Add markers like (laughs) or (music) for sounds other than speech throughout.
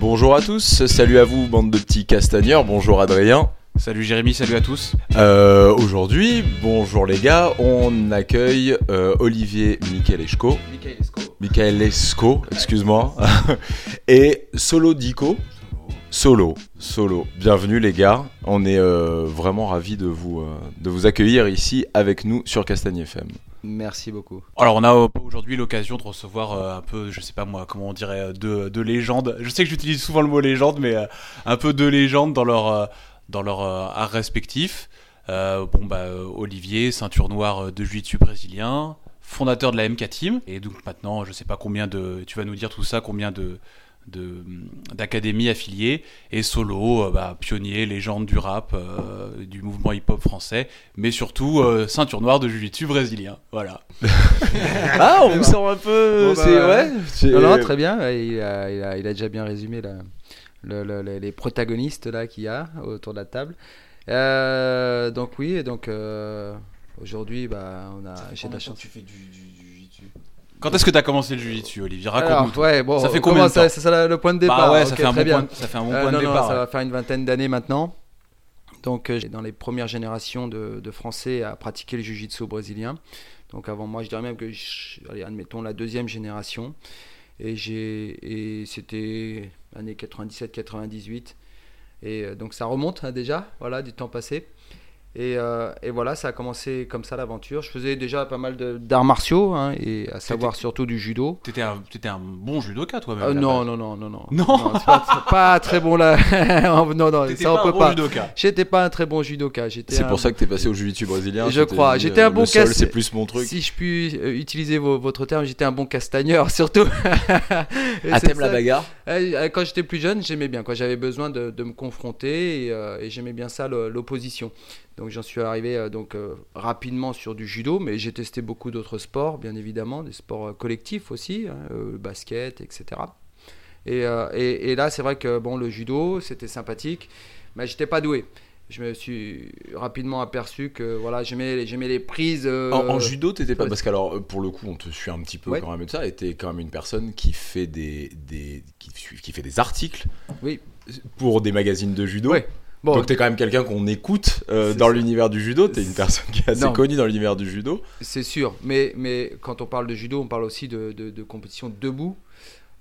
Bonjour à tous, salut à vous, bande de petits castagneurs. Bonjour Adrien. Salut Jérémy, salut à tous. Euh, Aujourd'hui, bonjour les gars, on accueille euh, Olivier Michelesco. Michelesco, excuse-moi. (laughs) et Solo Dico. Solo, solo. Bienvenue les gars. On est euh, vraiment ravis de vous, euh, de vous accueillir ici avec nous sur Castagne FM. Merci beaucoup. Alors on a euh, aujourd'hui l'occasion de recevoir euh, un peu, je sais pas moi, comment on dirait, euh, de, de légendes. Je sais que j'utilise souvent le mot légende, mais un peu de légendes dans leur, dans leur art respectif. Bon bah Olivier, ceinture noire de jiu-jitsu brésilien, fondateur de la MK Team. Et donc maintenant, je sais pas combien de, tu vas nous dire tout ça, combien de de- d'académies affiliées et solo, euh, bah, pionnier, légende du rap, euh, du mouvement hip-hop français, mais surtout euh, ceinture noire de jiu-jitsu brésilien. Voilà. (laughs) Ah, on vous sent un peu. Bon, bah, c'est ouais. c'est- Non, non, très bien. Il a, il a- il a déjà bien résumé la- le- le- le- les protagonistes là qu'il y a autour de la table. Euh, donc oui, donc euh, aujourd'hui, bah, on a, j'ai de la chance. fais du, jiu-jitsu Quand est-ce que tu as commencé le jiu-jitsu, Olivier? Raconte-nous. Ouais, bon, Ça fait on combien de temps? C'est ça le point de départ. Bah ouais, ça, fait un bon bien. point, ça fait un bon Euh, point non, de non, départ. ça ouais. va faire une vingtaine d'années maintenant. Donc, euh, j'ai dans les premières générations de, de Français à pratiquer le jiu-jitsu brésilien. Donc, avant moi, je dirais même que, je- allez, admettons la deuxième génération. Et, et c'était années 97-98. Et euh, donc, ça remonte hein, déjà, voilà, du temps passé. Et, euh, et voilà, ça a commencé comme ça l'aventure. Je faisais déjà pas mal d'arts martiaux, hein, et à savoir surtout du judo. T'étais un, t'étais un bon judoka, toi-même. Euh, à non, non, non, non, non. Non. c'est pas, pas très bon là. (laughs) non, non, T'étais ça on pas un peut bon pas. judoka. J'étais pas un très bon judoka. C'est un- pour ça que t'es passé au jiu-jitsu brésilien. Je crois. J'étais un bon le sol, casse- c'est plus mon truc. Si je puis euh, utiliser vo- votre terme, j'étais un bon castagneur (laughs) surtout. C'est t'aimes la bagarre Quand j'étais plus jeune, j'aimais bien. J'avais besoin de, de me confronter et, euh, et j'aimais bien ça, l'opposition. Donc j'en suis arrivé euh, donc euh, rapidement sur du judo, mais j'ai testé beaucoup d'autres sports, bien évidemment, des sports euh, collectifs aussi, hein, le basket, etc. Et, et- et là, c'est vrai que bon, le judo, c'était sympathique, mais j'étais pas doué. Je me suis rapidement aperçu que voilà, j'aimais, j'aimais les prises. euh, En, en judo, t'étais pas. Parce qu'alors, pour le coup, on te suit un petit peu Ouais. quand même de ça. Et t'es quand même une personne qui fait des, des, qui, fait des articles Oui. pour des magazines de judo. Ouais. Bon, Donc t'es quand même quelqu'un qu'on écoute euh, dans l'univers du judo. T'es une personne qui est assez Non. connue dans l'univers du judo. C'est sûr, mais, mais quand on parle de judo, on parle aussi de, de, de compétition debout.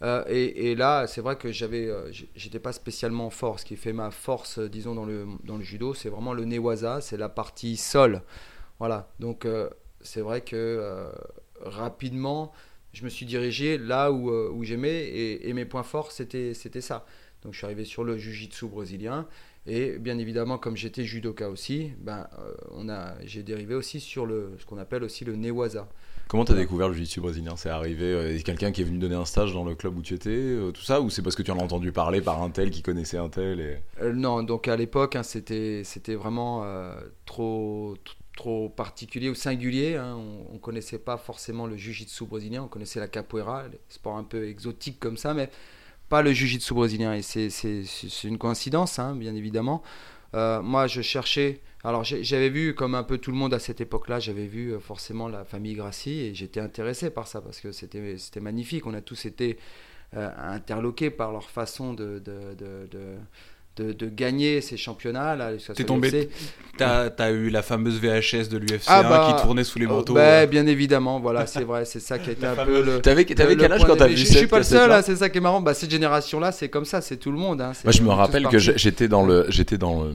Euh, et, et là, c'est vrai que j'avais, euh, j'étais pas spécialement fort. Ce qui fait ma force, disons, dans le, dans le judo, c'est vraiment le newaza, c'est la partie sol. Voilà, donc euh, c'est vrai que rapidement, je me suis dirigé là où, où j'aimais et, et mes points forts, c'était, c'était ça. Donc je suis arrivé sur le jiu-jitsu brésilien. Et bien évidemment, comme j'étais judoka aussi, ben, euh, on a, j'ai dérivé aussi sur le, ce qu'on appelle aussi le newaza. Comment t'as découvert le jiu-jitsu brésilien? C'est arrivé euh, quelqu'un qui est venu donner un stage dans le club où tu étais, euh, tout ça, ou c'est parce que tu en as entendu parler par un tel qui connaissait un tel et... Euh, non, donc à l'époque, hein, c'était, c'était vraiment euh, trop, trop particulier ou singulier. hein. On ne connaissait pas forcément le jiu-jitsu brésilien, on connaissait la capoeira, les sports un peu exotiques comme ça, mais pas le jiu-jitsu brésilien. Et c'est, une coïncidence, hein, bien évidemment. Euh, moi, je cherchais. Alors, j'avais vu, comme un peu tout le monde à cette époque-là, j'avais vu euh, forcément la famille Grassi et j'étais intéressé par ça parce que c'était, magnifique. On a tous été euh, interloqués par leur façon de, de, de, de- de gagner ces championnats. Là, T'es tombé-. T'as, t'as eu la fameuse VHS de l'UFC Ah 1 bah, qui tournait sous les Oh, manteaux. bah, euh. bien évidemment, voilà, c'est vrai, c'est ça qui (laughs) a été un fameuse- peu le. T'avais, quel âge quand t'as vu je, suis pas le seul, hein, c'est ça qui est marrant. Bah, cette génération-là, c'est comme ça, c'est tout le monde. hein, Moi, je me rappelle que j'étais dans le, j'étais dans le,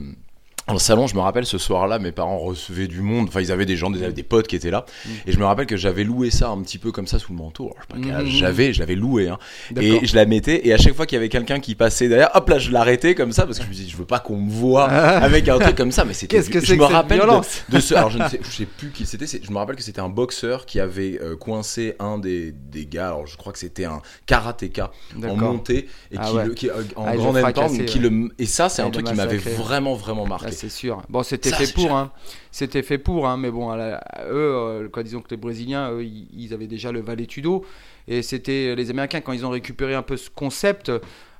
dans le salon. Je me rappelle ce soir-là, mes parents recevaient du monde. Enfin, ils avaient des gens, des, des potes qui étaient là. Mm. Et je me rappelle que j'avais loué ça un petit peu comme ça sous le manteau. Alors, je sais pas quel âge Mhm. j'avais, je l'avais loué. Hein. Et je la mettais. Et à chaque fois qu'il y avait quelqu'un qui passait derrière, hop là, je l'arrêtais comme ça parce que je me disais, je veux pas qu'on me voit avec un truc comme ça. Mais c'était. Qu'est-ce que je c'est me que rappelle de- violence de ce. Alors, je ne sais, je sais plus qui c'était. Je me rappelle que c'était un boxeur qui avait euh, coincé un des, des gars. Alors, je crois que c'était un karatéka en montée et Ah qui, ouais. le- qui, euh, en Ah, grand endpoint, qui le et ça c'est Ah, un truc qui m'avait vraiment vraiment marqué. C'est sûr. Bon, c'était fait pour, hein. C'était fait pour, hein. Mais bon, à la- à eux, euh, quoi, disons que les Brésiliens, eux, ils, ils avaient déjà le Valetudo. Et c'était les Américains, quand ils ont récupéré un peu ce concept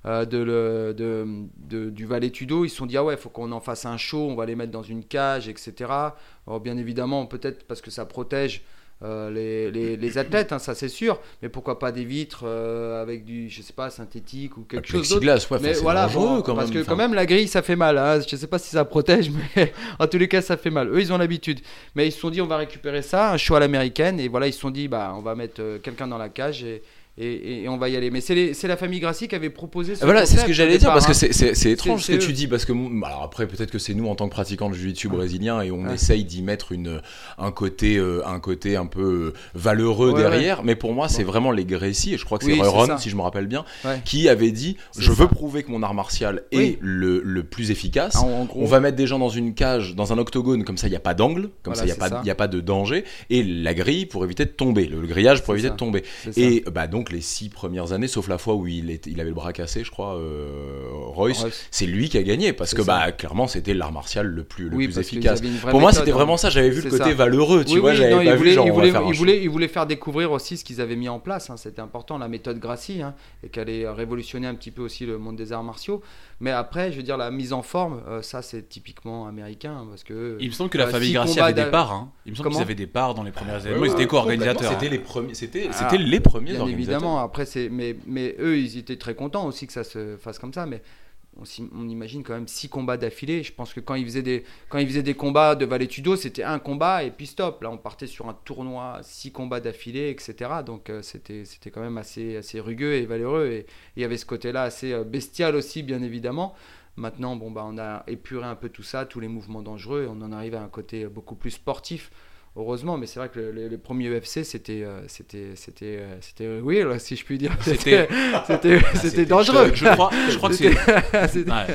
euh, de le, de, de- du Valetudo, ils se sont dit, ah ouais, il faut qu'on en fasse un show, on va les mettre dans une cage, etc. Alors, bien évidemment, peut-être parce que ça protège euh, les, les, les athlètes, hein, ça c'est sûr. Mais pourquoi pas des vitres euh, avec du, je sais pas, synthétique ou quelque chose d'autre. Ouais, Mais voilà, dangereux bon, quand parce même. que quand même la grille ça fait mal. Hein. Je sais pas si ça protège, (laughs) mais en tous les cas ça fait mal. Eux ils ont l'habitude. Mais ils se sont dit on va récupérer ça, un show à l'américaine, et voilà ils se sont dit bah on va mettre euh, quelqu'un dans la cage et, et, et on va y aller. Mais c'est la famille Grassi qui avait proposé. Ce Voilà, c'est ce que j'allais dire parce que c'est- étrange ce que tu dis parce que bon, alors après peut-être que c'est nous en tant que pratiquants de jiu-jitsu brésilien et on Ouais. essaye d'y mettre une un côté euh, un côté un peu euh, valeureux Ouais, derrière mais pour moi c'est vraiment les Gracie et je crois que c'est Oui, Ron si je me rappelle bien qui avait dit je veux prouver que mon art martial est Oui. le, le plus efficace gros, on va mettre des gens dans une cage, dans un octogone, comme ça il n'y a pas d'angle, comme Voilà, ça il n'y a, pas- ça. il y a pas de danger, et la grille pour éviter de tomber, le, le grillage pour éviter de tomber. Et bah, donc les six premières années, sauf la fois où il, avait le bras cassé, je crois, euh, Royce, Royce. c'est lui qui a gagné, parce que ça. bah, clairement c'était l'art martial le plus, le Oui, plus parce qu'ils efficace. Pour moi c'était hein. vraiment ça, j'avais vu le côté ça. valeureux, tu Oui, vois, oui, j'avais pas il vu voulait, genre il on va voulait, faire un il show. voulait, il voulait faire découvrir aussi ce qu'ils avaient mis en place. hein. C'était important, la méthode Gracie, hein, et qu'elle allait révolutionner un petit peu aussi le monde des arts martiaux. Mais après, je veux dire, la mise en forme, euh, ça c'est typiquement américain, hein, parce que. Il me semble que la Euh, famille combats avait des parts. hein. Il me semble qu'ils avaient des parts dans les premiers événements. ouais, Ils étaient co-organisateurs. C'était les premiers, c'était, Ah, c'était les premiers Bien organisateurs. évidemment, après, c'est, mais, mais eux, ils étaient très contents aussi que ça se fasse comme ça. Mais on, imagine quand même six combats d'affilée. Je pense que quand ils faisaient des, des combats de Valetudo, c'était un combat et puis stop. Là, on partait sur un tournoi, six combats d'affilée, etc. Donc euh, c'était, quand même assez, rugueux et valeureux. Et il y avait ce côté-là assez euh, bestial aussi, bien évidemment. Maintenant, bon, bah, on a épuré un peu tout ça, tous les mouvements dangereux, et on en arrive à un côté beaucoup plus sportif. Heureusement, mais c'est vrai que le, le- le premier UFC, c'était, euh, c'était, c'était, euh, c'était real, si je puis dire. C'était- c'était, c'était dangereux. Je crois, je crois que c'est. (laughs) C'était- Ouais.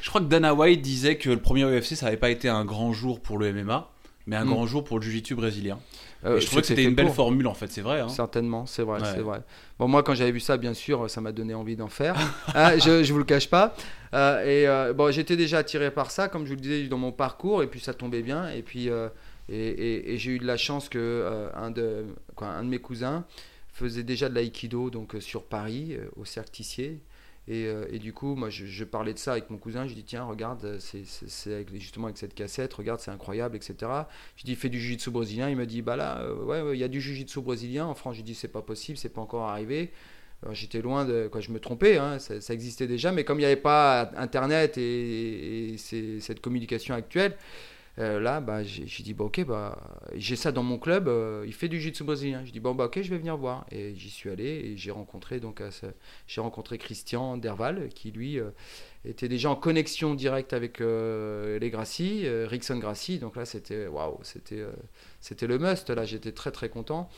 Je crois que Dana White disait que le premier UFC, ça n'avait pas été un grand jour pour le MMA, mais un Mm. grand jour pour le jiu-jitsu brésilien. Euh, je trouvais que c'était une belle formule en fait, c'est vrai. hein. Certainement, c'est vrai, Ouais. c'est vrai. Bon, moi, quand j'avais vu ça, bien sûr, ça m'a donné envie d'en faire. (laughs) Hein, je, je vous le cache pas. Euh, et euh, bon, j'étais déjà attiré par ça, comme je vous le disais dans mon parcours, et puis ça tombait bien. Et puis, euh, et, j'ai eu de la chance que euh, un de, un de mes cousins faisait déjà de l'aïkido, donc euh, sur Paris, euh, au Cercle Tissier. Et, du coup, moi, je, parlais de ça avec mon cousin. Je dis tiens, regarde, c'est justement avec cette cassette, regarde, c'est incroyable, etc. Je dis fais du jiu-jitsu brésilien. Il me dit bah là, ouais, il y a du jiu-jitsu brésilien en France. Je dis c'est pas possible, c'est pas encore arrivé. J'étais loin de je me trompais, hein, ça, existait déjà, mais comme il n'y avait pas Internet et, cette communication actuelle, euh, là, bah, j'ai dit, bah, ok, bah, j'ai ça dans mon club, euh, il fait du jiu-jitsu brésilien. Je dis, bon, bah, ok, je vais venir voir. Et j'y suis allé et j'ai rencontré, donc, j'ai rencontré Christian Derval, qui lui euh, était déjà en connexion directe avec les Gracie, Rickson Gracie. Donc là, c'était, waouh, c'était, c'était le must. Là, j'étais très, très content.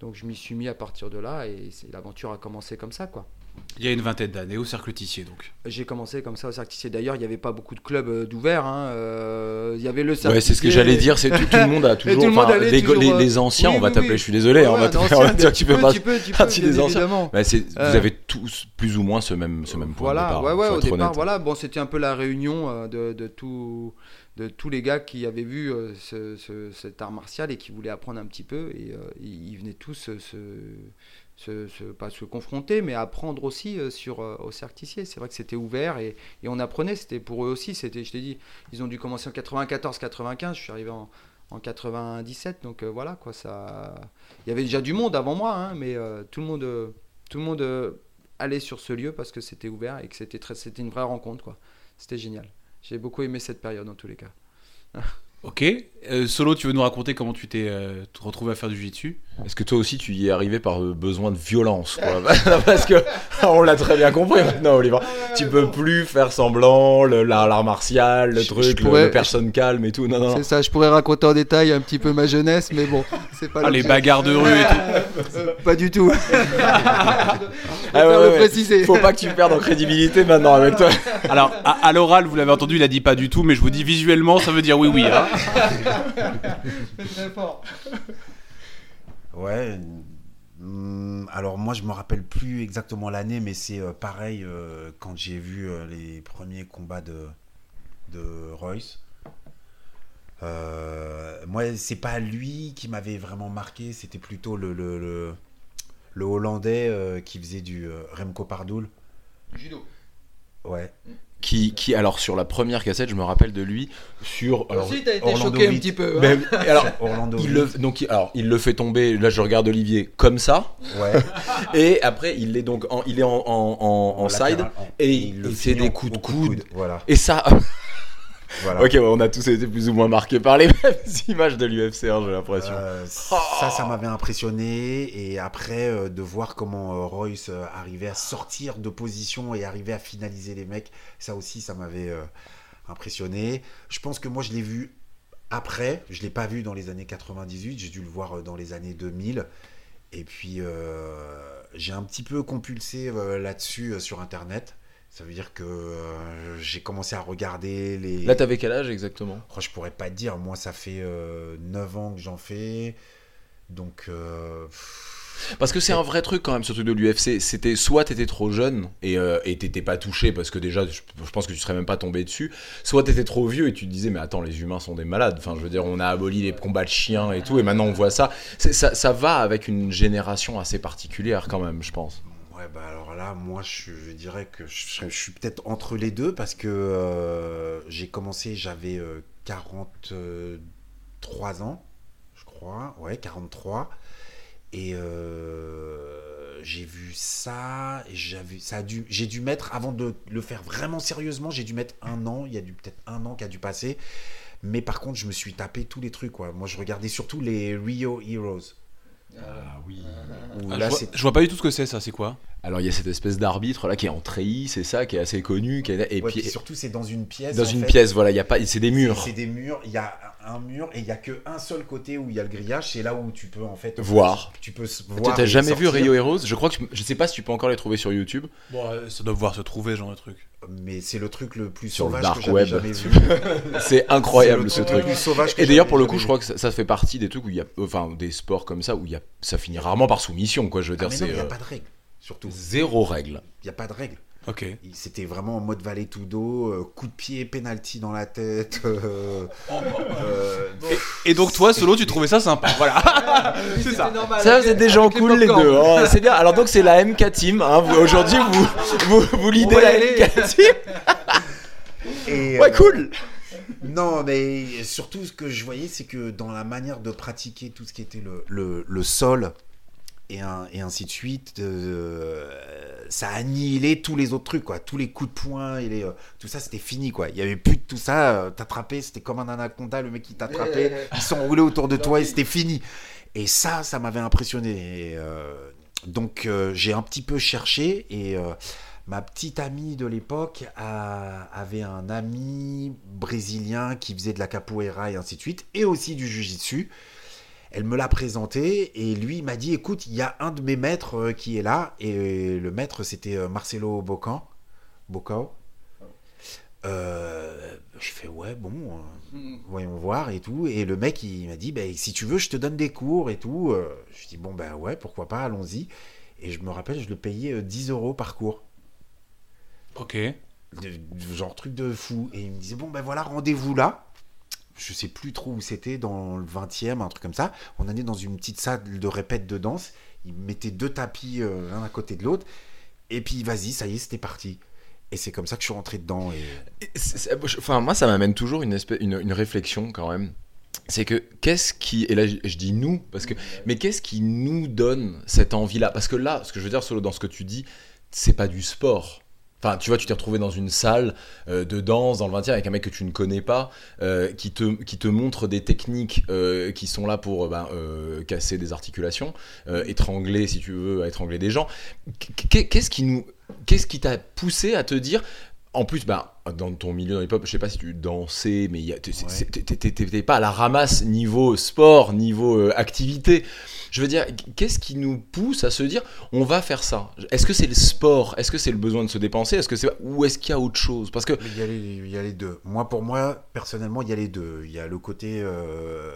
Donc je m'y suis mis à partir de là et l'aventure a commencé comme ça, quoi. Il y a une vingtaine d'années au cercle Tissier donc. J'ai commencé comme ça au Cercle Tissier. D'ailleurs, il n'y avait pas beaucoup de clubs euh, d'ouverts. hein. Euh, Il y avait le Cercle Ouais, c'est ce que j'allais dire, c'est tout, tout le monde a (laughs) toujours, tout le monde enfin, allait les, toujours, les- euh, les anciens, oui, on va oui, t'appeler, oui. je suis désolé, on va t'appeler, ancien, on va dire, tu peux pas tu peux, tu peux, des anciens. Bah, Euh, vous avez tous plus ou moins ce même, ce même point de Voilà, départ. ouais, ouais, au départ, honnête. voilà. Bon, c'était un peu la réunion euh, de, de, tout- de tous les gars qui avaient vu euh, ce- ce- cet art martial et qui voulaient apprendre un petit peu. Et euh, ils ils venaient tous euh, se, pas se confronter, mais apprendre aussi euh, sur, euh, au cercle Tissier. C'est vrai que c'était ouvert et, et on apprenait. C'était pour eux aussi. C'était, je t'ai dit, ils ont dû commencer en 94-95. Je suis arrivé en, en 97. Donc euh, voilà, quoi. Ça... Il y avait déjà du monde avant moi, hein, mais tout le monde, tout le monde allait sur ce lieu parce que c'était ouvert et que c'était, très, c'était une vraie rencontre, quoi. C'était génial. J'ai beaucoup aimé cette période en tous les cas. (laughs) Ok. Euh, Solo, tu veux nous raconter comment tu t'es euh, retrouvé à faire du jiu-jitsu Est-ce que toi aussi tu y es arrivé par euh, besoin de violence quoi? (laughs) Parce que (laughs) on l'a très bien compris maintenant, Oliver. Tu peux plus faire semblant, le- l'art l'art martial, le Je- truc, je le- pourrais- le personne calme et tout. Non, non, non. C'est ça, je pourrais raconter en détail un petit peu ma jeunesse, mais bon, c'est pas Ah, les bagarres de rue et tout. (laughs) Pas du tout. Ah ouais, ouais, ouais. préciser. Faut pas que tu perdes en crédibilité maintenant avec toi. Alors, à, à l'oral, vous l'avez entendu, il a dit pas du tout, mais je vous dis visuellement, ça veut dire oui, oui. hein. (laughs) très fort. Ouais. hum, alors moi je me rappelle plus exactement l'année, mais c'est euh, pareil euh, quand j'ai vu euh, les premiers combats de, de Royce. Euh, moi c'est pas lui qui m'avait vraiment marqué, c'était plutôt le, le, le, le Hollandais qui faisait du Remco Pardoul. Judo. Ouais. Qui, qui, alors sur la première cassette, je me rappelle de lui sur. Alors, Ensuite, t'as été Orlando choqué un Witt. petit peu. hein. ben, alors, (laughs) Orlando. il le, donc, alors, il le fait tomber. Là, je regarde Olivier comme ça, Ouais. (laughs) et après, il est donc, en, il est en, en, en- en side, latéral, et il il fait des coups de coup coude. Voilà. Et ça, (laughs) voilà. ok, ouais, on a tous été plus ou moins marqués par les (laughs) mêmes images de l'UFC, hein, j'ai l'impression. Euh, ça, ça m'avait impressionné. Et après, euh, de voir comment euh, Royce arrivait à sortir de position et arrivait à finaliser les mecs, ça aussi, ça m'avait impressionné. Je pense que moi, je l'ai vu après. Je l'ai pas vu dans les années 98. J'ai dû le voir dans les années 2000. Et puis, j'ai un petit peu compulsé là-dessus sur Internet. Ça veut dire que euh, j'ai commencé à regarder les. Là, t'avais quel âge exactement? Oh, je pourrais pas te dire. Moi, ça fait euh, 9 ans que j'en fais. Donc, euh, Parce que c'est un vrai truc quand même, ce truc de l'UFC. C'était soit t'étais trop jeune et euh, et t'étais pas touché parce que déjà, je, je pense que tu serais même pas tombé dessus. Soit t'étais trop vieux et tu te disais, mais attends, les humains sont des malades. Enfin, je veux dire, on a aboli les combats de chiens et tout, et maintenant on voit Ça, ça va avec une génération assez particulière quand même, je pense. Ouais, bah alors là, moi, je, je dirais que je, suis peut-être entre les deux parce que euh, j'ai commencé, j'avais euh, 43 ans, je crois. Ouais, 43. Et euh, j'ai vu ça, et j'avais, ça a dû, j'ai dû mettre, avant de le faire vraiment sérieusement, j'ai dû mettre un an, il y a dû peut-être un an qui a dû passer. Mais par contre, je me suis tapé tous les trucs, quoi. Moi, je regardais surtout les Rio Heroes. Ah oui. Ah, là, je, vois, c'est je vois pas du tout ce que c'est, ça, c'est quoi? Alors il y a cette espèce d'arbitre là qui est en treillis, c'est ça, qui est assez connu, qui est- et Ouais, puis puis surtout, c'est dans une pièce. dans en une fait. pièce, voilà, il y a pas, c'est des murs. C'est des murs. Il y a un mur et il y a que un seul côté où il y a le grillage. C'est là où tu peux en fait Voir. Tu peux Tu voir. t'as et jamais vu. Rio Heroes? Je crois que je sais pas si tu peux encore les trouver sur YouTube. Bon, euh, ça doit pouvoir se trouver, genre de truc. Mais c'est le truc le plus Sur le sauvage dark que web. jamais vu. (laughs) C'est incroyable ce le truc. le plus sauvage que Et d'ailleurs, pour le coup, je crois que ça, ça fait partie des trucs où il y a, enfin, des sports comme ça où il y a, ça finit rarement par soumission, quoi. Je veux. Ah, dire, mais non, c'est il n'y a euh, pas de règle. Surtout, zéro règle. il n'y a pas de règle. Ok. C'était vraiment en mode valet tout dos, euh, coup de pied, penalty dans la tête. euh, (laughs) euh, Et donc, toi, solo, tu trouvais ça sympa (laughs) Voilà. (laughs) c'est ça. normal. Ça, avec- c'est des gens cool les deux. hein. C'est bien. Alors donc, c'est la MK Team. hein. Vous- Aujourd'hui, vous, vous, vous lidez va y la. MK Team. et, Ouais, euh, cool. Non, mais surtout ce que je voyais, c'est que dans la manière de pratiquer tout ce qui était le, le, le sol et, un- et ainsi de suite, euh, ça a annihilé tous les autres trucs, quoi. Tous les coups de poing et les, euh, tout ça, c'était fini, quoi. Il y avait plus de tout ça. euh, T'attrapais, c'était comme un anaconda, le mec qui t'attrapait, (laughs) ils s'enroulaient autour de toi et c'était fini. Et ça, ça m'avait impressionné. Et, euh, donc, euh, j'ai un petit peu cherché et. Ma petite amie de l'époque avait un ami brésilien qui faisait de la capoeira et ainsi de suite, et aussi du jujitsu. Elle me l'a présenté et lui il m'a dit écoute, il y a un de mes maîtres euh, qui est là, et le maître c'était euh, Marcelo Bocan. Bocao. Euh, je fais ouais, bon, euh, Mm. voyons voir et tout. Et le mec il m'a dit ben, si tu veux, je te donne des cours et tout. Euh, je dis bon, ben ouais, pourquoi pas, allons-y. Et je me rappelle, je le payais euh, 10 euros par cours Ok. de- de- genre truc de fou. Et il me disait, bon, ben voilà, rendez-vous là. Je sais plus trop où c'était, dans le 20e, un truc comme ça. On allait dans une petite salle de répète de danse. Il mettait deux tapis euh, l'un à côté de l'autre. Et puis, vas-y, ça y est, c'était parti. Et c'est comme ça que je suis rentré dedans. Et... Enfin, moi, ça m'amène toujours une, espèce, une, une réflexion quand même. C'est que qu'est-ce qui et là je, dis nous parce que mais qu'est-ce qui nous donne cette envie-là? Parce que là, ce que je veux dire solo dans ce que tu dis, c'est pas du sport. Enfin, tu vois, tu t'es retrouvé dans une salle euh, de danse dans le 20e avec un mec que tu ne connais pas, euh, qui, te, qui te montre des techniques euh, qui sont là pour euh, casser des articulations, étrangler, si tu veux, étrangler des gens. Qu- Qu'est-ce qui nous, qu'est-ce qui t'a poussé à te dire en plus, bah, dans ton milieu dans hip-hop, je sais pas si tu dansais, mais c'est- Ouais. pas à la ramasse niveau sport, niveau euh, activité. Je veux dire, qu'est-ce qui nous pousse à se dire, on va faire ça? Est-ce que c'est le sport? Est-ce que c'est le besoin de se dépenser? Est-ce que c'est ou est-ce qu'il y a autre chose? Parce que Il y, a les, il y a les deux. Moi, pour moi, personnellement, il y a les deux. Il y a le côté. euh,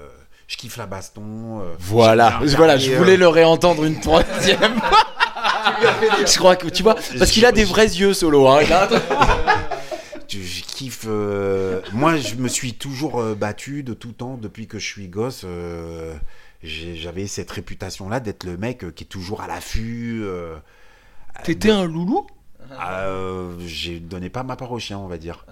je kiffe la baston. euh, voilà, voilà, je voulais le réentendre une troisième. (laughs) je crois que tu vois, parce qu'il a des vrais yeux solo. Hein. (laughs) Il a un truc- Je, kiffe. euh, moi, je me suis toujours euh, battu de tout temps depuis que je suis gosse. euh, J'avais cette réputation-là d'être le mec qui est toujours à l'affût. euh, T'étais un loulou? Euh, j'ai donné pas ma part au chien, on va dire.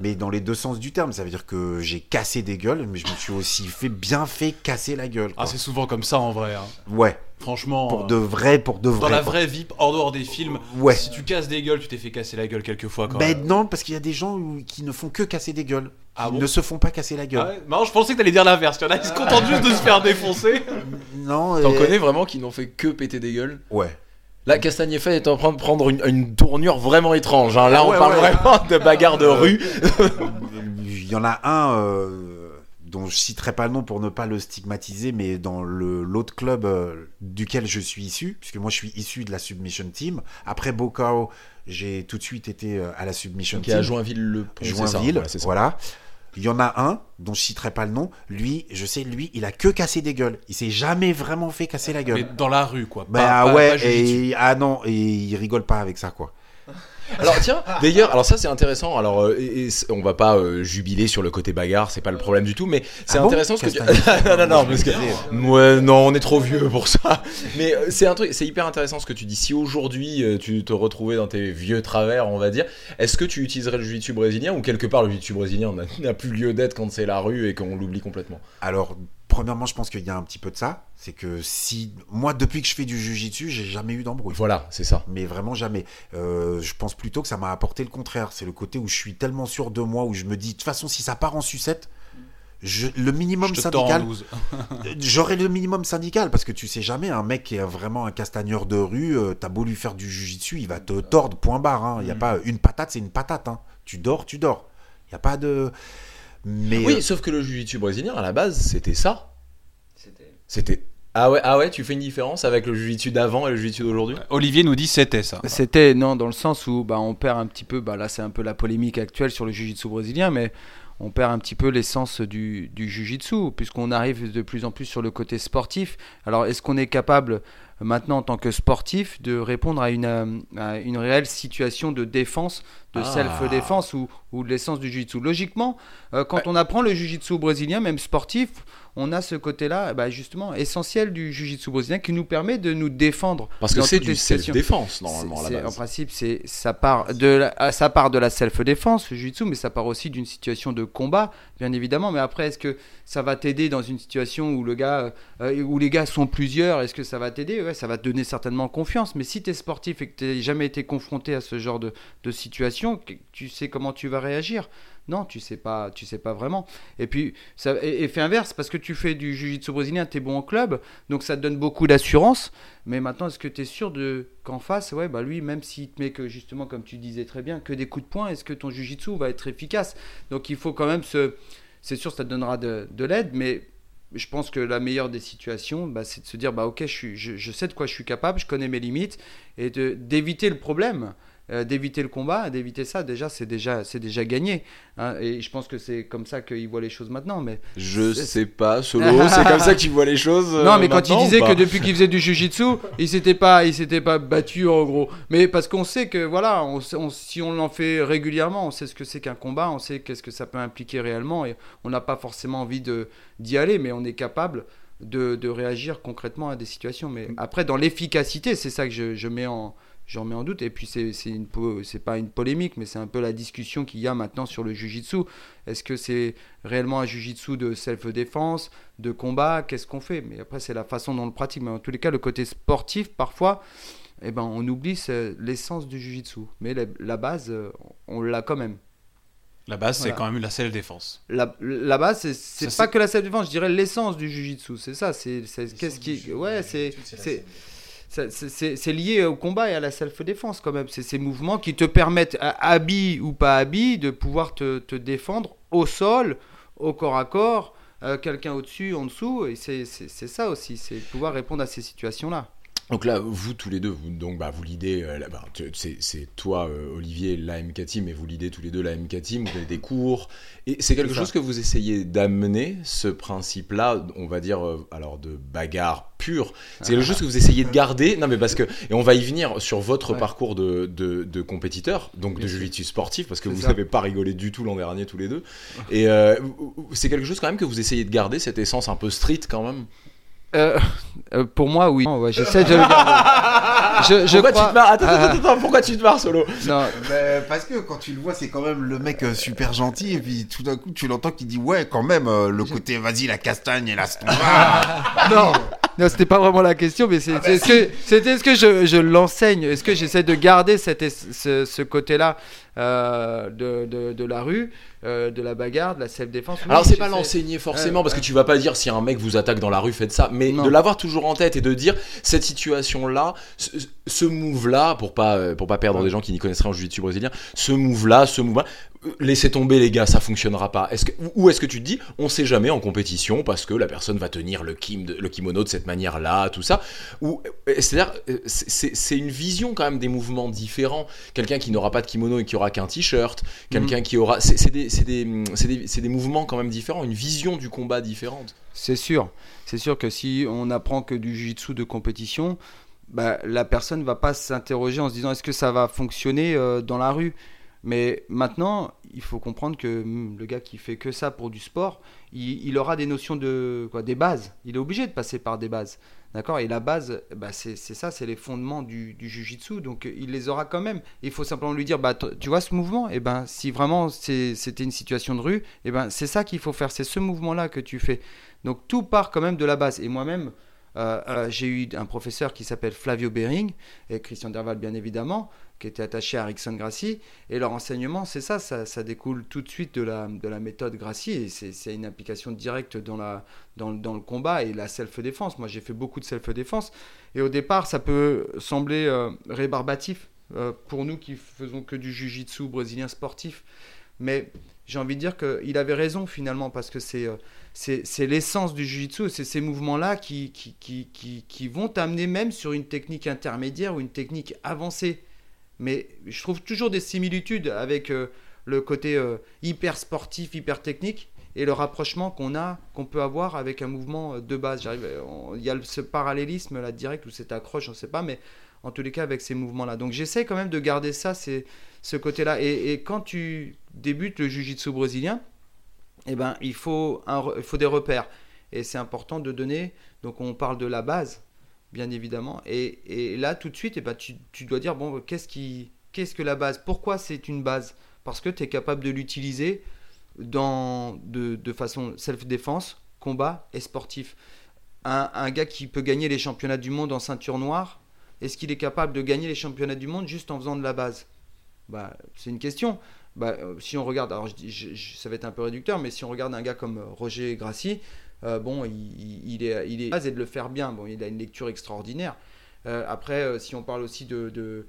Mais dans les deux sens du terme, ça veut dire que j'ai cassé des gueules, mais je me suis aussi fait bien fait casser la gueule. Ah, quoi. c'est souvent comme ça en vrai. hein. ouais, Franchement. pour euh, de vrai, pour de vrai. Dans la quoi. vraie vie, hors dehors des films, Ouais. si tu casses des gueules, tu t'es fait casser la gueule quelques fois quand Ben même. non, parce qu'il y a des gens qui ne font que casser des gueules. Ah Ils bon ne se font pas casser la gueule. Ah ouais Marrant, je pensais que t'allais dire l'inverse. Il y en a qui se contentent juste de se faire défoncer. (laughs) Non. T'en euh, connais vraiment qui n'ont fait que péter des gueules? Ouais. Là, Castagnefa est en train de prendre une, une tournure vraiment étrange. hein. Là, Ah on parle ouais. vraiment de bagarre de rue. (laughs) Il y en a un euh, dont je citerai pas le nom pour ne pas le stigmatiser, mais dans le l'autre club euh, duquel je suis issu, puisque moi je suis issu de la Submission Team. Après Bocao, j'ai tout de suite été euh, à la Submission Qui est Team. à Joinville-le-Pont. Joinville, ça. voilà. Il y en a un dont je citerai pas le nom. Lui, je sais, lui, il a que cassé des gueules. Il s'est jamais vraiment fait casser la gueule. Mais dans la rue, quoi. Bah Pas- ouais, pas jujitsu. et ah non, et il rigole pas avec ça quoi. Alors tiens, d'ailleurs, alors ça c'est intéressant. Alors euh, et- et c- on va pas euh, jubiler sur le côté bagarre, c'est pas le problème du tout, mais c'est Ah bon intéressant ce que tu... (laughs) Non non non, parce que ouais non, on est trop vieux pour ça. Mais euh, c'est un truc, c'est hyper intéressant ce que tu dis. Si aujourd'hui euh, tu te retrouvais dans tes vieux travers, on va dire, est-ce que tu utiliserais le jiu-jitsu brésilien ou quelque part le jiu-jitsu brésilien n'a- n'a plus lieu d'être quand c'est la rue et qu'on l'oublie complètement? Alors, premièrement, je pense qu'il y a un petit peu de ça. C'est que si. Moi, depuis que je fais du jujitsu, j'ai jamais eu d'embrouille. Voilà, c'est ça. Mais vraiment jamais. Euh, je pense plutôt que ça m'a apporté le contraire. C'est le côté où je suis tellement sûr de moi, où je me dis, de toute façon, si ça part en sucette, je, le minimum Je syndical, 12. euh, (laughs) j'aurai le minimum syndical parce que tu sais jamais, un mec qui est vraiment un castagneur de rue, euh, t'as beau lui faire du jujitsu, il va te tordre, point barre. hein. Il y a Mm. pas une patate, c'est une patate. hein. Tu dors, tu dors. Il n'y a pas de. Mais. euh, Oui, sauf que le jiu-jitsu brésilien à la base c'était ça. C'était ah ouais ah ouais, tu fais une différence avec le jiu-jitsu d'avant et le jiu-jitsu d'aujourd'hui? Olivier nous dit c'était ça. C'était non dans le sens où bah, on perd un petit peu, bah, là c'est un peu la polémique actuelle sur le jiu-jitsu brésilien, mais on perd un petit peu l'essence du, du jiu-jitsu puisqu'on arrive de plus en plus sur le côté sportif. Alors est-ce qu'on est capable euh, maintenant en tant que sportif de répondre à une, euh, à une réelle situation de défense, de Ah. self-défense ou, ou de l'essence du jiu-jitsu Logiquement, euh, quand on apprend le jiu-jitsu brésilien, même sportif, on a ce côté-là bah, justement essentiel du jiu-jitsu brésilien qui nous permet de nous défendre. Parce que c'est du self-défense normalement à C'est- la c'est- base. En principe, ça part de la, ah, ça part de la self-défense, le jiu-jitsu, mais ça part aussi d'une situation de combat, bien évidemment. Mais après, est-ce que ça va t'aider dans une situation où le gars, euh, où les gars sont plusieurs Est-ce que ça va t'aider? Ouais, ça va te donner certainement confiance. Mais si tu es sportif et que tu n'as jamais été confronté à ce genre de, de situation, tu sais comment tu vas réagir non, tu sais pas, tu sais pas vraiment. Et puis, ça, et, et fait inverse, parce que tu fais du jiu-jitsu brésilien, tu es bon en club, donc ça te donne beaucoup d'assurance. Mais maintenant, est-ce que tu es sûr de qu'en face, ouais, bah lui, même s'il te met que justement, comme tu disais très bien, que des coups de poing, est-ce que ton jiu-jitsu va être efficace? Donc il faut quand même se. C'est sûr, ça te donnera de, de l'aide, mais je pense que la meilleure des situations, bah, c'est de se dire, bah ok, je, suis, je, je sais de quoi je suis capable, je connais mes limites, et d'éviter le problème. Euh, d'éviter le combat, d'éviter ça, déjà c'est déjà c'est déjà gagné. hein. et je pense que c'est comme ça qu'il voit les choses maintenant. Mais Je sais pas, Solo, c'est comme ça que tu vois les choses. euh, non, mais quand il disait que depuis qu'il faisait du jujitsu, il s'était pas, il s'était pas battu en gros. Mais parce qu'on sait que voilà, on, sait- on- si on l'en fait régulièrement, on sait ce que c'est qu'un combat, on sait qu'est-ce que ça peut impliquer réellement, et on n'a pas forcément envie de d'y aller, mais on est capable de, de réagir concrètement à des situations. Mais après, dans l'efficacité, c'est ça que je, je mets en je remets en doute. Et puis c'est c'est une po- c'est pas une polémique, mais c'est un peu la discussion qu'il y a maintenant sur le jujitsu. Est-ce que c'est réellement un jujitsu de self-défense, de combat? Qu'est-ce qu'on fait? Mais après, c'est la façon dont on le pratique. Mais en tous les cas, le côté sportif, parfois, eh ben, on oublie c'est l'essence du jujitsu. Mais la, la base, euh, on l'a quand même. La base, c'est quand même la self-défense. La, la base, c'est- c'est Ça, pas que la self-défense, je dirais l'essence du jujitsu. C'est ça. C'est- qu'est-ce qui. Ouais, c'est. C'est- lié au combat et à la self-défense quand même. C'est ces mouvements qui te permettent, habillé ou pas habillé, de pouvoir te, défendre au sol, au corps à corps, euh, quelqu'un au-dessus, en dessous. Et c'est ça aussi, c'est pouvoir répondre à ces situations-là. Donc là, vous tous les deux, vous, donc bah, vous l'idée, c'est c'est toi, euh, Olivier, la MK Team, et vous l'idée tous les deux la MK Team, vous avez des cours, et c'est quelque chose que vous essayez d'amener, ce principe-là, on va dire, euh, alors de bagarre pure, c'est quelque chose que vous essayez de garder, non mais parce que, et on va y venir sur votre Ouais. parcours de, de, de compétiteur, donc Bien de jiu-jitsu sportif, parce que vous n'avez pas rigolé du tout l'an dernier tous les deux, et euh, c'est quelque chose quand même que vous essayez de garder, cette essence un peu street quand même? Euh, euh, pour moi, oui. Ouais, J'essaie de le garder. (laughs) Je, je pourquoi crois- tu te marres Attends, Ah, attends, attends, pourquoi tu te marres, Solo non, Mais parce que quand tu le vois, c'est quand même le mec euh, super gentil, et puis tout d'un coup, tu l'entends qui dit Ouais, quand même, le côté vas-y, la castagne et la (laughs) stompa. non, non, c'était pas vraiment la question, mais c'est- c'est- est-ce que, est-ce que je, je l'enseigne Est-ce que j'essaie de garder cet es- ce, ce côté-là? Euh, de, de, de la rue, euh, de la bagarre, de la self-défense. Alors c'est pas l'enseigner forcément Ouais, parce que tu vas pas dire si un mec vous attaque dans la rue faites ça, mais Non. de l'avoir toujours en tête et de dire cette situation là, ce, ce move là pour pas euh, pour pas perdre des gens qui n'y connaissent rien en jiu-jitsu brésilien, ce move là, ce move là, laissez tomber les gars, ça fonctionnera pas. Est-ce que ou est-ce que tu te dis on sait jamais en compétition parce que la personne va tenir le kim de- le kimono de cette manière là, tout ça ou euh, c'est-à-dire euh, c'est- une vision quand même des mouvements différents. Quelqu'un qui n'aura pas de kimono et qui aura qu'un t-shirt, quelqu'un Mhm. qui aura c'est c'est des c'est des, c'est des c'est des mouvements quand même différents, une vision du combat différente. C'est sûr. C'est sûr que si on apprend que du jiu-jitsu de compétition, bah, la personne va pas s'interroger en se disant est-ce que ça va fonctionner euh, dans la rue? Mais maintenant, il faut comprendre que hum, le gars qui fait que ça pour du sport, il, aura des notions de quoi, des bases. Il est obligé de passer par des bases. D'accord? Et la base, bah, c'est ça, c'est les fondements du, du jujitsu. Donc il les aura quand même. Il faut simplement lui dire, bah, tu vois ce mouvement? Et ben, si vraiment c'était une situation de rue, et ben, c'est ça qu'il faut faire. C'est ce mouvement-là que tu fais. Donc tout part quand même de la base. Et moi-même, euh, euh, j'ai eu un professeur qui s'appelle Flavio Bering, et Christian Derval bien évidemment, qui était attaché à Rickson Gracie. Et leur enseignement, c'est ça, ça, découle tout de suite de la, de la méthode Gracie, et c'est une application directe dans, le- combat et la self-défense. Moi, j'ai fait beaucoup de self-défense, et au départ, ça peut sembler euh, rébarbatif pour nous qui faisons que du jiu-jitsu brésilien sportif. Mais j'ai envie de dire qu'il avait raison finalement, parce que c'est... c'est l'essence du jiu-jitsu, c'est ces mouvements-là qui, vont t'amener même sur une technique intermédiaire ou une technique avancée. Mais je trouve toujours des similitudes avec euh, le côté euh, hyper sportif, hyper technique et le rapprochement qu'on a, qu'on peut avoir avec un mouvement euh, de base. Il y a ce parallélisme là direct ou cette accroche, on ne sait pas, mais en tous les cas avec ces mouvements-là. Donc j'essaie quand même de garder ça, ce côté-là. Et, et quand tu débutes le jiu-jitsu brésilien, eh ben, il, faut il faut des repères. Et c'est important de donner. Donc, on parle de la base, bien évidemment. Et, et là, tout de suite, eh ben, tu, tu dois dire bon, qu'est-ce, qui, qu'est-ce que la base? Pourquoi c'est une base? Parce que tu es capable de l'utiliser dans, de, de façon self-défense, combat et sportif. Un, un gars qui peut gagner les championnats du monde en ceinture noire, est-ce qu'il est capable de gagner les championnats du monde juste en faisant de la base? Bah, C'est une question bah, euh, si on regarde, alors ça va être un peu réducteur, mais si on regarde un gars comme euh, Roger Grassi, euh, bon, il, est, il est de le faire bien. Bon, il a une lecture extraordinaire. Après, si on parle aussi de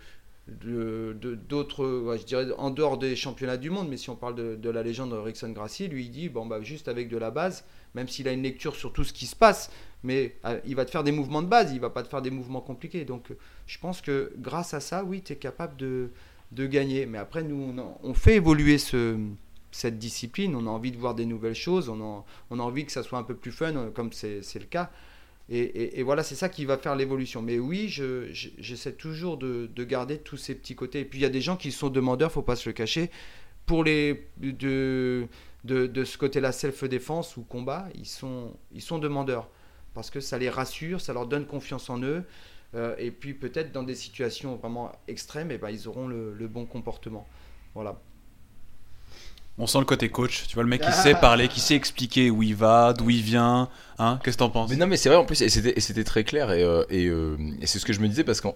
d'autres, je dirais en dehors des championnats du monde, mais si on parle de, la légende de Rickson Gracie, lui il dit bon bah juste avec de la base, même s'il a une lecture sur tout ce qui se passe, mais il va te faire des mouvements de base, il va pas te faire des mouvements compliqués. Donc je pense que grâce à ça, oui, tu es capable de, de gagner. Mais après, nous, on, fait évoluer ce, cette discipline, on a envie de voir des nouvelles choses, on a, envie que ça soit un peu plus fun, comme c'est le cas. Et, voilà, c'est ça qui va faire l'évolution. Mais oui, je- je- j'essaie toujours de, de garder tous ces petits côtés. Et puis, il y a des gens qui sont demandeurs, faut pas se le cacher. Pour les de, de, de ce côté-là, self-défense ou combat, ils sont, ils sont demandeurs. Parce que ça les rassure, ça leur donne confiance en eux. Euh, et puis peut-être dans des situations vraiment extrêmes, et ben, ils auront le, le bon comportement. Voilà. On sent le côté coach, tu vois, le mec qui (laughs) sait parler, qui sait expliquer où il va, d'où il vient, hein, qu'est-ce que t'en penses? Mais non, mais c'est vrai en plus, et c'était, et c'était très clair, et, euh, et, euh, et c'est ce que je me disais, parce qu'en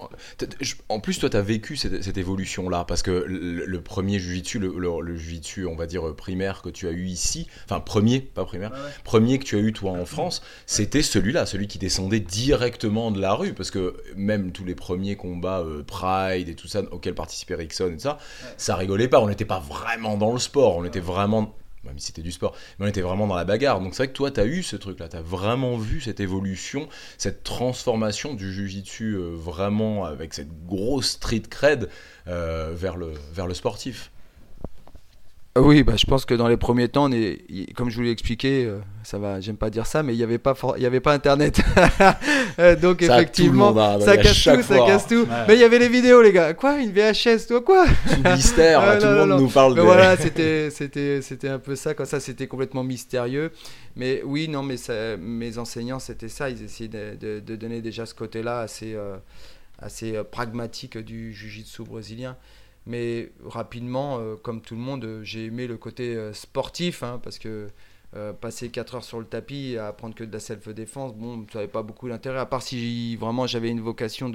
en plus, toi, tu as vécu cette, cette évolution-là, parce que le, le premier jujitsu, le, le, le jujitsu, on va dire, primaire que tu as eu ici, enfin, premier, pas primaire, premier que tu as eu, toi, en France, c'était celui-là, celui qui descendait directement de la rue, parce que même tous les premiers combats euh, Pride et tout ça, auxquels participait Rickson et tout ça, ça rigolait pas, on n'était pas vraiment dans le sport, on était vraiment même si c'était du sport, mais on était vraiment dans la bagarre. Donc c'est vrai que toi, tu as eu ce truc-là, tu as vraiment vu cette évolution, cette transformation du jujitsu euh, vraiment avec cette grosse street cred euh, vers, le, vers le sportif? Ah Oui, bah, je pense que dans les premiers temps, on est, y- comme je vous l'ai expliqué, euh, ça va, j'aime pas dire ça, mais il n'y avait pas, il y avait pas Internet. (laughs) Euh, Donc Ça, tout le effectivement, monde a- ça casse tout, ça casse tout. Ouais. Mais il y avait les vidéos, les gars. Quoi, une VHS, toi quoi? Mystère, (laughs) Ah, tout non, le monde non, nous parle Mais de. voilà, (laughs) c'était, c'était, c'était un peu ça. Quand ça, c'était complètement mystérieux. Mais oui, non, mais ça- mes enseignants, c'était ça. Ils essayaient de, de- de donner déjà ce côté-là assez, euh, assez euh, pragmatique du jiu-jitsu brésilien. Mais rapidement, euh, comme tout le monde, euh, j'ai aimé le côté euh, sportif, hein, parce que passer 4 heures sur le tapis à apprendre que de la self-défense, bon, ça n'avait pas beaucoup d'intérêt, à part si vraiment j'avais une vocation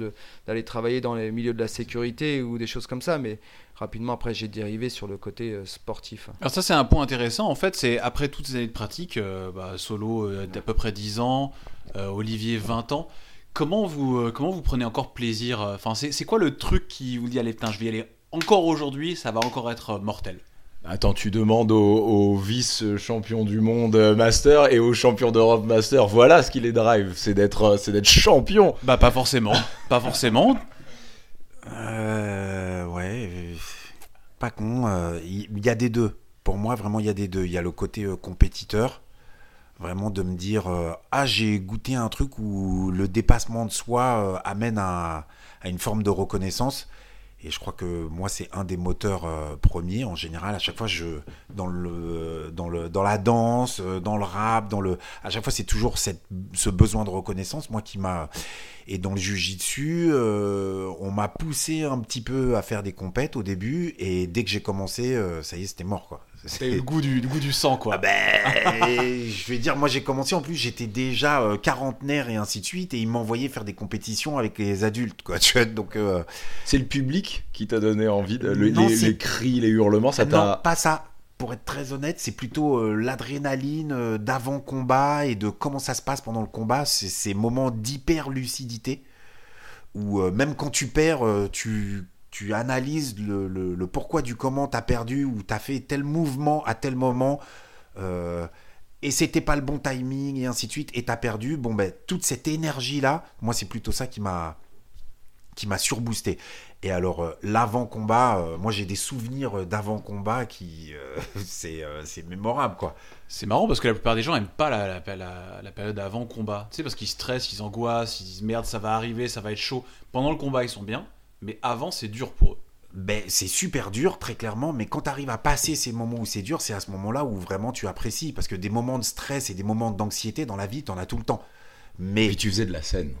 d'aller travailler dans les milieux de la sécurité ou des choses comme ça. Mais rapidement, après, j'ai dérivé sur le côté sportif. Alors ça c'est un point intéressant en fait, c'est après toutes ces années de pratique, bah, Solo euh, d'à peu près 10 ans, Olivier 20 ans, comment vous, comment vous prenez encore plaisir Enfin c'est quoi le truc qui vous dit allez putain je vais y aller encore aujourd'hui, ça va encore être euh, mortel Attends, tu demandes au, au vice-champion du monde euh, Master et au champion d'Europe Master. Voilà ce qui les drive, c'est d'être, euh, c'est d'être champion. Bah pas forcément, pas forcément. Euh, ouais, pas con. Il y, a des deux. Pour moi, vraiment, il y a des deux. Il y a le côté euh, compétiteur. Vraiment de me dire Ah, j'ai goûté un truc où le dépassement de soi amène à, à une forme de reconnaissance. Et je crois que moi, c'est un des moteurs euh, premiers. En général, à chaque fois, je dans le dans le dans la danse, euh, dans le rap, dans le à chaque fois, c'est toujours cette, ce besoin de reconnaissance, moi qui m'a et dans le jujitsu, euh, on m'a poussé un petit peu à faire des compètes au début, et dès que j'ai commencé, euh, ça y est, c'était mort, quoi. C'est le goût du, le goût du sang quoi. Ah ben, je vais dire, moi j'ai commencé en plus, j'étais déjà euh, quarantenaire et ainsi de suite, et ils m'envoyaient faire des compétitions avec les adultes, quoi. Tu vois, donc euh, C'est le public qui t'a donné envie, de, le- Non, les, les cris, les hurlements, ça non, t'a. pas ça. Pour être très honnête, c'est plutôt euh, l'adrénaline euh, d'avant combat et de comment ça se passe pendant le combat, c'est ces moments d'hyper lucidité où euh, même quand tu perds, euh, tu tu analyses le, pourquoi du comment t'as perdu ou t'as fait tel mouvement à tel moment euh, et c'était pas le bon timing et ainsi de suite et t'as perdu. Bon ben toute cette énergie là, moi c'est plutôt ça qui m'a qui m'a surboosté. Et alors euh, l'avant combat, euh, moi j'ai des souvenirs d'avant combat qui (laughs) c'est mémorable quoi. C'est marrant parce que la plupart des gens aiment pas la- la période avant combat. Tu sais, parce qu'ils stressent, ils angoissent, ils disent merde, ça va arriver, ça va être chaud. Pendant le combat, ils sont bien, mais avant, c'est dur pour eux. Ben, c'est super dur, très clairement, mais quand tu arrives à passer ces moments où c'est dur, c'est à ce moment-là où vraiment tu apprécies. Parce que des moments de stress et des moments d'anxiété dans la vie, t'en as tout le temps. Mais Puis tu faisais de la scène.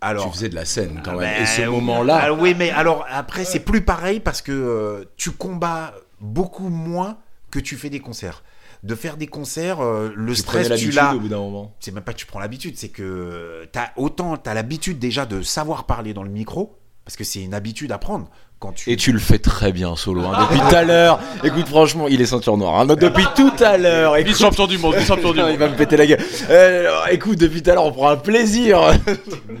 alors. tu faisais de la scène quand Ah même. ben, Et ce oui. moment-là, Ah oui, mais alors après, c'est plus pareil parce que euh, tu combats beaucoup moins que tu fais des concerts. De faire des concerts, euh, le tu stress, tu l'habitude l'as. au bout d'un moment. c'est même pas que tu prends l'habitude, c'est que t'as autant t'as l'habitude déjà de savoir parler dans le micro parce que c'est une habitude à prendre quand tu Et tu le fais très bien solo. hein. (laughs) Depuis tout à l'heure, écoute franchement, il est ceinture noire. hein. Depuis tout à l'heure, écoute, champion du monde, champion du (laughs) il va me péter la gueule. Euh, écoute, depuis tout à l'heure, on prend un plaisir.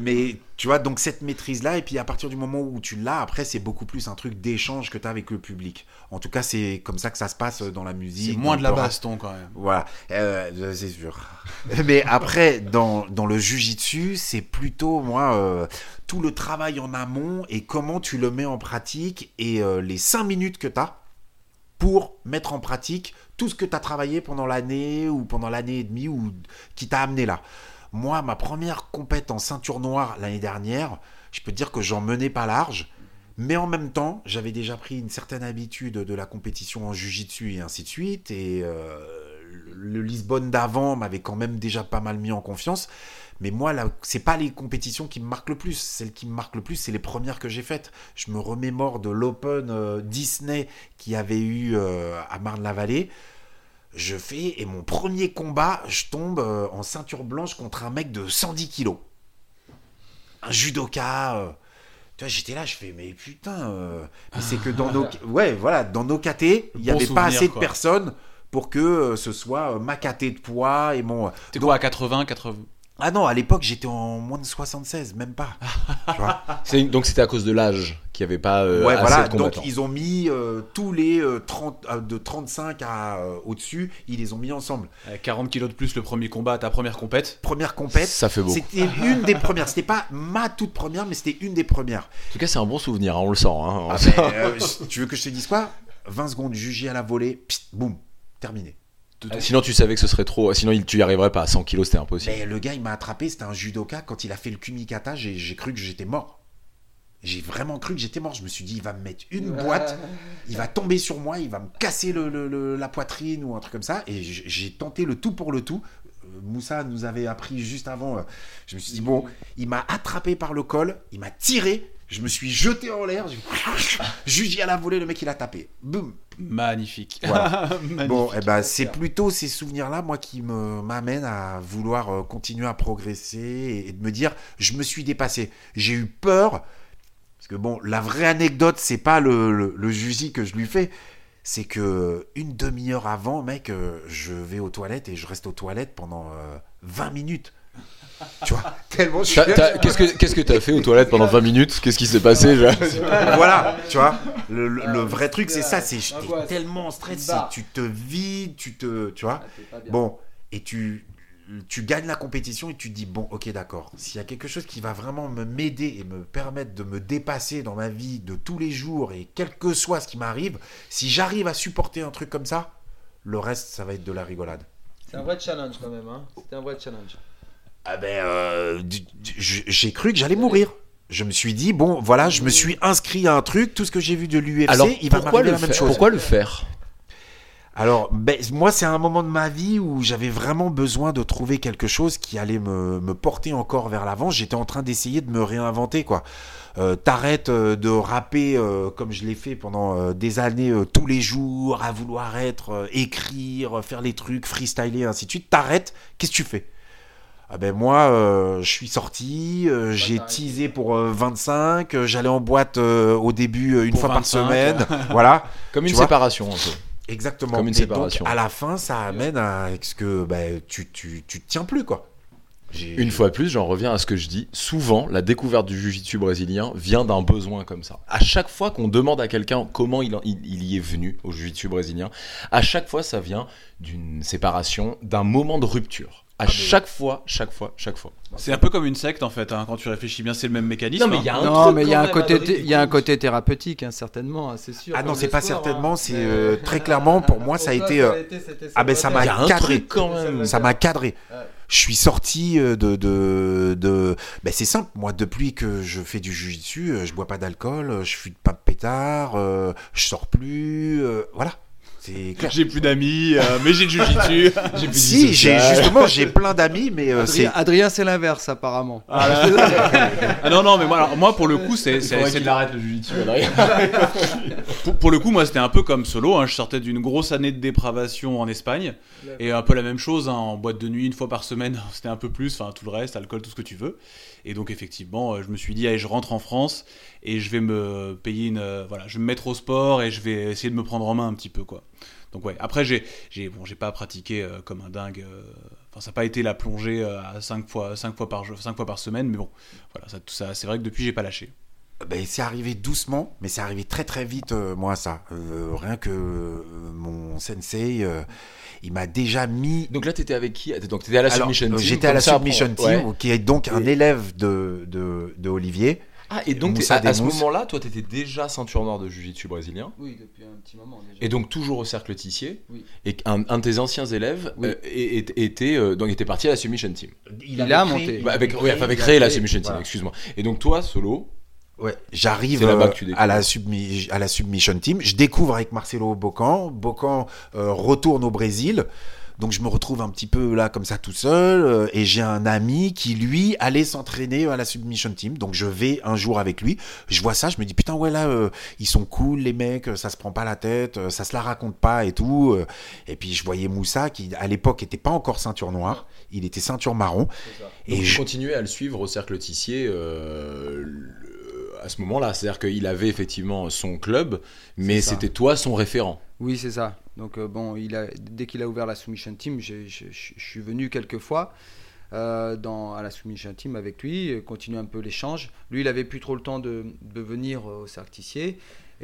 mais tu vois donc cette maîtrise là et puis à partir du moment où tu l'as après c'est beaucoup plus un truc d'échange que tu as avec le public. En tout cas, c'est comme ça que ça se passe dans la musique. C'est moins de la baston quand même. Voilà, euh, c'est sûr. (laughs) Mais après, dans, dans le jujitsu, c'est plutôt, moi, euh, tout le travail en amont et comment tu le mets en pratique et euh, les 5 minutes que tu as pour mettre en pratique tout ce que tu as travaillé pendant l'année ou pendant l'année et demie ou qui t'a amené là. Moi, ma première compète en ceinture noire l'année dernière, je peux te dire que j'en menais pas large. Mais en même temps, j'avais déjà pris une certaine habitude de la compétition en jujitsu et ainsi de suite. Et euh, le Lisbonne d'avant m'avait quand même déjà pas mal mis en confiance. Mais moi, là, c'est pas les compétitions qui me marquent le plus. Celles qui me marquent le plus, c'est les premières que j'ai faites. Je me remémore de l'Open euh, Disney qui avait eu euh, à Marne-la-Vallée. Je fais, et mon premier combat, je tombe euh, en ceinture blanche contre un mec de 110 kilos. Un judoka. euh, tu vois, j'étais là, je fais, mais putain, euh, mais c'est que dans nos, (laughs) ouais, voilà, dans nos KT, il n'y Bon avait pas assez de personnes pour que euh, ce soit euh, ma KT de poids et mon. T'es quoi à 80, 80 Ah non, à l'époque, j'étais en moins de 76, même pas. (laughs) Tu vois C'est- Donc c'était à cause de l'âge qu'il n'y avait pas euh, ouais, assez voilà. de Donc ils ont mis euh, tous les euh, 30, euh, de 35 à euh, au-dessus, ils les ont mis ensemble. Euh, 40 kilos de plus le premier combat, ta première compète. Première compète. Ça fait beaucoup. C'était (laughs) une des premières. C'était pas ma toute première, mais c'était une des premières. En tout cas, c'est un bon souvenir, hein, on le sent. hein. Ah, mais, (laughs) euh, tu veux que je te dise quoi? 20 secondes, juger à la volée, pst, boum, terminé. Ah, Sinon, tu savais que ce serait trop. Sinon, il- tu y arriverais pas. À 100 kilos, c'était impossible. Mais le gars, il m'a attrapé, c'était un judoka. Quand il a fait le kumikata, j'ai cru que j'étais mort. J'ai vraiment cru que j'étais mort. Je me suis dit, il va me mettre une boîte, il va tomber sur moi, il va me casser le- le- le- la poitrine ou un truc comme ça. Et j'ai tenté le tout pour le tout. Euh, Moussa nous avait appris juste avant. euh, Je me suis dit, bon, il m'a attrapé par le col, il m'a tiré, je me suis jeté en l'air, j'ai- (laughs) Jugi à la volée, le mec, il a tapé. Boum. Magnifique. Voilà. Magnifique. (laughs) Bon, eh ben, c'est plutôt ces souvenirs-là, moi, qui me m'amènent à vouloir euh, continuer à progresser et, et de me dire, je me suis dépassé. J'ai eu peur, parce que bon, la vraie anecdote, c'est pas le, le, le que je lui fais, c'est que une demi-heure avant, mec, euh, je vais aux toilettes et je reste aux toilettes pendant euh, 20 minutes. Tu vois, (laughs) tellement je suis... Qu'est-ce que qu'est-ce que t'as fait aux toilettes pendant 20 minutes? Qu'est-ce qui s'est passé voilà, tu vois, le, le- le vrai truc, c'est ça, c'est t'es tellement en stress, c'est Barre. tu te vides, tu te, tu vois, Ah. Bon, et tu, tu gagnes la compétition et tu te dis, bon, ok, d'accord, s'il y a quelque chose qui va vraiment me m'aider et me permettre de me dépasser dans ma vie de tous les jours et quel que soit ce qui m'arrive, si j'arrive à supporter un truc comme ça, le reste, ça va être de la rigolade. C'est un vrai challenge quand même. Hein. C'était un vrai challenge. Ah ben, euh, j'ai cru que j'allais mourir. Je me suis dit, bon, voilà, je me suis inscrit à un truc, tout ce que j'ai vu de l'UFC, il va pourquoi m'arriver le, la même faire chose. pourquoi le faire Alors, ben, moi, c'est un moment de ma vie où j'avais vraiment besoin de trouver quelque chose qui allait me, me porter encore vers l'avant. J'étais en train d'essayer de me réinventer, quoi. Euh, T'arrêtes euh, de rapper euh, comme je l'ai fait pendant euh, des années, tous les jours, à vouloir être, écrire, faire les trucs, freestyler, ainsi de suite. T'arrêtes, qu'est-ce que tu fais? Ah ben moi, euh, je suis sorti, euh, j'ai t'arrêter. teasé pour euh, 25, euh, j'allais en boîte euh, au début euh, une Pour fois 25, par semaine, (laughs) voilà. Comme une séparation un peu. Exactement. Comme une Et donc, séparation. à la fin, ça amène à ce que bah, tu, tu, tu te tiens plus, quoi. J'ai- Une fois de plus, j'en reviens à ce que je dis. Souvent, la découverte du jiu-jitsu brésilien vient d'un besoin comme ça. À chaque fois qu'on demande à quelqu'un comment il, en- il- il y est venu au jiu-jitsu brésilien, à chaque fois, ça vient d'une séparation, d'un moment de rupture. À chaque fois, chaque fois, chaque fois. C'est un peu comme une secte en fait, hein, quand tu réfléchis bien, c'est le même mécanisme. hein. a Non, mais il y a un côté, il y a un côté thérapeutique, hein, certainement, hein, c'est sûr. Ah non, c'est pas certainement, hein. c'est Mais- euh, très clairement, pour moi, ça a été. euh, ah ben, ça m'a cadré. quand même. Ça m'a cadré. Ouais. Je suis sorti euh, de. de, de... Ben, c'est simple, moi, depuis que je fais du jujitsu, euh, je bois pas d'alcool, euh, je fume pas de pétard, euh, je sors plus. euh, voilà. C'est clair. J'ai plus d'amis, euh, mais j'ai le jujitsu. (laughs) J'ai plus de vie Si, j'ai justement, j'ai plein d'amis, mais euh, c'est. Adrien, c'est l'inverse, apparemment. (laughs) ah non, non, mais moi, alors, moi pour le coup, c'est. Il faudrait qu'il arrête le jiu-jitsu, Adrien. (laughs) Pour, pour le coup, moi, c'était un peu comme solo. hein. Je sortais d'une grosse année de dépravation en Espagne. Et un peu la même chose, hein, en boîte de nuit, une fois par semaine, (laughs) c'était un peu plus. Enfin, tout le reste, alcool, tout ce que tu veux. Et donc, effectivement, euh, je me suis dit, allez, je rentre en France et je vais me payer une. euh, voilà, je vais me mettre au sport et je vais essayer de me prendre en main un petit peu, quoi. Donc, ouais. Après, j'ai j'ai bon, j'ai pas pratiqué euh, comme un dingue. Enfin, ça n'a pas été la plongée à 5 fois, cinq fois, par, jour- cinq fois par semaine, mais bon, voilà, ça, tout ça, c'est vrai que depuis, j'ai pas lâché. Ben, c'est arrivé doucement, mais c'est arrivé très très vite, euh, moi, ça. Euh, rien que euh, mon sensei, euh, il m'a déjà mis. Donc là, t'étais avec qui? Donc t'étais à la Alors, submission team. J'étais à la ça, submission team, ouais. qui est donc un élève de, de, de Olivier. Ah, et donc à, à ce moment-là, toi, t'étais déjà ceinture noire de jiu-jitsu brésilien. Oui, depuis un petit moment déjà. Et donc toujours au cercle Tissier. Oui. Et un, un de tes anciens élèves Oui. euh, était, euh, donc était parti à la submission team. Il a monté. Bah, avec, oui, enfin, avec il créé la créé, submission team, voilà. excuse-moi. Et donc toi, solo, Ouais, j'arrive euh, à la, submi- à la submission team. Je découvre avec Marcelo Bocan. Bocan euh, retourne au Brésil. Donc je me retrouve un petit peu là comme ça tout seul. euh, et j'ai un ami qui lui allait s'entraîner à la submission team. Donc je vais un jour avec lui. Je vois ça, je me dis putain ouais là euh, ils sont cool les mecs, ça se prend pas la tête, euh, ça se la raconte pas et tout. Et puis je voyais Moussa qui à l'époque était pas encore ceinture noire, il était ceinture marron. et je continuais à le suivre au cercle Tissier à ce moment-là. C'est-à-dire qu'il avait effectivement son club, mais c'était toi son référent. Oui, c'est ça. Donc euh, bon, il a, dès qu'il a ouvert la submission team, je suis venu quelques fois euh, dans, à la submission team avec lui, euh, continuer un peu l'échange. Lui, il avait plus trop le temps de, de venir au.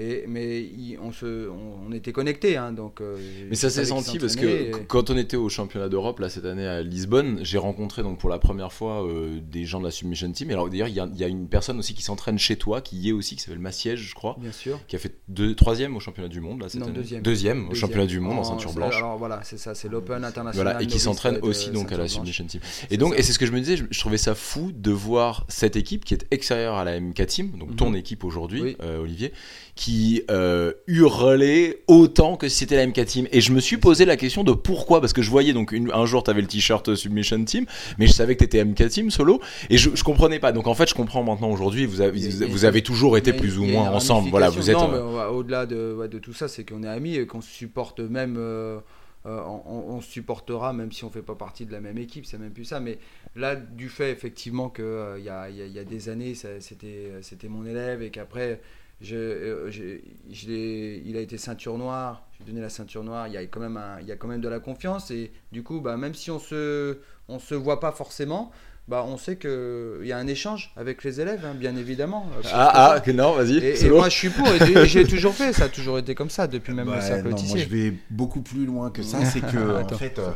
Et, mais il- on, se, on, on était connectés. Hein, donc, euh, Mais ça s'est senti parce que et- quand on était au championnat d'Europe là cette année à Lisbonne, j'ai rencontré donc pour la première fois euh, des gens de la Submission Team. Et alors d'ailleurs il y, a- il y a une personne aussi qui s'entraîne chez toi, qui y est aussi, qui s'appelle Massiège, je crois, Bien sûr. qui a fait deux, troisième au championnat du monde là cette Non, année. deuxième. au Deuxième. championnat du monde en, ceinture blanche. Alors voilà, c'est ça, c'est l'Open international. Voilà, et qui s'entraîne aussi donc à la. Submission Team. Et donc, et c'est ce que je me disais, je, je trouvais ça fou de voir cette équipe qui est extérieure à la MK Team, donc ton Mhm. équipe aujourd'hui, Oui. euh, Olivier, qui euh, hurlait autant que si c'était la MK Team. Et je me suis posé la question de pourquoi, parce que je voyais donc une- un jour tu avais le t-shirt Submission Team, mais je savais que tu étais MK Team solo, et je, je comprenais pas. Donc en fait, je comprends maintenant aujourd'hui, vous avez, vous, avez toujours été plus ou moins ensemble. Voilà, vous êtes. euh, au-delà de, ouais, de tout ça, c'est qu'on est amis et qu'on se supporte même. euh, euh, on, on se supportera même si on fait pas partie de la même équipe, c'est même plus ça. Mais là, du fait effectivement que euh, il y, a, y a- il y a des années, c'était mon élève et qu'après, je, euh, je l'ai- il a été ceinture noire. J'ai donné la ceinture noire. Il y a quand même un- il y a quand même de la confiance et du coup, bah, même si on se on se voit pas forcément. Bah, on sait qu'il y a un échange avec les élèves, hein, bien évidemment. euh, que. Ah, ah, non, vas-y. Et, et moi je suis pour, et j'ai (laughs) toujours fait, ça a toujours été comme ça depuis même Bah, le cercle non, moi je vais beaucoup plus loin que ça. C'est que (laughs) en fait, euh,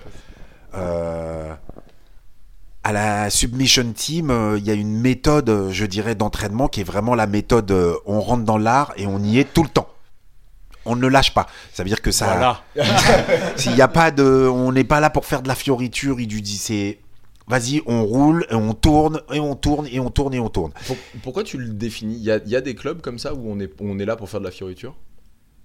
euh, à la submission team, euh, il y a une méthode, euh, je dirais, d'entraînement qui est vraiment la méthode. euh, on rentre dans l'art et on y est tout le temps. On ne lâche pas. Ça veut dire que ça. Voilà. (laughs) S'il n'y a pas de, on n'est pas là pour faire de la fioriture. Il lui dit c'est, vas-y, on roule et on tourne et on tourne et on tourne et on tourne. Pour- pourquoi tu le définis? Il y y a des clubs comme ça où on est, on est là pour faire de la fioriture?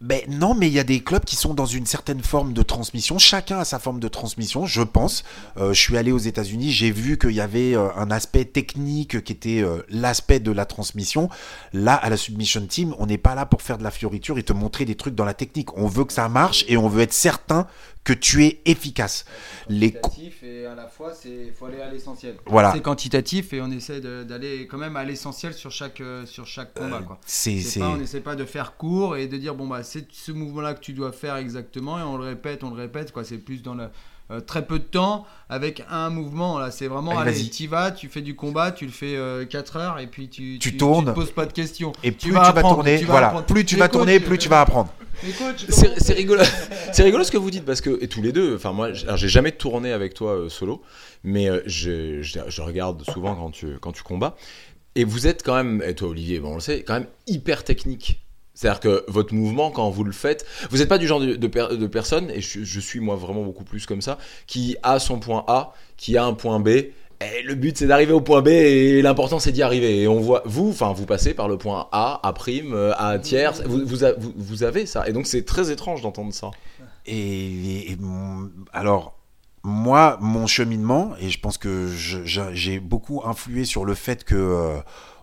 Ben non, mais il y a des clubs qui sont dans une certaine forme de transmission. Chacun a sa forme de transmission, je pense. Euh, je suis allé aux États-Unis, j'ai vu qu'il y avait euh, un aspect technique qui était euh, l'aspect de la transmission. Là, à la Submission Team, on n'est pas là pour faire de la fioriture et te montrer des trucs dans la technique. On veut que ça marche et on veut être certain que tu es efficace. Les co- Quantitatif et à la fois, c'est faut aller à l'essentiel. Voilà. C'est quantitatif et on essaie d'aller quand même à l'essentiel sur chaque euh, sur chaque combat. Quoi. c'est C'est c'est- pas, on n'essaie pas de faire court et de dire bon bah c'est ce mouvement-là que tu dois faire exactement et on le répète, on le répète quoi. C'est plus dans le euh, très peu de temps avec un mouvement là. C'est vraiment Allez, allez, vas-y. tu vas, tu fais du combat, tu le fais 4 heures et puis tu Tu tournes. te poses pas de questions. et tu plus tu vas apprendre, tourner, tu vas voilà, apprendre. plus tu vas tourner, plus euh, tu vas apprendre. C'est rigolo, (laughs) c'est rigolo ce que vous dites parce que et tous les deux, enfin moi, j'ai jamais tourné avec toi euh, solo, mais euh, je, je- je regarde souvent quand tu quand tu combats et vous êtes quand même, et toi Olivier, bon on le sait, quand même hyper technique. C'est-à-dire que votre mouvement, quand vous le faites, vous n'êtes pas du genre de, de, per- de personne, et je, je suis moi vraiment beaucoup plus comme ça, qui a son point A, qui a un point B, et le but c'est d'arriver au point B, et l'important c'est d'y arriver. Et on voit, vous, enfin vous passez par le point A, A prime, A tiers, vous, vous, a- vous- vous avez ça. Et donc c'est très étrange d'entendre ça. Et, et mon- alors, moi, mon cheminement, et je pense que j'ai beaucoup influé sur le fait que euh,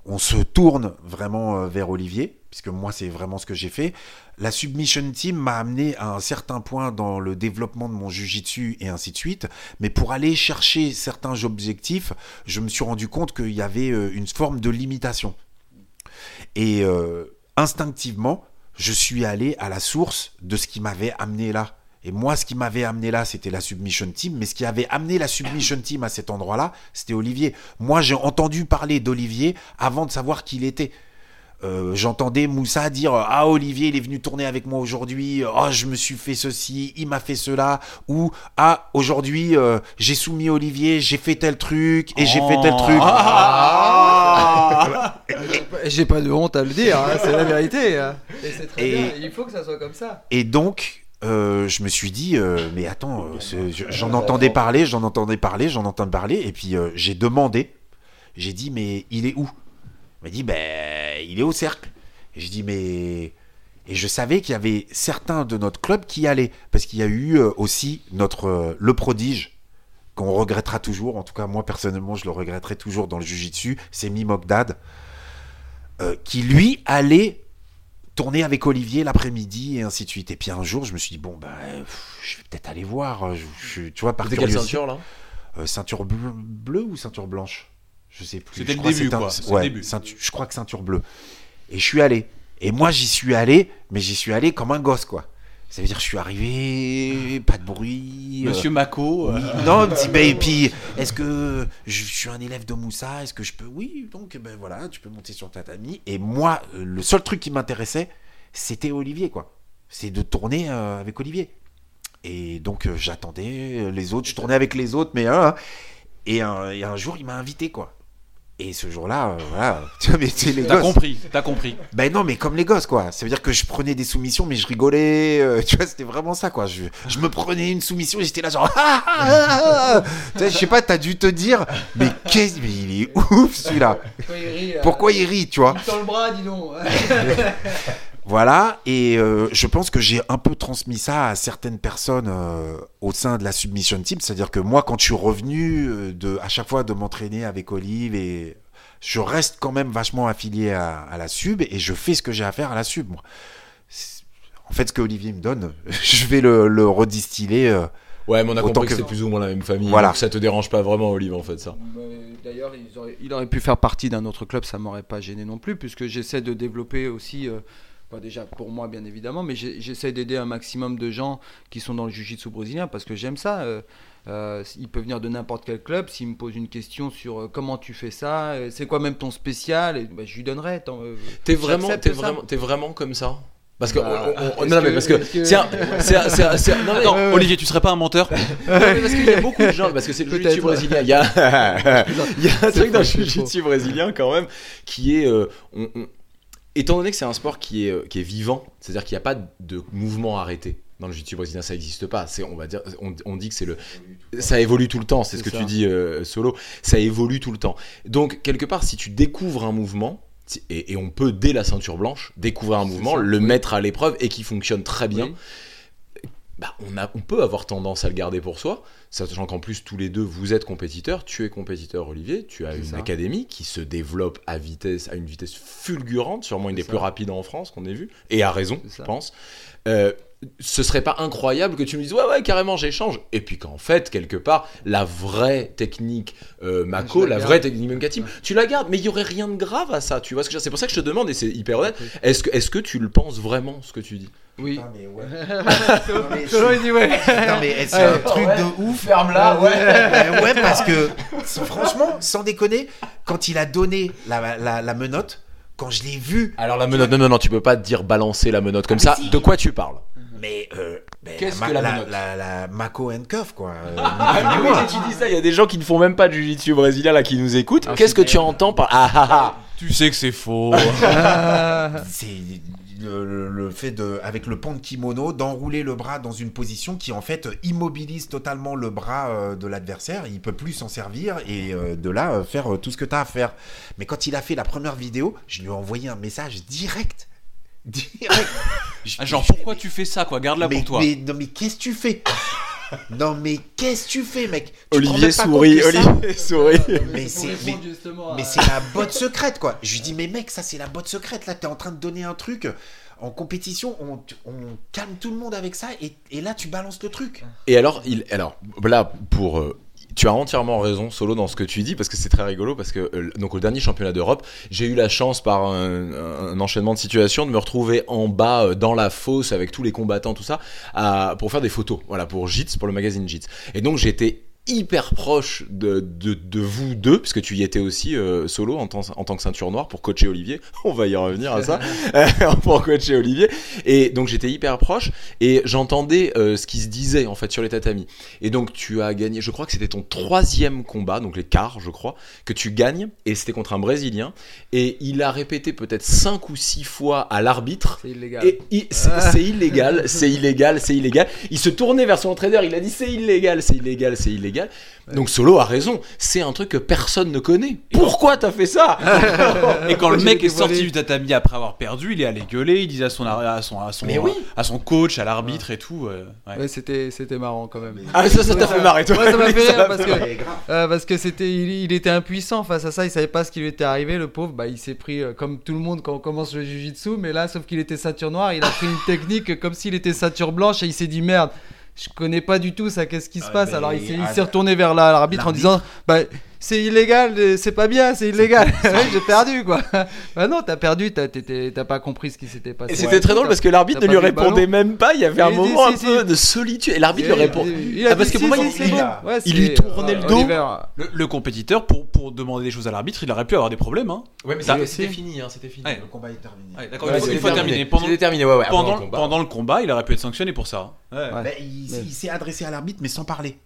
on se tourne vraiment euh, vers Olivier, puisque moi, c'est vraiment ce que j'ai fait. La submission team m'a amené à un certain point dans le développement de mon jujitsu et ainsi de suite. Mais pour aller chercher certains objectifs, je me suis rendu compte qu'il y avait euh, une forme de limitation. Et euh, instinctivement, je suis allé à la source de ce qui m'avait amené là. Et moi, ce qui m'avait amené là, c'était la Submission Team. Mais ce qui avait amené la Submission Team à cet endroit-là, c'était Olivier. Moi, j'ai entendu parler d'Olivier avant de savoir qui il était. Euh, J'entendais Moussa dire Ah, Olivier, il est venu tourner avec moi aujourd'hui. Oh, je me suis fait ceci, il m'a fait cela. Ou Ah, aujourd'hui, euh, j'ai soumis Olivier, j'ai fait tel truc et j'ai fait tel truc. J'ai pas de honte à le dire, hein, c'est la vérité. hein. Et c'est très Et- bien, il faut que ça soit comme ça. Et donc, euh, je me suis dit, euh, mais attends, euh, je- j'en entendais parler, j'en entendais parler, j'en entendais parler, et puis euh, j'ai demandé, j'ai dit, mais il est où? Il m'a dit, ben, il est au cercle. Et j'ai dit, mais. Et je savais qu'il y avait certains de notre club qui allaient, parce qu'il y a eu aussi notre le prodige qu'on regrettera toujours. En tout cas, moi personnellement, je le regretterai toujours dans le jujitsu. C'est Mimogdad, euh, qui lui allait tourner avec Olivier l'après-midi et ainsi de suite. Et puis un jour, je me suis dit bon pff, je vais peut-être aller voir. Je, je- tu vois, par quelle ceinture là Euh, ceinture bleu- bleue ou ceinture blanche? Je sais plus. C'était le début, un- quoi. Ouais, début. ceinture- je crois que ceinture bleue. Et je suis allé. Et moi, j'y suis allé, mais j'y suis allé comme un gosse, quoi. Ça veut dire, je suis arrivé, pas de bruit. euh, Monsieur Mako. euh, non, petit, ben, et puis, est-ce que je suis un élève de Moussa Est-ce que je peux Oui, donc, ben voilà, tu peux monter sur le tatami. Et moi, euh, le seul truc qui m'intéressait, c'était Olivier, quoi. C'est de tourner euh, avec Olivier. Et donc, j'attendais les autres, je tournais avec les autres, mais hein, et, un, et un jour, il m'a invité, quoi. Et ce jour-là, euh, voilà, (laughs) tu vois, mais tu sais, les T'as gosses. compris, t'as compris. Ben non, mais comme les gosses, quoi. Ça veut dire que je prenais des soumissions, mais je rigolais. euh, (laughs) tu vois, c'était vraiment ça, quoi. Je, je me prenais une soumission et j'étais là, genre. (laughs) Ah, ah, ah, ah. Tu sais, je sais pas, t'as dû te dire, mais qu'est-ce. Mais il est ouf, celui-là. Pourquoi il rit, Pourquoi il rit, tu vois? Il tend le bras, dis donc. Voilà, et euh, je pense que j'ai un peu transmis ça à certaines personnes euh, au sein de la Submission Team. C'est-à-dire que moi, quand je suis revenu euh, de, à chaque fois de m'entraîner avec Olive, et je reste quand même vachement affilié à, à la Sub et je fais ce que j'ai à faire à la Sub. Moi. En fait, ce que Olivier me donne, (laughs) je vais le, le redistiller. euh, Ouais, mais on a Autant compris que, que- c'est plus ou moins la même famille. Voilà. donc ça te dérange pas vraiment, Olive, en fait, ça. D'ailleurs, il aurait, il aurait pu faire partie d'un autre club, ça m'aurait pas gêné non plus, puisque j'essaie de développer aussi, euh, bah déjà pour moi bien évidemment, mais j'essaie d'aider un maximum de gens qui sont dans le jiu-jitsu brésilien, parce que j'aime ça. euh, euh, il peut venir de n'importe quel club, s'il me pose une question sur euh, comment tu fais ça, euh, c'est quoi même ton spécial, et, bah, je lui donnerai. euh, T'es vraiment, vraiment, t'es vraiment comme ça? Parce que, Bah, on- on- non, mais parce que, un- non, Olivier, tu serais pas un menteur? Non, mais parce qu'il y a beaucoup de gens, parce que c'est le jiu-jitsu brésilien. Il y a, (laughs) il y a un truc dans le jiu-jitsu brésilien quand même qui est. euh, on- on- étant donné que c'est un sport qui est, euh, qui est vivant, c'est-à-dire qu'il n'y a pas de mouvement arrêté. Dans le jiu-jitsu brésilien, ça n'existe pas. C'est, on va dire, on, on dit que c'est le, ça évolue tout le temps. C'est ce que ça. tu dis, euh, solo. Ça évolue tout le temps. Donc quelque part, si tu découvres un mouvement, et, et on peut dès la ceinture blanche découvrir un C'est mouvement, ça, le oui. mettre à l'épreuve et qui fonctionne très bien Oui. bah, on, a, on peut avoir tendance à le garder pour soi, sachant qu'en plus tous les deux vous êtes compétiteurs, tu es compétiteur Olivier, tu as une ça. académie qui se développe à vitesse, à une vitesse fulgurante, sûrement une des plus rapides en France qu'on ait vu, et à raison, je pense. Euh, ce serait pas incroyable que tu me dises ouais ouais carrément j'échange et puis qu'en fait quelque part la vraie technique euh, Mako la vraie technique Munkatim tu la gardes mais il y aurait rien de grave à ça tu vois ce que je veux dire? C'est pour ça que je te demande et c'est hyper honnête est-ce que est-ce que tu le penses vraiment ce que tu dis? Oui. Putain, mais ouais. (laughs) mais Solo, il dit ouais. Non, mais c'est un truc de ouf. Ferme là, ouais. Ouais, parce que franchement, sans déconner, quand il a donné la, la, la menotte, quand je l'ai vu, Alors la menotte, non, non, non, tu peux pas te dire balancer la menotte comme Ah, ça. mais si. De quoi tu parles? Mais, euh, ben, Qu'est-ce que la la, menotte la, la Mako and Cuff, quoi. (laughs) Euh, Ah dis-moi. tu dis ça, il y a des gens qui ne font même pas de jiu-jitsu brésilien là qui nous écoutent. Ah, Qu'est-ce que tu entends par ah ah ah Tu sais que c'est faux. (laughs) c'est le, fait de, avec le pan de kimono, d'enrouler le bras dans une position qui en fait immobilise totalement le bras euh, de l'adversaire. Il peut plus s'en servir et euh, de là euh, faire tout ce que tu as à faire. Mais quand il a fait la première vidéo, je lui ai envoyé un message direct. (laughs) Ah, genre, pourquoi tu fais ça, quoi? Garde-la mais, pour toi. mais- non mais qu'est-ce que tu fais? (laughs) Non mais qu'est-ce que tu fais mec? Tu Olivier même pas compte (laughs) sourit, Olivier sourit. Mais c'est mais, justement. mais c'est la botte secrète, quoi. Je lui dis, mais mec, ça c'est la botte secrète. Là, t'es en train de donner un truc. En compétition, on, on calme tout le monde avec ça. Et, et là, tu balances le truc. Et alors, il, alors là, pour. euh, tu as entièrement raison, Solo, dans ce que tu dis, parce que c'est très rigolo, parce que euh, donc au dernier championnat d'Europe, j'ai eu la chance, par un, enchaînement de situations, de me retrouver en bas, euh, dans la fosse, avec tous les combattants, tout ça, pour faire des photos, voilà, pour JITS, pour le magazine JITS. Et donc j'étais hyper proche de, de, de vous deux, puisque tu y étais aussi euh, solo en tant, en tant que ceinture noire pour coacher Olivier. (laughs) On va y revenir à ça. (laughs) pour coacher Olivier. Et donc j'étais hyper proche et j'entendais euh, ce qui se disait en fait sur les tatamis. Et donc tu as gagné, je crois que c'était ton troisième combat, donc les quarts, je crois, que tu gagnes. Et c'était contre un Brésilien. Et il a répété peut-être cinq ou six fois à l'arbitre. C'est illégal. C'est c'est illégal, c'est illégal, c'est illégal. Il se tournait vers son entraîneur, il a dit c'est illégal, c'est illégal, c'est illégal. Donc Solo a raison, c'est un truc que personne ne connaît. Pourquoi t'as fait ça (laughs) Et quand le mec est sorti du tatami après avoir perdu, il est allé gueuler, il disait à son, à son, à son, Mais oui. à son coach, à l'arbitre et tout. euh, ouais. Ouais, c'était c'était marrant quand même. Ah ça, ça t'a fait marrer toi Ouais, ça m'a fait (laughs) Ça rire m'a parce fait que, euh, parce que c'était, il, il était impuissant face à ça, il savait pas ce qui lui était arrivé, le pauvre. Bah, il s'est pris euh, comme tout le monde quand on commence le jujitsu, mais là, sauf qu'il était ceinture noire, il a pris une technique comme s'il était ceinture blanche et il s'est dit merde. Je connais pas du tout ça, qu'est-ce qui se Ah, passe. Alors il s'est, ah, retourné vers la- l'arbitre en disant bah, c'est illégal, euh, c'est pas bien, c'est illégal. (laughs) J'ai perdu quoi. Bah non, t'as perdu, t'as pas compris ce qui s'était passé. Et c'était très drôle parce que l'arbitre ne lui le répondait même pas. Il y avait un moment un peu de solitude. Et l'arbitre lui répond. Ah, parce que pour moi, il- lui tournait le euh, dos. Oliver, Le, le compétiteur, pour, demander des choses à l'arbitre, il aurait pu avoir des problèmes. Hein. Ouais, mais Ça- c'était fini. hein, C'était fini. Le combat est terminé. D'accord, une fois- terminé. Pendant, C'était terminé, ouais, ouais. avant pendant, le combat. le il aurait pu être sanctionné pour ça. Ouais. Bah, il s'est adressé à l'arbitre, mais sans parler.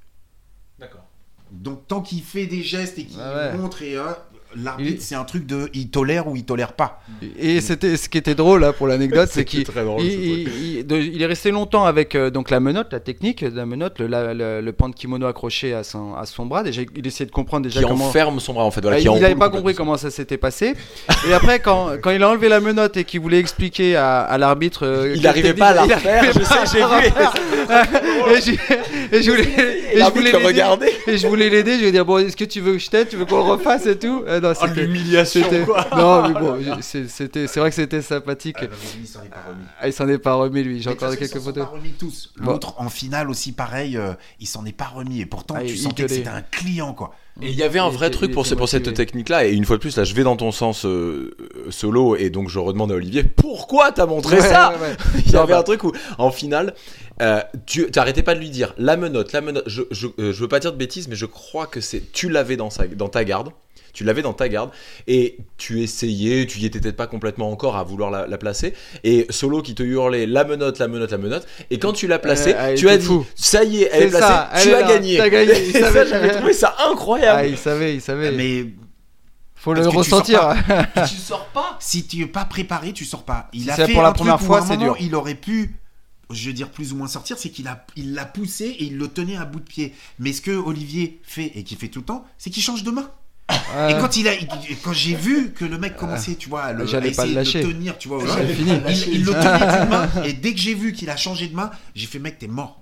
Donc, tant qu'il fait des gestes et qu'il ouais. montre, et euh, l'arbitre, Il- c'est un truc de il tolère ou il tolère pas. Et c'était ce qui était drôle là pour l'anecdote, (laughs) c'est qu'il C'était très drôle, il, est resté longtemps avec euh, donc la menotte, la technique de la menotte, le, la- le, le pan de kimono accroché à son, à son bras. Déjà, il essayait de comprendre déjà Qui comment. enferme son bras en fait. Voilà, Ah, qui il n'avait pas compris comment ça s'était passé. Et après, quand, quand il a enlevé la menotte et qu'il voulait expliquer à, à l'arbitre. euh, Il n'arrivait pas à la refaire, je sais, j'ai vu. (laughs) et, je, voulais. Et je L'arbitre voulais le l'aider. Et je voulais l'aider. Je lui ai dit Bon, est-ce que tu veux que je t'aide Tu veux qu'on le refasse et tout? Non, Oh, l'humiliation, c'était- quoi. Non, mais bon, c'était, c'est vrai que c'était sympathique. Ah, il s'en est pas remis. Ah, il s'en est pas remis lui. J'ai encore quelques ils s'en photos. sont pas remis tous. Bon. L'autre en finale aussi pareil, euh, il s'en est pas remis et pourtant Ah, tu sentais que c'était un client quoi. Et il y avait un vrai truc pour, pour cette technique-là. Et une fois de plus, là, je vais dans ton sens euh, solo. Et donc, je redemande à Olivier pourquoi t'as montré Ouais, ça? ouais, ouais. (laughs) Il y Non, avait bah. un truc où, en finale, euh, tu t'arrêtais pas de lui dire la menotte, la menotte. Je, je, euh, je veux pas dire de bêtises, mais je crois que c'est. Tu l'avais dans, sa- dans ta garde. Tu l'avais dans ta garde et tu essayais, tu y étais peut-être pas complètement encore à vouloir la, la placer. Et Solo qui te hurlait la menotte, la menotte, la menotte. Et quand tu l'as placée, Euh, elle tu as dit fou. ça y est, elle est placée, ça, tu as là, gagné. t'as gagné, (laughs) il savait. j'avais trouvé ça Ah, incroyable. il savait, il savait. Mais Faut le que tu ressentir. (laughs) tu sors pas. si tu es pas préparé, tu sors pas. Il Si a c'est fait pour la première fois, c'est dur. Il aurait pu je veux dire plus ou moins sortir, c'est qu'il a, il l'a poussé et il le tenait à bout de pied. Mais ce que Olivier fait et qu'il fait tout le temps, c'est qu'il change de main. Et quand il a, quand j'ai vu que le mec commençait, tu vois, à le, à le de tenir, tu vois, J'avais ouais, fini. il, il le tenait (laughs) d'une main. Et dès que j'ai vu qu'il a changé de main, j'ai fait mec, t'es mort.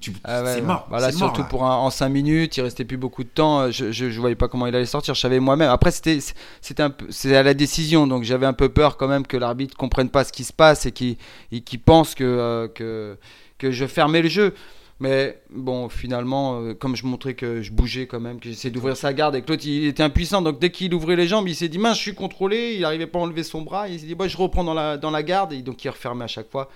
Tu, Ah ouais, c'est mort. Voilà, mort, surtout pour un, en 5 minutes, il restait plus beaucoup de temps. Je, je, je voyais pas comment il allait sortir. Je savais moi-même. Après, c'était, c'était un peu, c'est à la décision, donc j'avais un peu peur quand même que l'arbitre comprenne pas ce qui se passe et qu'il, et qu'il pense que, euh, que, que je fermais le jeu. Mais bon, finalement, euh, comme je montrais que je bougeais quand même, que j'essayais d'ouvrir sa garde et que l'autre il était impuissant, donc dès qu'il ouvrait les jambes, il s'est dit mince, je suis contrôlé, il n'arrivait pas à enlever son bras, il s'est dit je reprends dans la, dans la garde, et donc il refermait à chaque fois.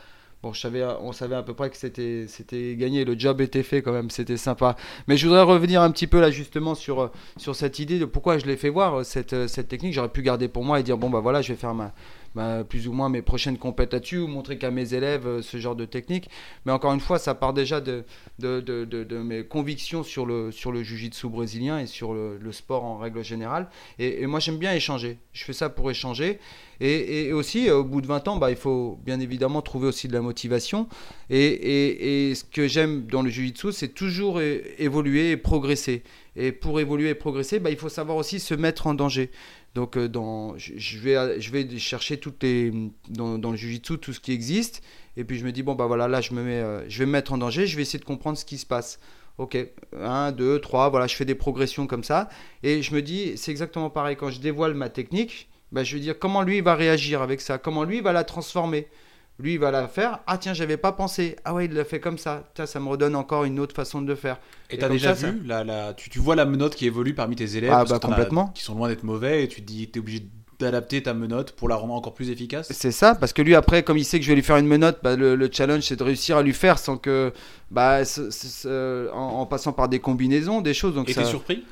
Bon, on savait à peu près que c'était, gagné, le job était fait quand même, c'était sympa. Mais je voudrais revenir un petit peu là justement sur, cette idée de pourquoi je l'ai fait voir, cette, technique. J'aurais pu garder pour moi et dire bon bah voilà, je vais faire plus ou moins mes prochaines compètes là-dessus ou montrer qu'à mes élèves euh, ce genre de technique. Mais encore une fois, ça part déjà de, mes convictions sur le, sur le jiu-jitsu brésilien et sur le, sport en règle générale. Et moi j'aime bien échanger. Je fais ça pour échanger. Et, aussi, euh, au bout de 20 ans, bah, il faut bien évidemment trouver aussi de la motivation. Et, ce que j'aime dans le jiu-jitsu, c'est toujours évoluer et progresser. Et pour évoluer et progresser, bah, il faut savoir aussi se mettre en danger. Donc, euh, je, vais, chercher toutes les, dans, le jiu-jitsu tout ce qui existe. Et puis je me dis, bon, bah voilà, là, je, euh, vais me mettre en danger, je vais essayer de comprendre ce qui se passe. Ok, 1, 2, 3, voilà, je fais des progressions comme ça. Et je me dis, c'est exactement pareil, quand je dévoile ma technique, bah, je veux dire comment lui il va réagir avec ça, comment lui il va la transformer? Lui il va la faire, ah tiens, j'avais pas pensé, ah ouais, il l'a fait comme ça, tiens, ça me redonne encore une autre façon de le faire. Et Et t'as déjà ça, vu, la, la- tu, tu vois la menotte qui évolue parmi tes élèves Ah, parce bah, que t'en as- complètement. qui sont loin d'être mauvais et tu te dis t'es obligé d'adapter ta menotte pour la rendre encore plus efficace? C'est ça, parce que lui après, comme il sait que je vais lui faire une menotte, bah, le, le challenge c'est de réussir à lui faire sans que, bah, en passant par des combinaisons, des choses. Donc Et ça, t'es surpris?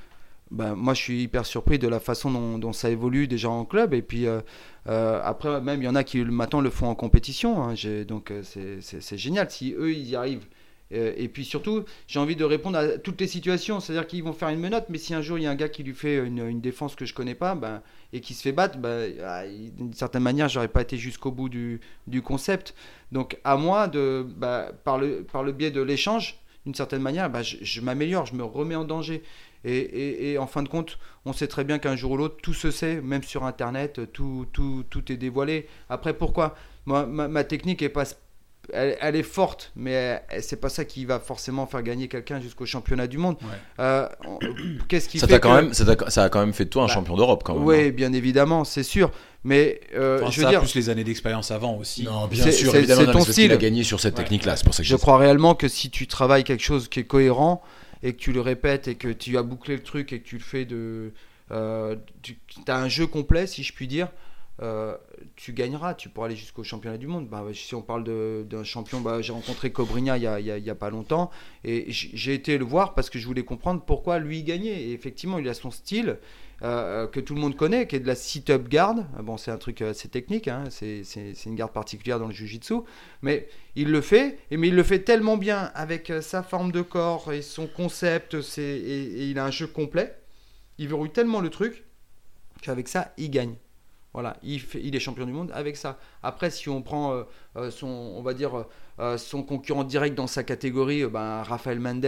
Bah, moi je suis hyper surpris de la façon dont, ça évolue déjà en club. Et puis euh, euh, après même il y en a qui matin le font en compétition hein. Donc euh, c'est- génial. Si eux ils y arrivent et puis surtout j'ai envie de répondre à toutes les situations. C'est à dire qu'ils vont faire une menotte mais si un jour il y a un gars qui lui fait une, défense que je connais pas ben, et qui se fait battre ben, ah, il- d'une certaine manière j'aurais pas été jusqu'au bout du, du concept. Donc à moi de bah, par, le, par le biais de l'échange d'une certaine manière bah, je, je m'améliore je me remets en danger et, et- et en fin de compte, on sait très bien qu'un jour ou l'autre, tout se sait, même sur Internet, tout, tout, tout est dévoilé. Après, pourquoi? Moi, ma, ma technique est pas, elle, elle est forte, mais elle- c'est pas ça qui va forcément faire gagner quelqu'un jusqu'au championnat du monde. Ouais. Euh, (coughs) Qu'est-ce qui Ça, fait t'a quand que- même, ça, a quand même fait de toi un Bah, champion d'Europe quand même. Oui, bien évidemment, c'est sûr. Mais euh, Enfin, je veux ça, dire, plus les années d'expérience avant aussi. Non, bien C'est- sûr, c'est- évidemment. c'est non, ton a style. gagné sur cette Ouais. technique-là, c'est pour ça que je crois réellement que si tu travailles quelque chose qui est cohérent et que tu le répètes et que tu as bouclé le truc et que tu le fais de. euh, tu as un jeu complet, si je puis dire. euh, tu gagneras, tu pourras aller jusqu'au championnat du monde. Bah, si on parle d'un champion, bah, j'ai rencontré Cobrinha il y, a, a- pas longtemps et j'ai été le voir parce que je voulais comprendre pourquoi lui gagnait. Et effectivement, il a son style euh, que tout le monde connaît, qui est de la sit-up guard. Bon, c'est un truc assez technique, hein, c'est une garde particulière dans le jiu-jitsu, mais il le fait, et, mais il le fait tellement bien avec euh, sa forme de corps et son concept, et, et il a un jeu complet. Il verrouille tellement le truc qu'avec ça, il gagne. Voilà, il, est champion du monde avec ça. Après, si on prend euh, euh, son, on va dire, euh, son concurrent direct dans sa catégorie, euh, ben, Rafael Mendes,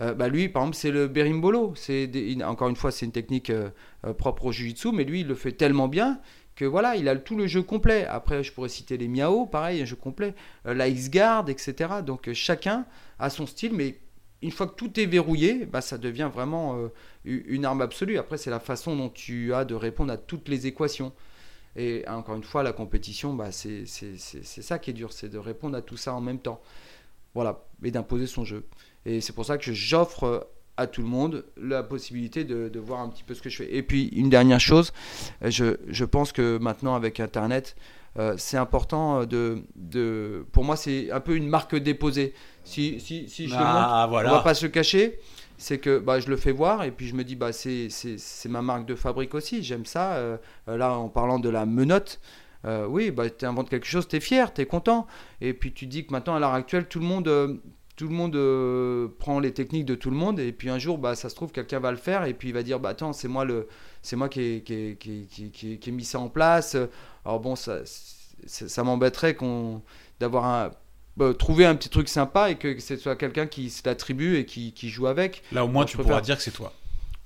euh, bah, lui, par exemple, c'est le berimbolo. Des- encore une fois, c'est une technique euh, euh, propre au jiu-jitsu, mais lui, il le fait tellement bien que voilà, il a tout le jeu complet. Après, je pourrais citer les Miao, pareil, un jeu complet, la X-Guard, etc. Donc, chacun a son style, mais une fois que tout est verrouillé, bah, ça devient vraiment une arme absolue. Après, c'est la façon dont tu as de répondre à toutes les équations. Et encore une fois, la compétition, bah, c'est ça qui est dur, c'est de répondre à tout ça en même temps. Voilà, et d'imposer son jeu. Et c'est pour ça que j'offre à tout le monde la possibilité de, de voir un petit peu ce que je fais. Et puis, une dernière chose, je, je pense que maintenant, avec Internet, euh, c'est important de, de... Pour moi, c'est un peu une marque déposée. Si, si, si je le montre, Ah, on va voilà. pas se cacher. C'est que bah, je le fais voir et puis je me dis bah c'est ma marque de fabrique aussi. J'aime ça. Euh, là en parlant de la menotte, euh, oui bah tu inventes quelque chose, tu es fier, tu es content. Et puis tu dis que maintenant à l'heure actuelle tout le monde tout le monde euh, prend les techniques de tout le monde et puis un jour bah ça se trouve quelqu'un va le faire et puis il va dire bah attends c'est moi le c'est moi qui ai, qui, ai- qui, ai- qui, qui mis ça en place. Alors bon ça ça, m'embêterait qu'on d'avoir un bah, trouver un petit truc sympa et que ce soit quelqu'un qui se l'attribue et qui, qui joue avec. Là, au moins, Moi, tu pourras préfère. dire que c'est toi.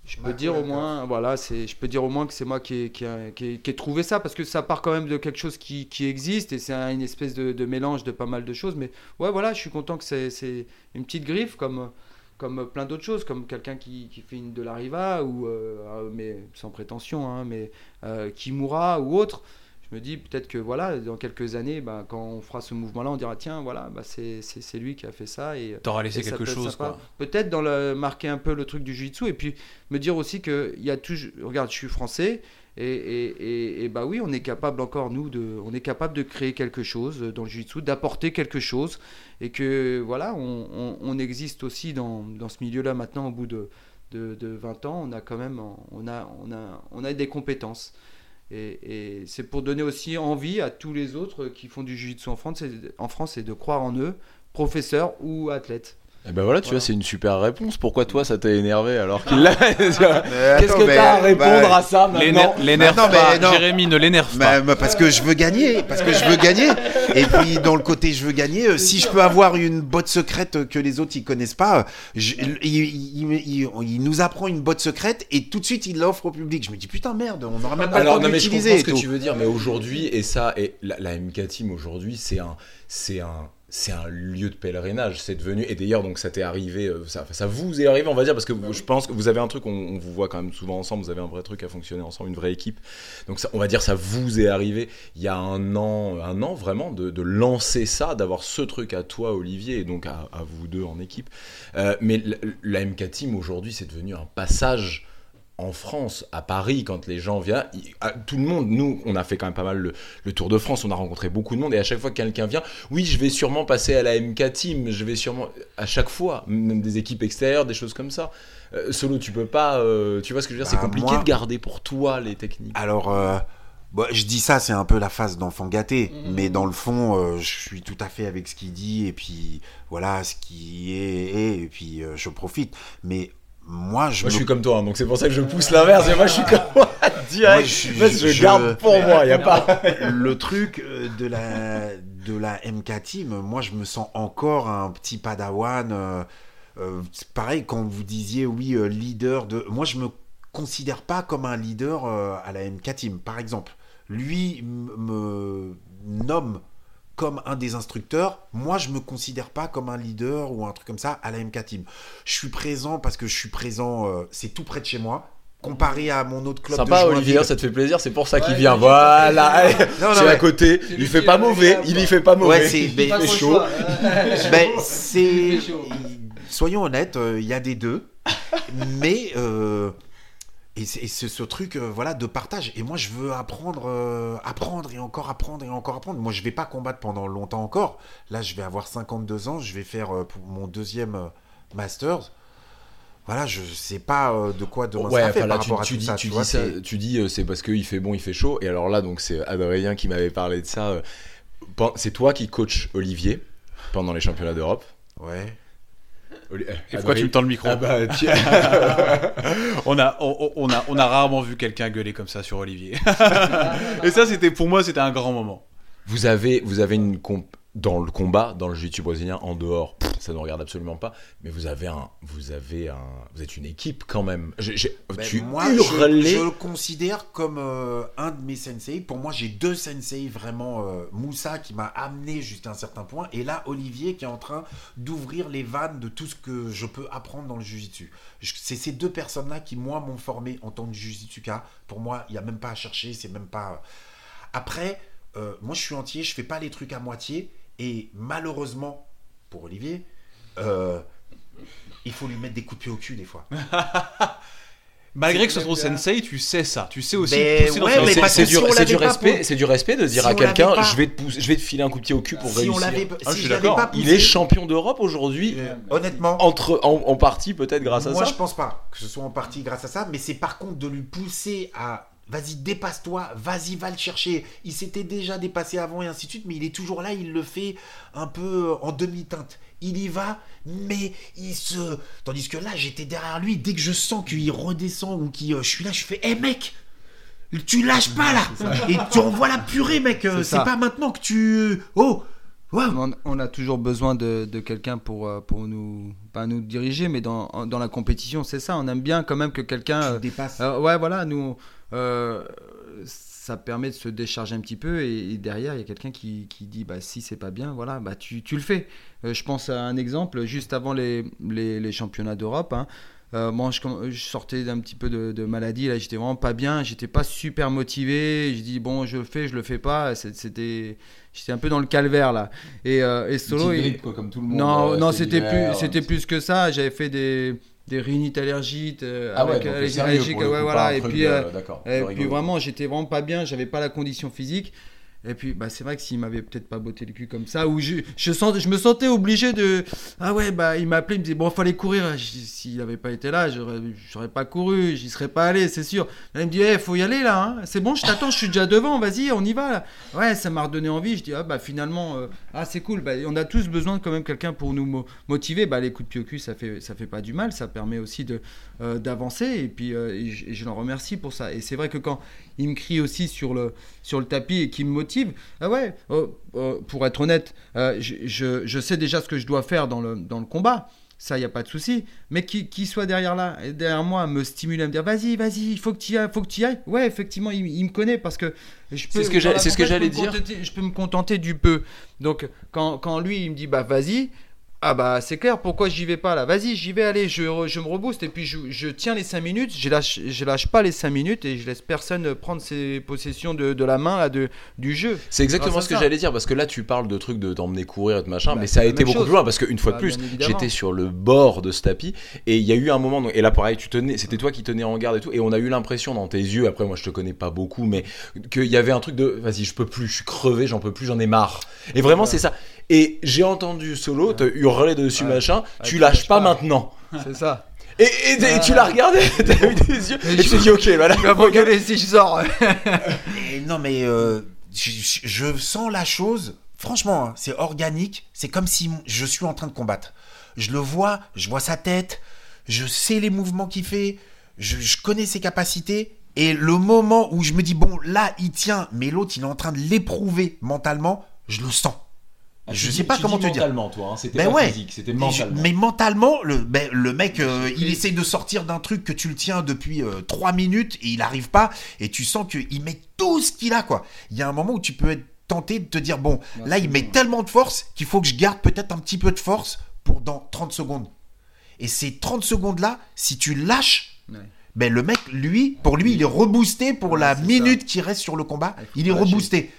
Je peux dire au moins, voilà, c'est, je peux dire au moins que c'est moi qui ai, qui, ai, qui ai- qui ai trouvé ça parce que ça part quand même de quelque chose qui, qui existe et c'est un- une espèce de, de mélange de pas mal de choses. Mais ouais, voilà, je suis content que c'est, c'est une petite griffe comme, comme plein d'autres choses, comme quelqu'un qui, qui fait une de la riva ou, euh, euh, mais sans prétention, hein, mais euh, Kimura ou autre. Je me dis peut-être que voilà, dans quelques années, bah, quand on fera ce mouvement-là, on dira tiens, voilà, bah, c'est, lui qui a fait ça et T'auras laissé et quelque peut chose, quoi. Peut-être dans le marquer un peu le truc du jiu-jitsu et puis me dire aussi que il y a toujours. Regarde, je suis français et, et, et, et bah oui, on est capable encore nous de, on est capable de créer quelque chose dans le jiu-jitsu, d'apporter quelque chose et que voilà, on, on, on existe aussi dans, dans ce milieu-là maintenant au bout de, de, de 20 ans, on a quand même, on a, on a, on a des compétences. Et, c'est pour donner aussi envie à tous les autres qui font du jiu-jitsu en France, en France et de croire en eux, professeurs ou athlètes. Et ben voilà, tu Voilà. vois, c'est une super réponse. Pourquoi toi ça t'a énervé alors qu'il l'a (laughs) Qu'est-ce que t'as à répondre bah, à ça maintenant L'énerve l'énerve non, mais pas. non. Jérémy, ne l'énerve pas. bah, parce que je veux gagner, parce que je veux gagner. Et puis dans le côté je veux gagner, euh, si je peux avoir une botte secrète que les autres ils connaissent pas, je- il, il- il- il nous apprend une botte secrète et tout de suite il l'offre au public. Je me dis putain merde, on n'aura même pas Alors le temps non de mais je comprends ce que tout. tu veux dire, mais aujourd'hui et ça et la, la MK Team aujourd'hui c'est un c'est un c'est un lieu de pèlerinage, c'est devenu et d'ailleurs donc ça t'est arrivé, euh, ça, ça vous est arrivé on va dire parce que vous- je pense que vous avez un truc, on, on vous voit quand même souvent ensemble, vous avez un vrai truc à fonctionner ensemble, une vraie équipe, donc ça, on va dire ça vous est arrivé il y a un an, un an vraiment de, de lancer ça, d'avoir ce truc à toi Olivier et donc à, à vous deux en équipe, Euh, mais la, la MK Team aujourd'hui c'est devenu un passage en France, à Paris, quand les gens viennent, à- tout le monde, nous, on a fait quand même pas mal le, le Tour de France, on a rencontré beaucoup de monde, et à chaque fois que quelqu'un vient, oui, je vais sûrement passer à la MK Team, je vais sûrement, à chaque fois, même des équipes extérieures, des choses comme ça. Euh, solo, tu peux pas, euh, tu vois ce que je veux dire, c'est Bah, compliqué moi- de garder pour toi les techniques. Alors, euh, bon, je dis ça, c'est un peu la phase d'enfant gâté, Mhm. mais dans le fond, euh, je suis tout à fait avec ce qu'il dit, et puis voilà, ce qui est, est, et puis euh, je profite. Mais moi, je Moi, je suis comme toi, hein, donc c'est pour ça que je pousse l'inverse, moi, je suis comme moi, direct, Moi, je- je, je- garde pour moi, y a pas... le truc euh, de la de la MK Team, moi je me sens encore un petit padawan. euh, euh, pareil quand vous disiez oui euh, leader de, moi je me considère pas comme un leader à la MK Team. Par exemple, lui me nomme comme un des instructeurs, moi je me considère pas comme un leader ou un truc comme ça à la MK Team. Je suis présent parce que je suis présent, euh, c'est tout près de chez moi. Comparé à mon autre club de Sympa, Joinville, Olivier, ça te fait plaisir, c'est pour ça qu'il Ouais, vient. il- Voilà, (laughs) c'est à côté, il fait pas mauvais, il y fait pas mauvais. Ouais, c'est- il chaud. Ben, c'est. Soyons honnêtes, euh, il y a des deux. mais. euh, et c'est ce truc euh, voilà de partage et moi je veux apprendre euh, apprendre et encore apprendre et encore apprendre moi je vais pas combattre pendant longtemps encore là je vais avoir 52 ans je vais faire euh, pour mon deuxième masters voilà je sais pas de quoi demain Ouais, sera fait par tu, rapport à tout dis, ça tu tu vois, dis, ça- c'est- tu dis, c'est parce qu'il fait bon, il fait chaud. Et alors là, donc c'est Adrien qui m'avait parlé de ça. C'est toi qui coach Olivier pendant les championnats d'Europe. ouais Et pourquoi tu me tends le micro Ah bah, (laughs) tu- on, a, on, on a, on a rarement vu quelqu'un gueuler comme ça sur Olivier. (laughs) Et ça, c'était pour moi, c'était un grand moment. Vous avez, vous avez une comp dans le combat, dans le jiu-jitsu brésilien, en dehors, pff, ça ne regarde absolument pas. Mais vous avez un, vous avez un, vous êtes une équipe quand même. Ben, tu moi, je, hurlais. je le considère comme euh, un de mes sensei. Pour moi, j'ai deux sensei vraiment. euh, Moussa qui m'a amené jusqu'à un certain point, et là Olivier qui est en train d'ouvrir les vannes de tout ce que je peux apprendre dans le jujitsu. C'est ces deux personnes-là qui moi m'ont formé en tant que jujitsuka. Pour moi, il y a même pas à chercher. C'est même pas. Après, euh, moi, je suis entier. Je fais pas les trucs à moitié, et malheureusement pour Olivier. euh, il faut lui mettre des coups de pied au cul des fois. (laughs) Malgré que ce soit sensei, tu sais ça. Tu sais aussi Mais ouais, mais c'est sens. parce c'est que du, si on c'est du respect, pour- c'est du respect de dire Si à quelqu'un, pas- je vais te pousser- je vais te filer un coup de pied au cul pour si réussir. on l'avait, Ah, je si suis je l'avais d'accord. pas Il est champion d'Europe aujourd'hui, Euh, honnêtement, entre en, en partie peut-être grâce à moi ça. je pense pas que ce soit en partie grâce à ça, mais c'est par contre de lui pousser à vas-y dépasse-toi, vas-y va le chercher. Il s'était déjà dépassé avant et ainsi de suite, mais il est toujours là, il le fait un peu en demi-teinte. Il y va, mais il se. Tandis que là, j'étais derrière lui. Dès que je sens qu'il redescend ou qu'il, euh, je suis là, je fais, hé mec, tu lâches pas là. Et tu envoies la purée, mec. euh, C'est pas maintenant que tu. Oh, ouais. On, a toujours besoin de, de quelqu'un pour, euh, pour nous, pas nous diriger, mais dans, dans la compétition, c'est ça. On aime bien quand même que quelqu'un. Euh, euh, ouais, voilà, nous, euh, ça permet de se décharger un petit peu et, et derrière, il y a quelqu'un qui, qui dit bah, si c'est pas bien, voilà, bah, tu, tu le fais. Euh, je pense à un exemple, juste avant les, les, les championnats d'Europe. hein, euh, moi, je, sortais d'un petit peu de, de maladie, là, j'étais vraiment pas bien, j'étais pas super motivé. Je dis bon, je le fais, je le fais pas. C'était, j'étais un peu dans le calvaire là. Et, euh, et solo, il- comme tout le non, non, c'était plus, c'était plus que ça. J'avais fait des, des rhinites allergiques, euh, Ah ouais, avec donc allergies sérieux, allergiques, ouais, voilà. Et puis, euh, et puis vraiment, j'étais vraiment pas bien. J'avais pas la condition physique. Et puis, bah, c'est vrai que s'il m'avait peut-être pas botté le cul comme ça, ou je, je, je me sentais obligé de. Ah ouais, bah, il m'appelait, il me disait, bon, fallait courir. Dis, S'il avait pas été là, j'aurais, pas couru, j'y serais pas allé, c'est sûr. Là, il me dit, eh, faut y aller là, hein. c'est bon, je t'attends, je suis déjà devant, vas-y, on y va. Ouais, ça m'a redonné envie. Je dis, ah bah, finalement, euh, ah, c'est cool. Bah, on a tous besoin quand même quelqu'un pour nous mo- motiver. Bah, les coups de pied au cul, ça fait, ça fait pas du mal, ça permet aussi de, euh, d'avancer. Et puis, euh, je, je l'en remercie pour ça. Et c'est vrai que quand il me crie aussi sur le, sur le tapis et qui me motive, ah ouais, euh, euh, pour être honnête, euh, je, je, je sais déjà ce que je dois faire dans le, dans le combat. Ça, il n'y a pas de souci. Mais qui, qui soit derrière là, derrière moi, me stimuler, à me dire vas-y, vas-y, il faut que tu y ailles, faut que tu ailles. Ouais, effectivement, il, il me connaît parce que je peux. C'est ce que j'allais- dire. contenter- je peux me contenter du peu. Donc, quand, quand lui, il me dit bah vas-y. Ah bah c'est clair, pourquoi j'y vais pas là? Vas-y, j'y vais, allez, je, re- je me rebooste et puis je, je tiens les 5 minutes, je lâche, je lâche pas les 5 minutes et je laisse personne prendre ses possessions de, de la main là, de, du jeu. C'est exactement ce que j'allais dire parce que là tu parles de trucs de t'emmener courir et de machin, Bah, mais ça a été beaucoup chose. plus loin parce qu'une fois Bah, de plus, j'étais sur le bord de ce tapis et il y a eu un moment et là pareil, tu tenais, c'était toi qui tenais en garde et tout et on a eu l'impression dans tes yeux, après moi je te connais pas beaucoup, mais qu'il y avait un truc de vas-y je peux plus, je suis crevé, j'en peux plus, j'en ai marre. Et vraiment Ouais. c'est ça. Et j'ai entendu solo, te hurler dessus Ouais. machin, Ouais, tu lâches pas, pas. maintenant. (laughs) C'est ça. Et, et- et tu l'as regardé, (laughs) t'as eu des yeux et tu je- t'es dit ok (laughs) voilà. Tu vas me gueuler si je sors. Et non, mais euh, je, sens la chose. Franchement, hein, c'est organique. C'est comme si je suis en train de combattre. Je le vois, je vois sa tête, je sais les mouvements qu'il fait, je, je connais ses capacités. Et le moment où je me dis, bon, là, il tient, mais l'autre, il est en train de l'éprouver mentalement, je le sens. Ah, je sais pas comment te dire. Mentalement toi, hein, c'était Ben pas ouais. physique, c'était je- mentalement. mais mentalement, le, ben, le mec, euh, il essaye de sortir d'un truc que tu le tiens depuis 3 minutes et il arrive pas. Et tu sens qu'il met tout ce qu'il a, quoi. Il y a un moment où tu peux être tenté de te dire, bon, là, il met tellement de force qu'il faut que je garde peut-être un petit peu de force pour dans 30 secondes. Et ces 30 secondes-là, si tu lâches, Ouais. ben, le mec, lui, pour lui, il est reboosté pour Ouais, la minute qui reste sur le combat. Il est lâcher. reboosté.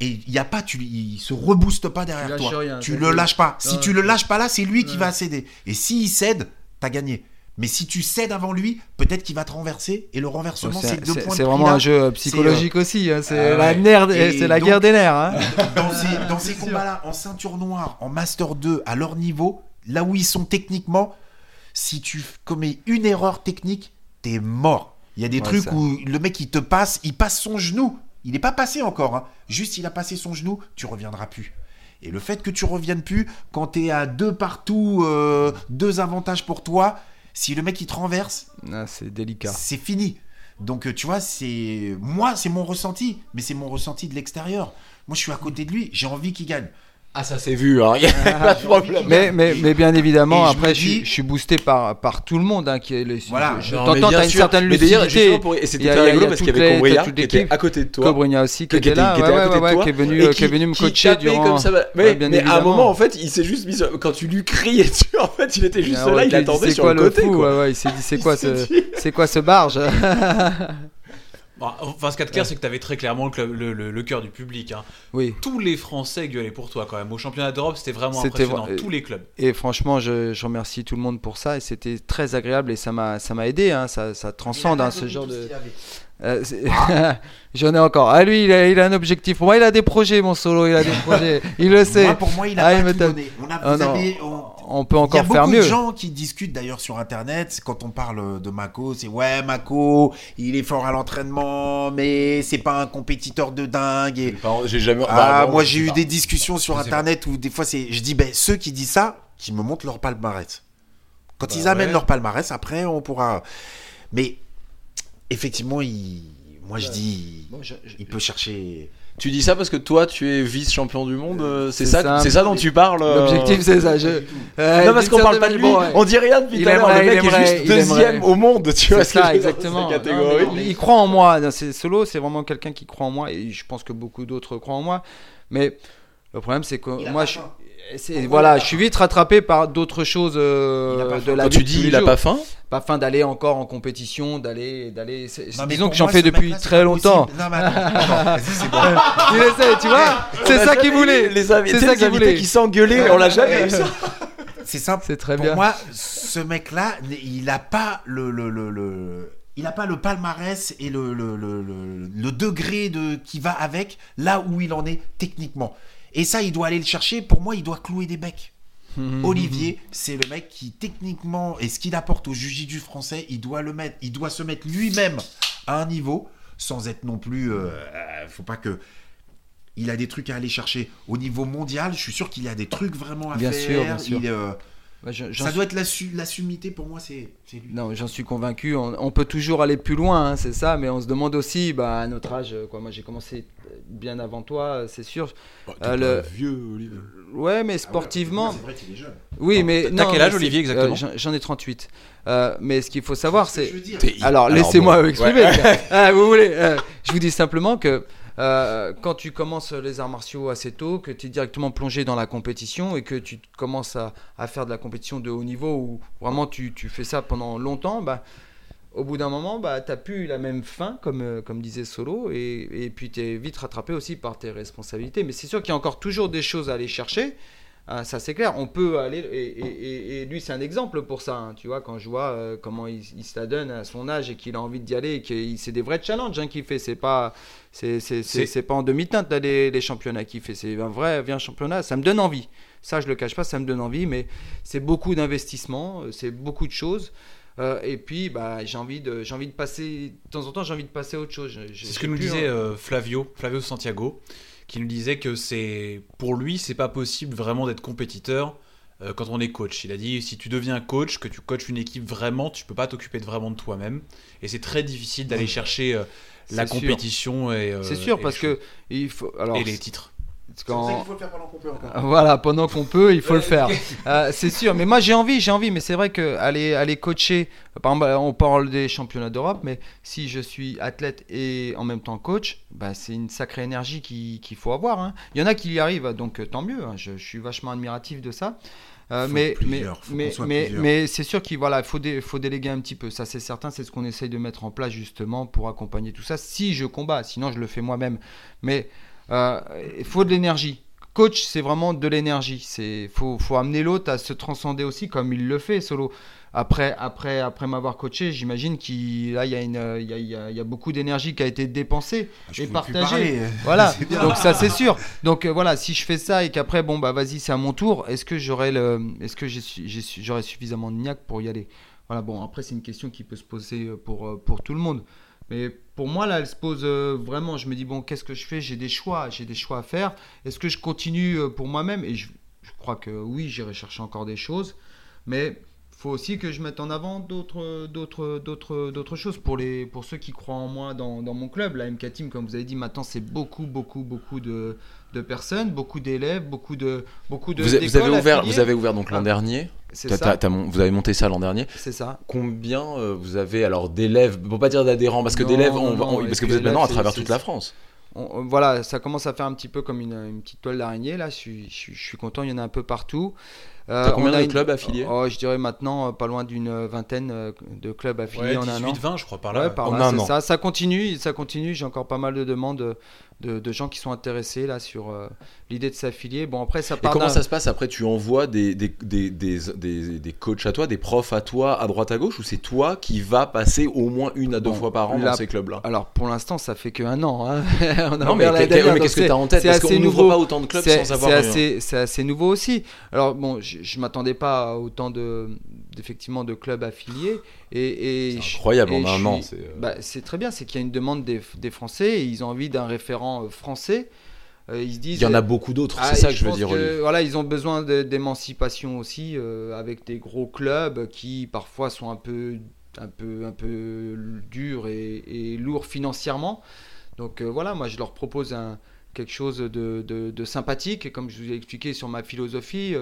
Et il y a pas, tu, il se rebooste pas derrière toi. rien, tu le lâches pas. Si Ouais. tu le lâches pas là, c'est lui qui Ouais. va céder. Et s'il cède, t'as gagné. Mais si tu cèdes avant lui, peut-être qu'il va te renverser. Et le renversement, c'est deux points c'est de vraiment un jeu euh, psychologique aussi. hein, C'est Ah la, ouais. nerf- Et c'est la donc- guerre des nerfs. hein. (laughs) Dans ces, dans ces combats-là, en ceinture noire, en Master 2, à leur niveau, là où ils sont techniquement, si tu commets une erreur technique, t'es mort. Il y a des Ouais, trucs ça. où le mec il te passe, il passe son genou. Il n'est pas passé encore. hein. Juste il a passé son genou, tu reviendras plus. Et le fait que tu reviennes plus, quand t'es à deux partout, euh, deux avantages pour toi, si le mec il te renverse, Ah, c'est délicat. c'est fini. Donc euh, tu vois, c'est moi, c'est mon ressenti, mais c'est mon ressenti de l'extérieur. Moi, je suis à côté de lui, j'ai envie qu'il gagne. Ah, ça s'est vu, hein. (laughs) y a pas de problème. Mais, mais, mais bien évidemment, Et après, je, suis- dis- je suis boosté par, par tout le monde. Hein, qui est les, Voilà. T'entends, t'as une sûr. certaine Mais d'ailleurs, lucidité. pour- et Il c'était y a- très il y a rigolo parce qu'il y avait toute qui était à côté de toi. Cobrinha aussi, qui, qui était là, qui ouais, était à ouais, côté de ouais, toi qui est venu, euh, qui est venu me coacher durant. comme ça Ouais, mais, bien mais à un moment en fait il s'est juste mis quand tu lui criais dessus en fait il était juste Ah là il il attendait c'est sur quoi le côté il s'est dit c'est Il quoi s'est ce dit- c'est quoi ce barge? (laughs) Bon, enfin, ce qu'il y a de clair, c'est que tu avais très clairement le, club- le, le- le cœur du public. hein. Oui. Tous les Français gueulaient pour toi quand même. Au championnat d'Europe, c'était vraiment C'était impressionnant. vra- Tous les clubs. Et franchement, je, je remercie tout le monde pour ça et c'était très agréable et ça m'a ça m'a aidé. Hein, ça, ça transcende hein, ce genre de. Euh, (laughs) J'en ai encore. Ah lui, il a, il a un objectif. Pour moi, il a des projets, mon solo. Il a des projets. Il le sait. Moi, pour moi, il a Ah, pas me tout tape. donné. On a, Ah, vous non. avez- on- On peut Il y a encore beaucoup faire de mieux. gens qui discutent d'ailleurs sur internet quand on parle de Mako, c'est ouais Mako, il est fort à l'entraînement, mais c'est pas un compétiteur de dingue. Et... J'ai jamais. Ah, bah, moi j'ai eu pas. des discussions sur internet où des fois c'est, je dis ben ceux qui disent ça, qui me montrent leur palmarès. Quand Bah ils amènent ouais. leur palmarès, après on pourra. Mais effectivement, il... moi je dis, Bon, je- je- il peut chercher. Tu dis ça parce que toi tu es vice champion du monde euh, c'est C'est ça ça. c'est ça dont tu parles euh, L'objectif, c'est ça. Je... Euh, non parce qu'on parle pas de lui bon, ouais. on dit rien depuis tout à l'heure le mec il est juste deuxième aimerait. au monde tu vois C'est ça, exactement. cette catégorie Non, mais il croit en moi. Dans ces solos, c'est vraiment quelqu'un qui croit en moi et je pense que beaucoup d'autres croient en moi. Mais le problème, c'est que Il moi, je, faim. voilà, je suis vite rattrapé par d'autres choses euh, de faim. la quand vie tu dis il a jours. pas faim Pas fin d'aller encore en compétition, d'aller, d'aller. c'est- Non, mais disons que j'en fais depuis très longtemps. possible. Non, mais attends, attends, vas-y, (laughs) c'est bon. Il essaie, tu vois. C'est ça qu'il voulait. les invités C'est ça qu'il voulait. qui s'engueulaient on l'a jamais vu ça (laughs) C'est simple. C'est très Pour bien. moi, ce mec-là, il a pas le, le, le, le- il a pas le palmarès et le, le, le, le- le degré de qui va avec là où il en est techniquement. Et ça, il doit aller le chercher. Pour moi, il doit clouer des becs. (laughs) Olivier, c'est le mec qui techniquement et ce qu'il apporte au jiu-jitsu français, il doit le mettre, il doit se mettre lui-même à un niveau sans être non plus. euh, euh, faut pas que. Il a des trucs à aller chercher au niveau mondial. Je suis sûr qu'il a des trucs vraiment à Bien faire. sûr, bien sûr. Il, euh, Bah, je- ça suis- doit être l'assu- l'assumité pour moi, c'est c'est lui. Non, j'en suis convaincu. On, on peut toujours aller plus loin, hein, c'est ça. Mais on se demande aussi, bah, à notre âge, quoi. Moi, j'ai commencé bien avant toi, c'est sûr. Euh, le- vieux Olivier Ouais, mais sportivement. C'est vrai qu'il est jeune. Oui, mais T'as non. quel âge, Olivier, exactement euh, j'en- ai 38. Euh, mais ce qu'il faut savoir, c'est. Je veux dire, T'es- Alors, Alors, laissez-moi bon, exprimer. ouais. (laughs) Ah, vous voulez euh, Je vous dis simplement que euh, quand tu commences les arts martiaux assez tôt, que tu es directement plongé dans la compétition et que tu commences à, à faire de la compétition de haut niveau où vraiment tu, tu fais ça pendant longtemps, bah, au bout d'un moment, bah, tu n'as plus la même fin, comme, euh, comme disait Solo, et, et puis tu es vite rattrapé aussi par tes responsabilités. Mais c'est sûr qu'il y a encore toujours des choses à aller chercher. Ah, ça c'est clair, on peut aller et, et- et- lui c'est un exemple pour ça. hein, tu vois quand je vois euh, comment il, il se la donne à son âge et qu'il a envie d'y aller, et qu'il c'est des vrais challenges hein, qu'il fait. C'est pas c'est pas en demi-teinte les, les championnats qu'il fait. C'est un vrai un championnat. Ça me donne envie. Ça je le cache pas, ça me donne envie. Mais c'est beaucoup d'investissement, euh, c'est beaucoup de choses. Euh, et puis bah j'ai envie de j'ai envie de passer de temps en temps j'ai envie de passer à autre chose. C'est ce que nous plus disait euh, Flavio, Flavio Santiago, qui nous disait que c'est pour lui, c'est pas possible vraiment d'être compétiteur euh, quand on est coach. Il a dit si tu deviens coach, que tu coaches une équipe vraiment, tu peux pas t'occuper de vraiment de toi-même, et c'est très difficile d'aller chercher la sûr. compétition et C'est sûr et parce les que il faut alors choses. et les titres. Quand- faut le faire pendant qu'on peut encore. Voilà, pendant qu'on peut, il faut le faire. Euh, c'est sûr, mais moi j'ai envie, j'ai envie, mais c'est vrai que aller, aller coacher, par exemple, on parle des championnats d'Europe, mais si je suis athlète et en même temps coach, bah, c'est une sacrée énergie qui- qu'il faut avoir. hein. Il y en a qui y arrivent, donc euh, tant mieux, hein, je, je suis vachement admiratif de ça. Euh, mais mais, mais, mais, c'est sûr qu'il voilà, faut, dé- faut déléguer un petit peu. Ça, c'est certain. C'est ce qu'on essaye de mettre en place justement pour accompagner tout ça. Si je combats, sinon je le fais moi-même. Mais Euh, il faut de l'énergie. Coach, c'est vraiment de l'énergie. C'est faut, faut amener l'autre à se transcender aussi, comme il le fait solo. Après, après, après m'avoir coaché, j'imagine qu'il là il y a une, il y a, il y a- il y a beaucoup d'énergie qui a été dépensée Je et partagée. Voilà, (laughs) donc ça c'est sûr. Donc euh, voilà, si je fais ça et qu'après bon bah vas-y c'est à mon tour, est-ce que j'aurai le, est-ce que suffisamment de niaque pour y aller? Voilà bon après c'est une question qui peut se poser euh, pour euh, pour tout le monde. Mais pour moi là elle se pose euh, vraiment. Je me dis bon qu'est-ce que je fais? J'ai des choix, j'ai des choix à faire. Est-ce que je continue euh, pour moi-même? Et je, crois que oui j'irai chercher encore des choses, mais faut aussi que je mette en avant d'autres d'autres choses pour ceux qui croient en moi dans, dans mon club la MK Team comme vous avez dit maintenant c'est beaucoup beaucoup beaucoup de, de personnes beaucoup d'élèves beaucoup de beaucoup de Vous, vous avez ouvert, vous avez ouvert donc l'an Ah. dernier. c'est ça vous avez monté ça l'an dernier. c'est ça Combien euh, vous avez alors d'élèves Pour pas dire d'adhérents, parce que d'élèves, parce que vous êtes maintenant à travers toute la France. On- on- voilà ça commence à faire un petit peu comme une, une petite toile d'araignée là je suis, je, suis- je suis content il y en a un peu partout Euh, T'as combien on a de une- clubs affiliés oh, je dirais maintenant euh, pas loin d'une vingtaine euh, de clubs affiliés en un an 18-20, je crois, par là. Ouais, par En là, un c'est an. ça. Ça continue, ça continue. J'ai encore pas mal de demandes de, gens qui sont intéressés là sur euh, l'idée de s'affilier. Bon après ça Et comment ça se passe après Tu envoies des, des, des, des, des- des coachs à toi, des profs à toi, à droite à gauche, ou c'est toi qui vas passer au moins une à deux Bon, fois par an la- dans ces clubs-là? Alors pour l'instant ça fait que un an. hein. (laughs) On a Non, mais qu'est-ce que tu as en tête Parce qu'on n'ouvre nouveau. pas autant de clubs sans avoir. c'est rien. assez, c'est assez nouveau aussi. Alors bon, je, je m'attendais pas à autant de d'effectivement de clubs affiliés et, et C'est incroyable en un an. suis- c'est, euh, Bah, c'est très bien, c'est qu'il y a une demande des, des Français et ils ont envie d'un référent euh, français. Euh, ils se disent Il y en a beaucoup d'autres, Ah, c'est ça que je veux dire. Voilà, ils ont besoin d'émancipation aussi euh, avec des gros clubs qui parfois sont un peu, un peu, un peu durs et, et lourds financièrement. Donc euh, voilà, moi je leur propose un, quelque chose de, de- de sympathique et comme je vous ai expliqué sur ma philosophie,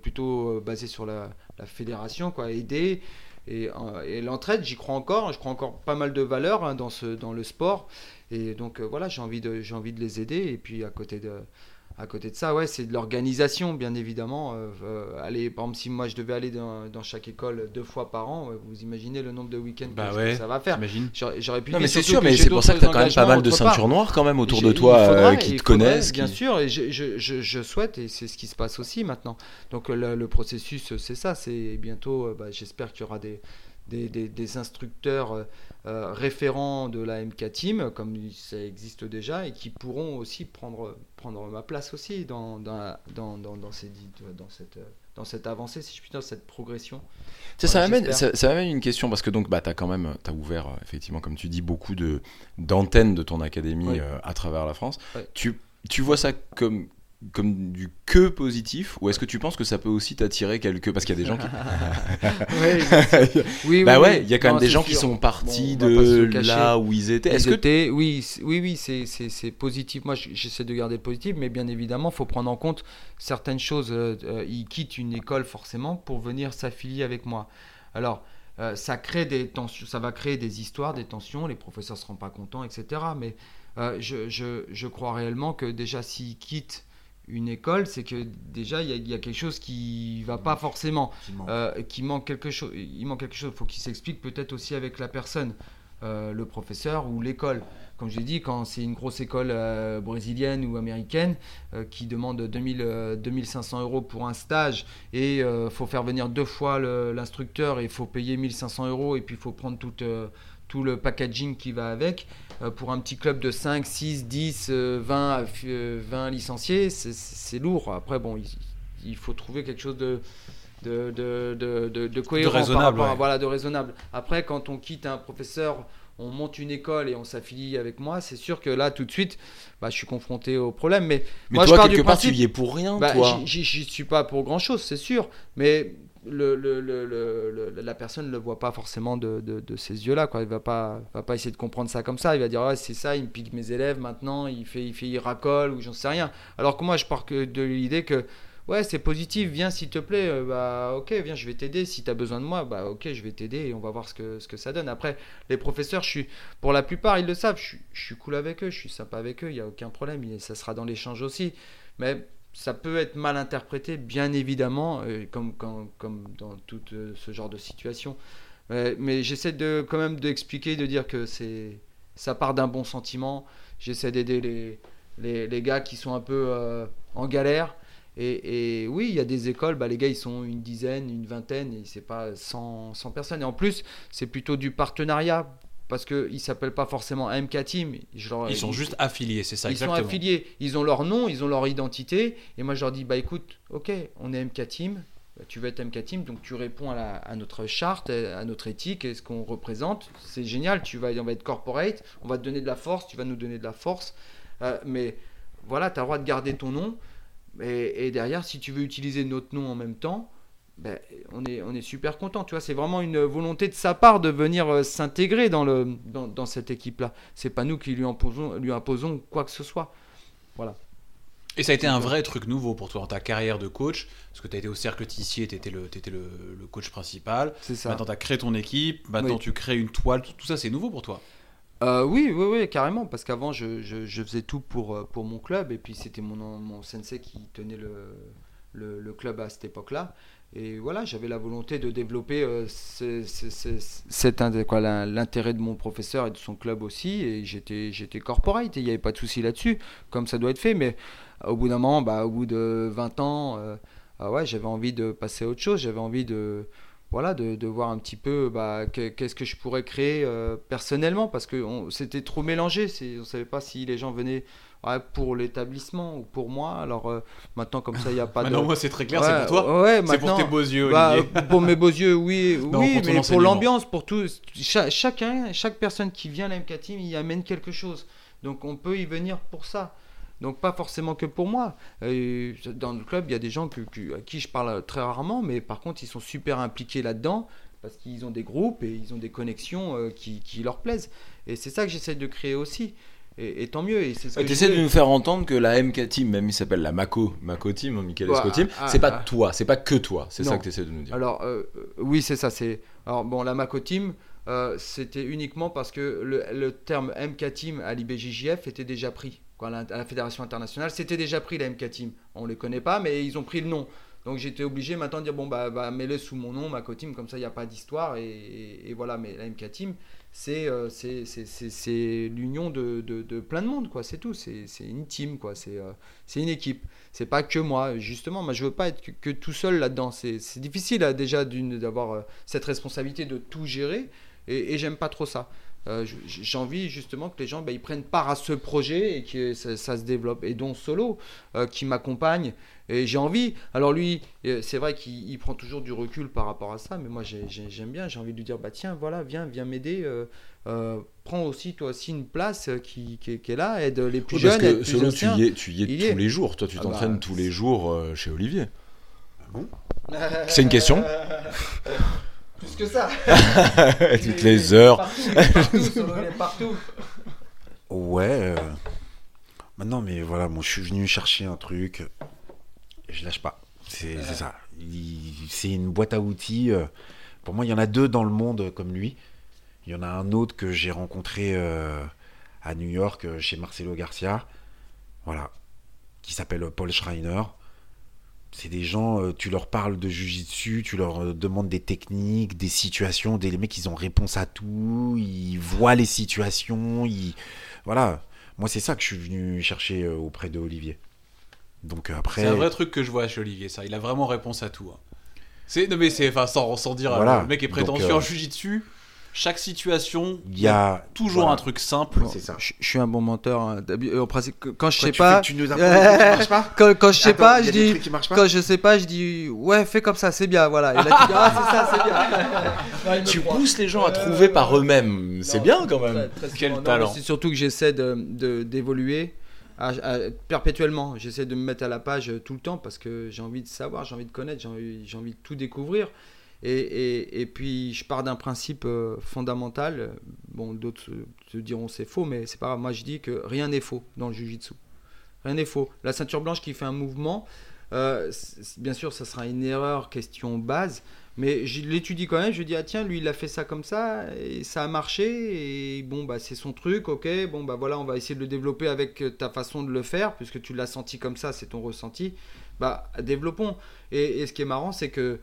plutôt euh, basée sur la, fédération, quoi, aider. Et, euh, et l'entraide, j'y crois encore. Je crois encore pas mal de valeurs hein, dans, ce, dans le sport. Et donc euh, voilà, j'ai envie, de, envie de les aider. Et puis à côté de, à côté de ça, ouais, c'est de l'organisation, bien évidemment. Euh, euh, aller, par exemple, si moi je devais aller dans, dans chaque école deux fois par an, euh, vous imaginez le nombre de week-ends Bah que, ouais, que ça va faire. J'aurais pu Non, dire mais c'est sûr, mais c'est pour ça que tu as quand même pas mal de ceintures noires quand même autour de toi euh, qui te connaissent. Bien qui- sûr, et je, je- je- je souhaite, et c'est ce qui se passe aussi maintenant. Donc le, le processus, c'est ça. C'est bientôt, bah, j'espère qu'il y aura des, des, des- des instructeurs euh, référents de la MK Team, comme ça existe déjà, et qui pourront aussi prendre, prendre ma place aussi dans, dans, dans, dans, dans ces cette, dans cette avancée, si je puis dire, cette progression. Tu ça Voilà, j'espère. ça, ça m'amène une question parce que donc bah t'as quand même t'as ouvert euh, effectivement comme tu dis beaucoup de d'antennes de ton académie Oui. euh, à travers la France. Tu tu vois ça comme comme du que positif ou est-ce que tu penses que ça peut aussi t'attirer quelques parce qu'il y a des gens qui (laughs) (laughs) oui, oui, bah ouais il y a quand même des gens qui sont partis Bon, de là où ils étaient. Est-ce que étaient- oui, oui, oui, c'est- c'est c'est positif. Moi, j'essaie de garder le positif, mais bien évidemment, il faut prendre en compte certaines choses. Euh, euh, ils quittent une école forcément pour venir s'affilier avec moi. Alors, euh, ça crée des tensions, ça va créer des histoires, des tensions. Les professeurs seront pas contents, etc. Mais euh, je, je- je crois réellement que déjà, s'ils quittent une école, c'est que déjà il y, a- il y a quelque chose qui va pas forcément Qui manque. euh, qui manque quelque chose. Il manque quelque chose. Il faut qu'il s'explique peut-être aussi avec la personne, euh, le professeur ou l'école. Comme je l'ai dit, quand c'est une grosse école euh, brésilienne ou américaine qui demande 2000, euh, 2500 euros pour un stage et il faut faire venir deux fois l'instructeur et il faut payer 1500 euros et puis il faut prendre tout, euh, tout le packaging qui va avec. euh, pour un petit club de 5, 6, 10, euh, 20, affi- euh, 20 licenciés, c'est- lourd. Après, bon, il, il faut trouver quelque chose de, de, de, de, de- cohérent par raisonnable, rapport à- ouais. voilà, de raisonnable. Après, quand on quitte un professeur, on monte une école et on s'affilie avec moi, c'est sûr que là, tout de suite, bah, je suis confronté au problème. Mais, mais moi, je toi pars quelque du part principe- tu y es pour rien bah, toi. j'y- suis pas pour grand chose, c'est sûr. Mais la personne ne le voit pas forcément de, de, ces yeux-là. Quoi. Il va pas, va pas essayer de comprendre ça comme ça. Il va dire c'est ça, il me pique mes élèves maintenant, il fait, il fait, racole ou j'en sais rien. Alors que moi, je pars que de l'idée que ouais, c'est positif, viens s'il te plaît, euh, bah ok, viens, je vais t'aider. Si tu as besoin de moi, bah ok, je vais t'aider et on va voir ce que, ce que ça donne. Après, les professeurs, je suis, pour la plupart, ils le savent, je je suis cool avec eux, je suis sympa avec eux, il n'y a aucun problème, ça sera dans l'échange aussi. Mais ça peut être mal interprété, bien évidemment, euh, comme, dans tout euh, ce genre de situation. Euh, mais j'essaie de, quand même d'expliquer, de dire que c'est, ça part d'un bon sentiment. J'essaie d'aider les, les, les gars qui sont un peu en galère. Et, et oui, il y a des écoles, bah, les gars ils sont une dizaine, une vingtaine, et c'est pas 100, 100 personnes. Et en plus, c'est plutôt du partenariat parce qu'ils ne s'appellent pas forcément MK Team. Je leur- Ils sont juste affiliés, c'est ça, ils exactement. sont affiliés, ils ont leur nom, ils ont leur identité. Et moi, je leur dis, bah écoute, ok, on est MK Team, bah, tu veux être MK Team, donc tu réponds à, la- à notre charte, à notre éthique, et ce qu'on représente. C'est génial, tu vas, on va être corporate, on va te donner de la force, tu vas nous donner de la force. Euh, mais voilà, tu as le droit de garder ton nom. Et, et derrière, si tu veux utiliser notre nom en même temps, ben, on, est, on est super content. Tu vois, c'est vraiment une volonté de sa part de venir euh, s'intégrer dans, le, dans, dans cette équipe-là. C'est pas nous qui lui imposons, lui imposons quoi que ce soit. Et ça a été un vrai truc nouveau pour toi dans ta carrière de coach, parce que tu as été au cercle Tissier, tu étais, le, le, le coach principal. C'est ça. Maintenant, tu as créé ton équipe, maintenant Oui. tu crées une toile, tout, tout ça c'est nouveau pour toi. Euh, oui, oui, oui, carrément, parce qu'avant, je, je, je faisais tout pour, euh, pour mon club, et puis c'était mon, mon sensei qui tenait le, le, le club à cette époque-là. Et voilà, j'avais la volonté de développer euh, l'intérêt de mon professeur et de son club aussi, et j'étais corporate, il n'y avait pas de souci là-dessus, comme ça doit être fait, mais au bout d'un moment, bah, au bout de 20 ans, euh, ah ouais, j'avais envie de passer à autre chose, j'avais envie de, voilà, de, voir un petit peu bah, que- qu'est-ce que je pourrais créer euh, personnellement. Parce que c'était trop mélangé. On ne savait pas si les gens venaient ouais, pour l'établissement ou pour moi. Alors euh, maintenant, comme ça, il n'y a pas Maintenant, de. moi c'est très clair, Ouais, c'est pour toi. ouais, c'est pour maintenant- tes beaux yeux, bah, (laughs) pour mes beaux yeux, oui, Non, oui pour mais pour l'ambiance, pour tout. cha- chacun, chaque personne qui vient à la MK Team, il amène quelque chose. Donc on peut y venir pour ça. Donc pas forcément que pour moi. Dans le club, il y a des gens que- que- à qui je parle très rarement, mais par contre, ils sont super impliqués là-dedans parce qu'ils ont des groupes et ils ont des connexions euh, qui, qui leur plaisent. Et c'est ça que j'essaie de créer aussi. Et, et tant mieux. Et c'est ce T'essaies de nous faire entendre que la MK Team, même il s'appelle la Mako, Mako Team, Michael Ouais, Esco Team, ah, c'est pas ah. toi, c'est pas que toi, c'est ça que t'essaies de nous dire. Alors, euh, euh, oui, c'est ça. C'est alors bon, la Mako Team, euh, c'était uniquement parce que le, le terme MK Team à l'IBJJF était déjà pris. Quoi, à la, à la Fédération internationale, c'était déjà pris la MK Team. On les connaît pas, mais ils ont pris le nom. Donc j'étais obligé maintenant de dire bon bah, bah mets-le sous mon nom, Mako Team, comme ça il n'y a pas d'histoire et, et- et voilà. Mais la MK Team, c'est euh, c'est- l'union de, de, plein de monde quoi. C'est tout. C'est une team quoi. C'est euh, c'est une équipe. C'est pas que moi, justement. Moi, je veux pas être que, tout seul là-dedans. C'est difficile là, déjà d'avoir euh, cette responsabilité de tout gérer, et, et j'aime pas trop ça. Euh, J'ai envie justement que les gens bah, ils prennent part à ce projet et que ça, ça se développe. Et dont Solo euh, qui m'accompagne. Et j'ai envie. Alors lui, euh, c'est vrai qu'il il prend toujours du recul par rapport à ça, mais moi j'ai- j'ai- j'aime bien. J'ai envie de lui dire bah tiens voilà viens viens m'aider. euh, euh, prends aussi toi aussi une place qui, qui, est- qui est là. Aide les plus Oui, parce jeunes. aide que plus Solo, tu y es, tu y es Il y tous est. les jours. Toi, tu Ah t'entraînes bah, tous les jours euh, chez Olivier. bon? C'est une question (laughs) Plus que ça. (laughs) Toutes les heures. Partout. Ouais. euh, Maintenant, mais voilà, moi, je suis venu chercher un truc. et Je lâche pas. C'est ça. C'est une boîte à outils. euh, Pour moi, il y en a deux dans le monde euh, comme lui. Il y en a un autre que j'ai rencontré euh, à New York chez Marcelo Garcia. Voilà. Qui s'appelle Paul Schreiner. C'est des gens, euh, tu leur parles de jujitsu, tu leur euh, demandes des techniques, des situations, des les mecs, ils ont réponse à tout, ils voient les situations, ils... Voilà. Moi, c'est ça que je suis venu chercher euh, auprès de Olivier. Donc après... C'est un vrai truc que je vois chez Olivier, ça. Il a vraiment réponse à tout. hein. C'est non mais c'est enfin sans, sans dire Voilà. le mec est prétentieux euh, en jujitsu. Chaque situation, Il y a toujours voilà. un truc simple. C'est ça. Je, je suis un bon menteur. hein. Euh, en principe, quand je Quand sais tu pas, fais tu nous (laughs) pas quand, quand je sais Attends, pas, je dis. Quand je sais pas, je dis ouais, fais comme ça, c'est bien, voilà. Et là tu dis ah c'est ça, c'est bien. (laughs) Tu croit. pousses les gens à Euh, trouver par eux-mêmes. C'est bien quand même. très- très Quel talent. C'est surtout que j'essaie de- de- d'évoluer à- à- perpétuellement. J'essaie de me mettre à la page euh, tout le temps parce que j'ai envie de savoir, j'ai envie de connaître, j'ai envie, j'ai envie de tout découvrir. Et, et- et puis je pars d'un principe euh, fondamental. Bon, d'autres se diront c'est faux, mais c'est pas. Moi je dis que rien n'est faux dans le jujitsu. Rien n'est faux. La ceinture blanche qui fait un mouvement, euh, bien sûr, ça sera une erreur, question base. Mais je l'étudie quand même, je dis, ah tiens, lui, il a fait ça comme ça, et ça a marché, et bon, bah c'est son truc, ok, bon, bah voilà, on va essayer de le développer avec euh, ta façon de le faire, puisque tu l'as senti comme ça, c'est ton ressenti, bah développons. Et, et ce qui est marrant, c'est que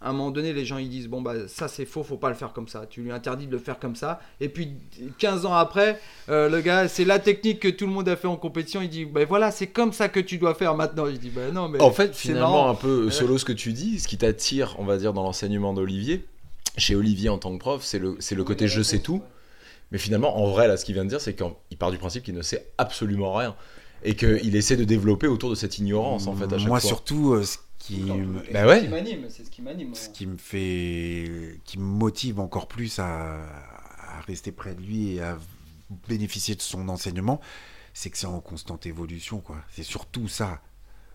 à un moment donné, les gens ils disent bon bah ça c'est faux, faut pas le faire comme ça. Tu lui interdis de le faire comme ça. Et puis 15 ans après, euh, le gars, c'est la technique que tout le monde a fait en compétition. Il dit ben voilà, c'est comme ça que tu dois faire maintenant. Je dis ben non mais En fait, finalement, marrant. un peu solo ce que tu dis, ce qui t'attire, on va dire, dans l'enseignement d'Olivier, chez Olivier en tant que prof, c'est le, c'est le côté je sais tout. Mais finalement, en vrai, là, ce qu'il vient de dire, c'est qu'il part du principe qu'il ne sait absolument rien. Et qu'il essaie de développer autour de cette ignorance, en fait, à chaque Moi, fois. surtout, euh, ce qui, me- Bah ouais. C'est ce qui m'anime, c'est ce qui m'anime. ce qui me fait, qui me motive encore plus à, à rester près de lui et à bénéficier de son enseignement, c'est que c'est en constante évolution, quoi. C'est surtout ça.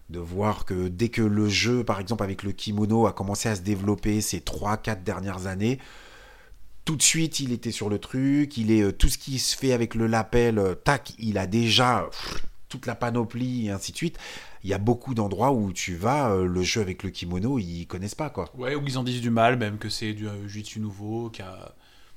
De voir que dès que le jeu, par exemple avec le kimono, a commencé à se développer ces 3-4 dernières années, tout de suite il était sur le truc, il est euh, tout ce qui se fait avec le lapel, euh, tac, il a déjà toute la panoplie et ainsi de suite. Il y a beaucoup d'endroits où tu vas, euh, le jeu avec le kimono, ils connaissent pas quoi. Ouais, ou ils en disent du mal, même que c'est du euh, jiu-jitsu nouveau, qui a,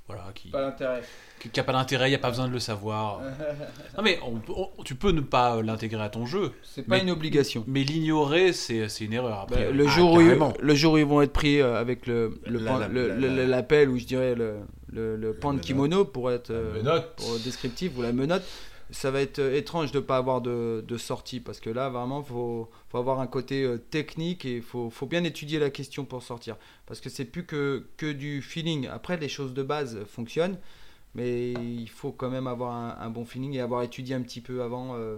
voilà, qui, Pas l'intérêt. qui- qui a pas d'intérêt, il n'y a pas besoin de le savoir. (laughs) non mais on- on- tu peux ne pas euh, l'intégrer à ton jeu, C'est pas Mais- une obligation. mais l'ignorer, c'est c'est une erreur. Après, Bah, le, Ah, jour où ils, le jour où ils vont être pris avec le le La- pan- la- le- la- le- la- l'appel ou je dirais le le, le pan de kimono pour être euh, pour descriptif ou la menotte ça va être euh, étrange de pas avoir de, de sortie parce que là vraiment faut faut avoir un côté euh, technique et faut faut bien étudier la question pour sortir parce que c'est plus que que du feeling après les choses de base fonctionnent mais il faut quand même avoir un, un bon feeling et avoir étudié un petit peu avant euh,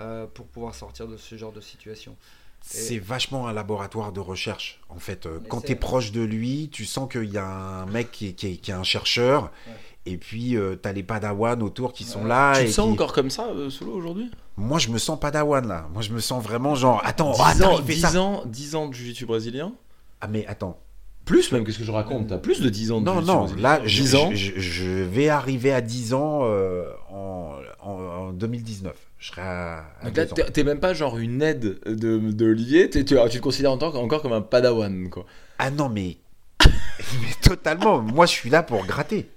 euh, pour pouvoir sortir de ce genre de situation C'est vachement un laboratoire de recherche. En fait, Euh, quand tu es proche de lui, tu sens qu'il y a un mec qui est, qui est- qui est un chercheur. Ouais. Et puis, tu t'as les padawans autour qui sont Ouais. là. Tu et te sens qui- encore comme ça, euh, solo, aujourd'hui? Moi, je me sens padawan là. Moi, je me sens vraiment genre. Attends, 10 oh, attends, ans, il fait 10 ça. ans, 10 ans de jiu-jitsu brésilien Ah, mais attends. Plus même, qu'est-ce que je raconte T'as plus de 10 ans de Non, non, brésilien. là, je, 10 ans? je, je- je vais arriver à 10 ans euh, en, en, en 2019. Je serai à, à Donc là, 10 ans. t'es t'es même pas genre une aide de, de Olivier, tu, tu te considères en tant, encore comme un padawan, quoi. Ah non, mais, (laughs) mais totalement. Moi, je suis là pour gratter.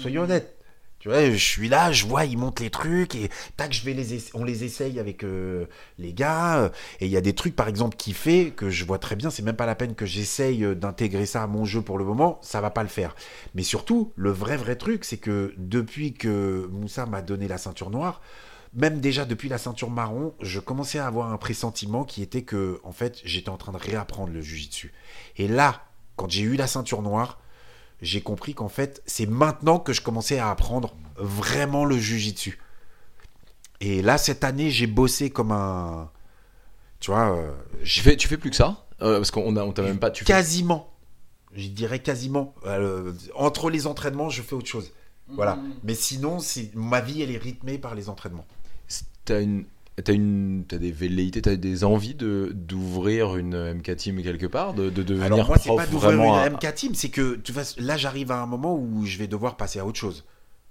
Soyons honnêtes. Tu vois, je suis là, je vois, ils montent les trucs et tac, je vais les on les essaye avec euh, les gars. euh, Et il y a des trucs, par exemple, qui fait que je vois très bien. C'est même pas la peine que j'essaye euh, d'intégrer ça à mon jeu pour le moment. Ça va pas le faire. Mais surtout, le vrai vrai truc, c'est que depuis que Moussa m'a donné la ceinture noire, même déjà depuis la ceinture marron, je commençais à avoir un pressentiment qui était que, en fait, j'étais en train de réapprendre le jujitsu. Et là, quand j'ai eu la ceinture noire, j'ai compris qu'en fait, c'est maintenant que je commençais à apprendre vraiment le jujitsu. Et là, cette année, j'ai bossé comme un. Tu vois, euh, Tu fais, tu fais plus que ça? Euh, Parce qu'on a- on t'a même pas. Tu fais- quasiment. Je dirais quasiment. euh, entre les entraînements, je fais autre chose. Voilà. Mhm. Mais sinon, ma vie, elle est rythmée par les entraînements. T'as une. T'as une, t'as des velléités, t'as des envies de d'ouvrir une MK team quelque part, de, de devenir Alors moi, c'est pas d'ouvrir une à- MK team, c'est que tu vois, là, j'arrive à un moment où je vais devoir passer à autre chose.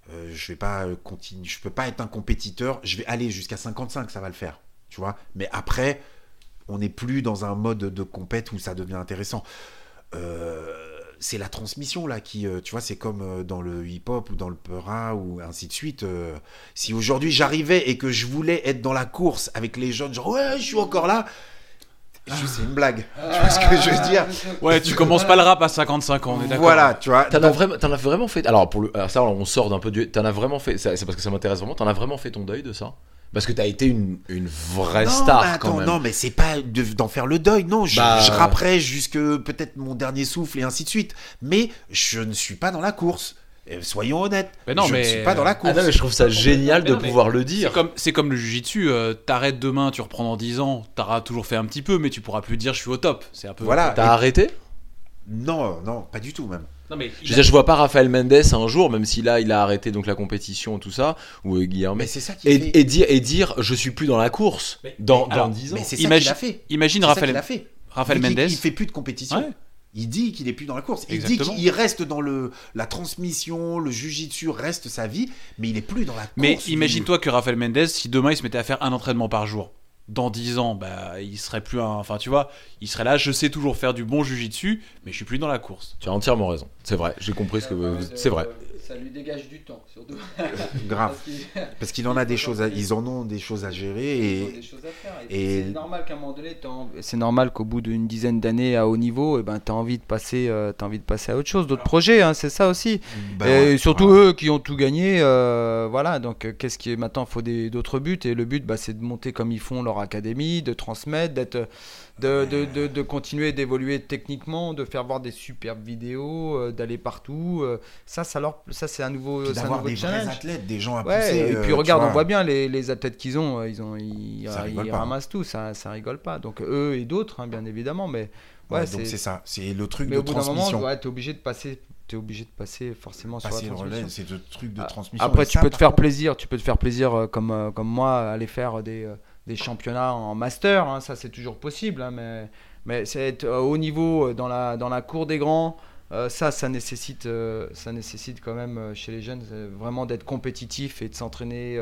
Euh, je vais pas euh, continuer, je peux pas être un compétiteur. Je vais aller jusqu'à 55, ça va le faire, tu vois. Mais après, on n'est plus dans un mode de compète où ça devient intéressant. Euh, c'est la transmission là qui, euh, tu vois, c'est comme euh, dans le hip-hop ou dans le peura ou ainsi de suite. euh, si aujourd'hui j'arrivais et que je voulais être dans la course avec les jeunes, genre ouais, je suis encore là. Je- C'est une blague. Tu vois ce que je veux dire Ouais, tu commences pas le rap à 55 ans, on est d'accord. Voilà, tu vois. T'en as, Donc, vraiment, as vraiment fait. Alors, pour le, alors ça, on sort d'un peu du. T'en as vraiment fait. C'est parce que ça m'intéresse vraiment. T'en as vraiment fait ton deuil de ça? Parce que t'as été une, une vraie non, star mais attends, quand même. non, mais c'est pas de- d'en faire le deuil. Non, je, Bah, je rapperai jusque peut-être mon dernier souffle et ainsi de suite. Mais je ne suis pas dans la course. Soyons honnêtes. Mais non, je mais- ne suis pas dans la Ah course. non, mais je trouve ça génial Mais de non, pouvoir le dire. c'est comme le jujitsu, euh, t'arrêtes demain, tu reprends dans 10 ans, t'auras toujours fait un petit peu, mais tu pourras plus dire je suis au top. C'est un peu. Voilà. T'as arrêté? Non, non, pas du tout même. Non, mais Je je vois pas Raphaël Mendes un jour, même si là il a arrêté donc la compétition tout ça, ou euh, Guillermo. Mais c'est ça qui Et, fait. et dire, et dire, je suis plus dans la course Mais- dans, mais alors, dans 10 ans. Mais c'est ça Imagine- qu'il a fait. Imagine a fait. Qu'il- Mendes. Il fait plus de compétition. Ouais. Il dit qu'il est plus dans la course. Il Exactement. dit qu'il reste dans le la transmission, le jujitsu reste sa vie, mais il est plus dans la course. Mais imagine-toi que Raphaël Mendes, si demain il se mettait à faire un entraînement par jour, dans 10 ans, bah, il serait plus un. Enfin, tu vois, il serait là, je sais toujours faire du bon jujitsu, mais je suis plus dans la course. Tu as entièrement raison. C'est vrai, j'ai compris ce que. C'est vrai. Ça lui dégage du temps, surtout. (laughs) grave. (laughs) Parce qu'il- Parce qu'il en a des choses, à- ils en ont des choses à gérer Ils ont et des choses à faire. Et, et- c'est normal qu'à un moment donné, c'est normal qu'au bout d'une dizaine d'années à haut niveau, et ben t'as envie de passer, euh, t'as envie de passer à autre chose, d'autres projets, hein, c'est ça aussi. bah et ouais, surtout eux qui ont tout gagné, euh, voilà. Donc euh, qu'est-ce qui est maintenant Il faut des- d'autres buts et le but, bah, c'est de monter comme ils font leur académie, de transmettre, d'être, de, de, de, de continuer d'évoluer techniquement, de faire voir des superbes vidéos, euh, d'aller partout. euh, ça, ça leur, ça c'est un nouveau, c'est un d'avoir nouveau des vrais challenge. athlètes, des gens à Ouais, pousser. et euh, puis tu regarde, vois. on voit bien les, les athlètes qu'ils ont, euh, ils ont, ils, Ça ils rigole pas. ramassent tout, ça, ça rigole pas. Donc eux et d'autres, hein, bien évidemment, mais Ouais, ouais, donc c'est. c'est ça, c'est le truc Mais de au bout d'un moment, transmission. ouais, t'es obligé de passer, t'es obligé de passer forcément Passer sur le la relais, c'est le truc de Ah, transmission. Après, Et tu ça, peux te par faire plaisir, tu peux te faire plaisir euh, comme, euh, comme moi, aller faire des, euh, des championnats en master, hein, ça c'est toujours possible, hein, mais, mais c'est être euh, au niveau euh, dans la, dans la cour des grands, euh, ça, ça nécessite, euh, ça nécessite quand même chez les jeunes vraiment d'être compétitif et de s'entraîner,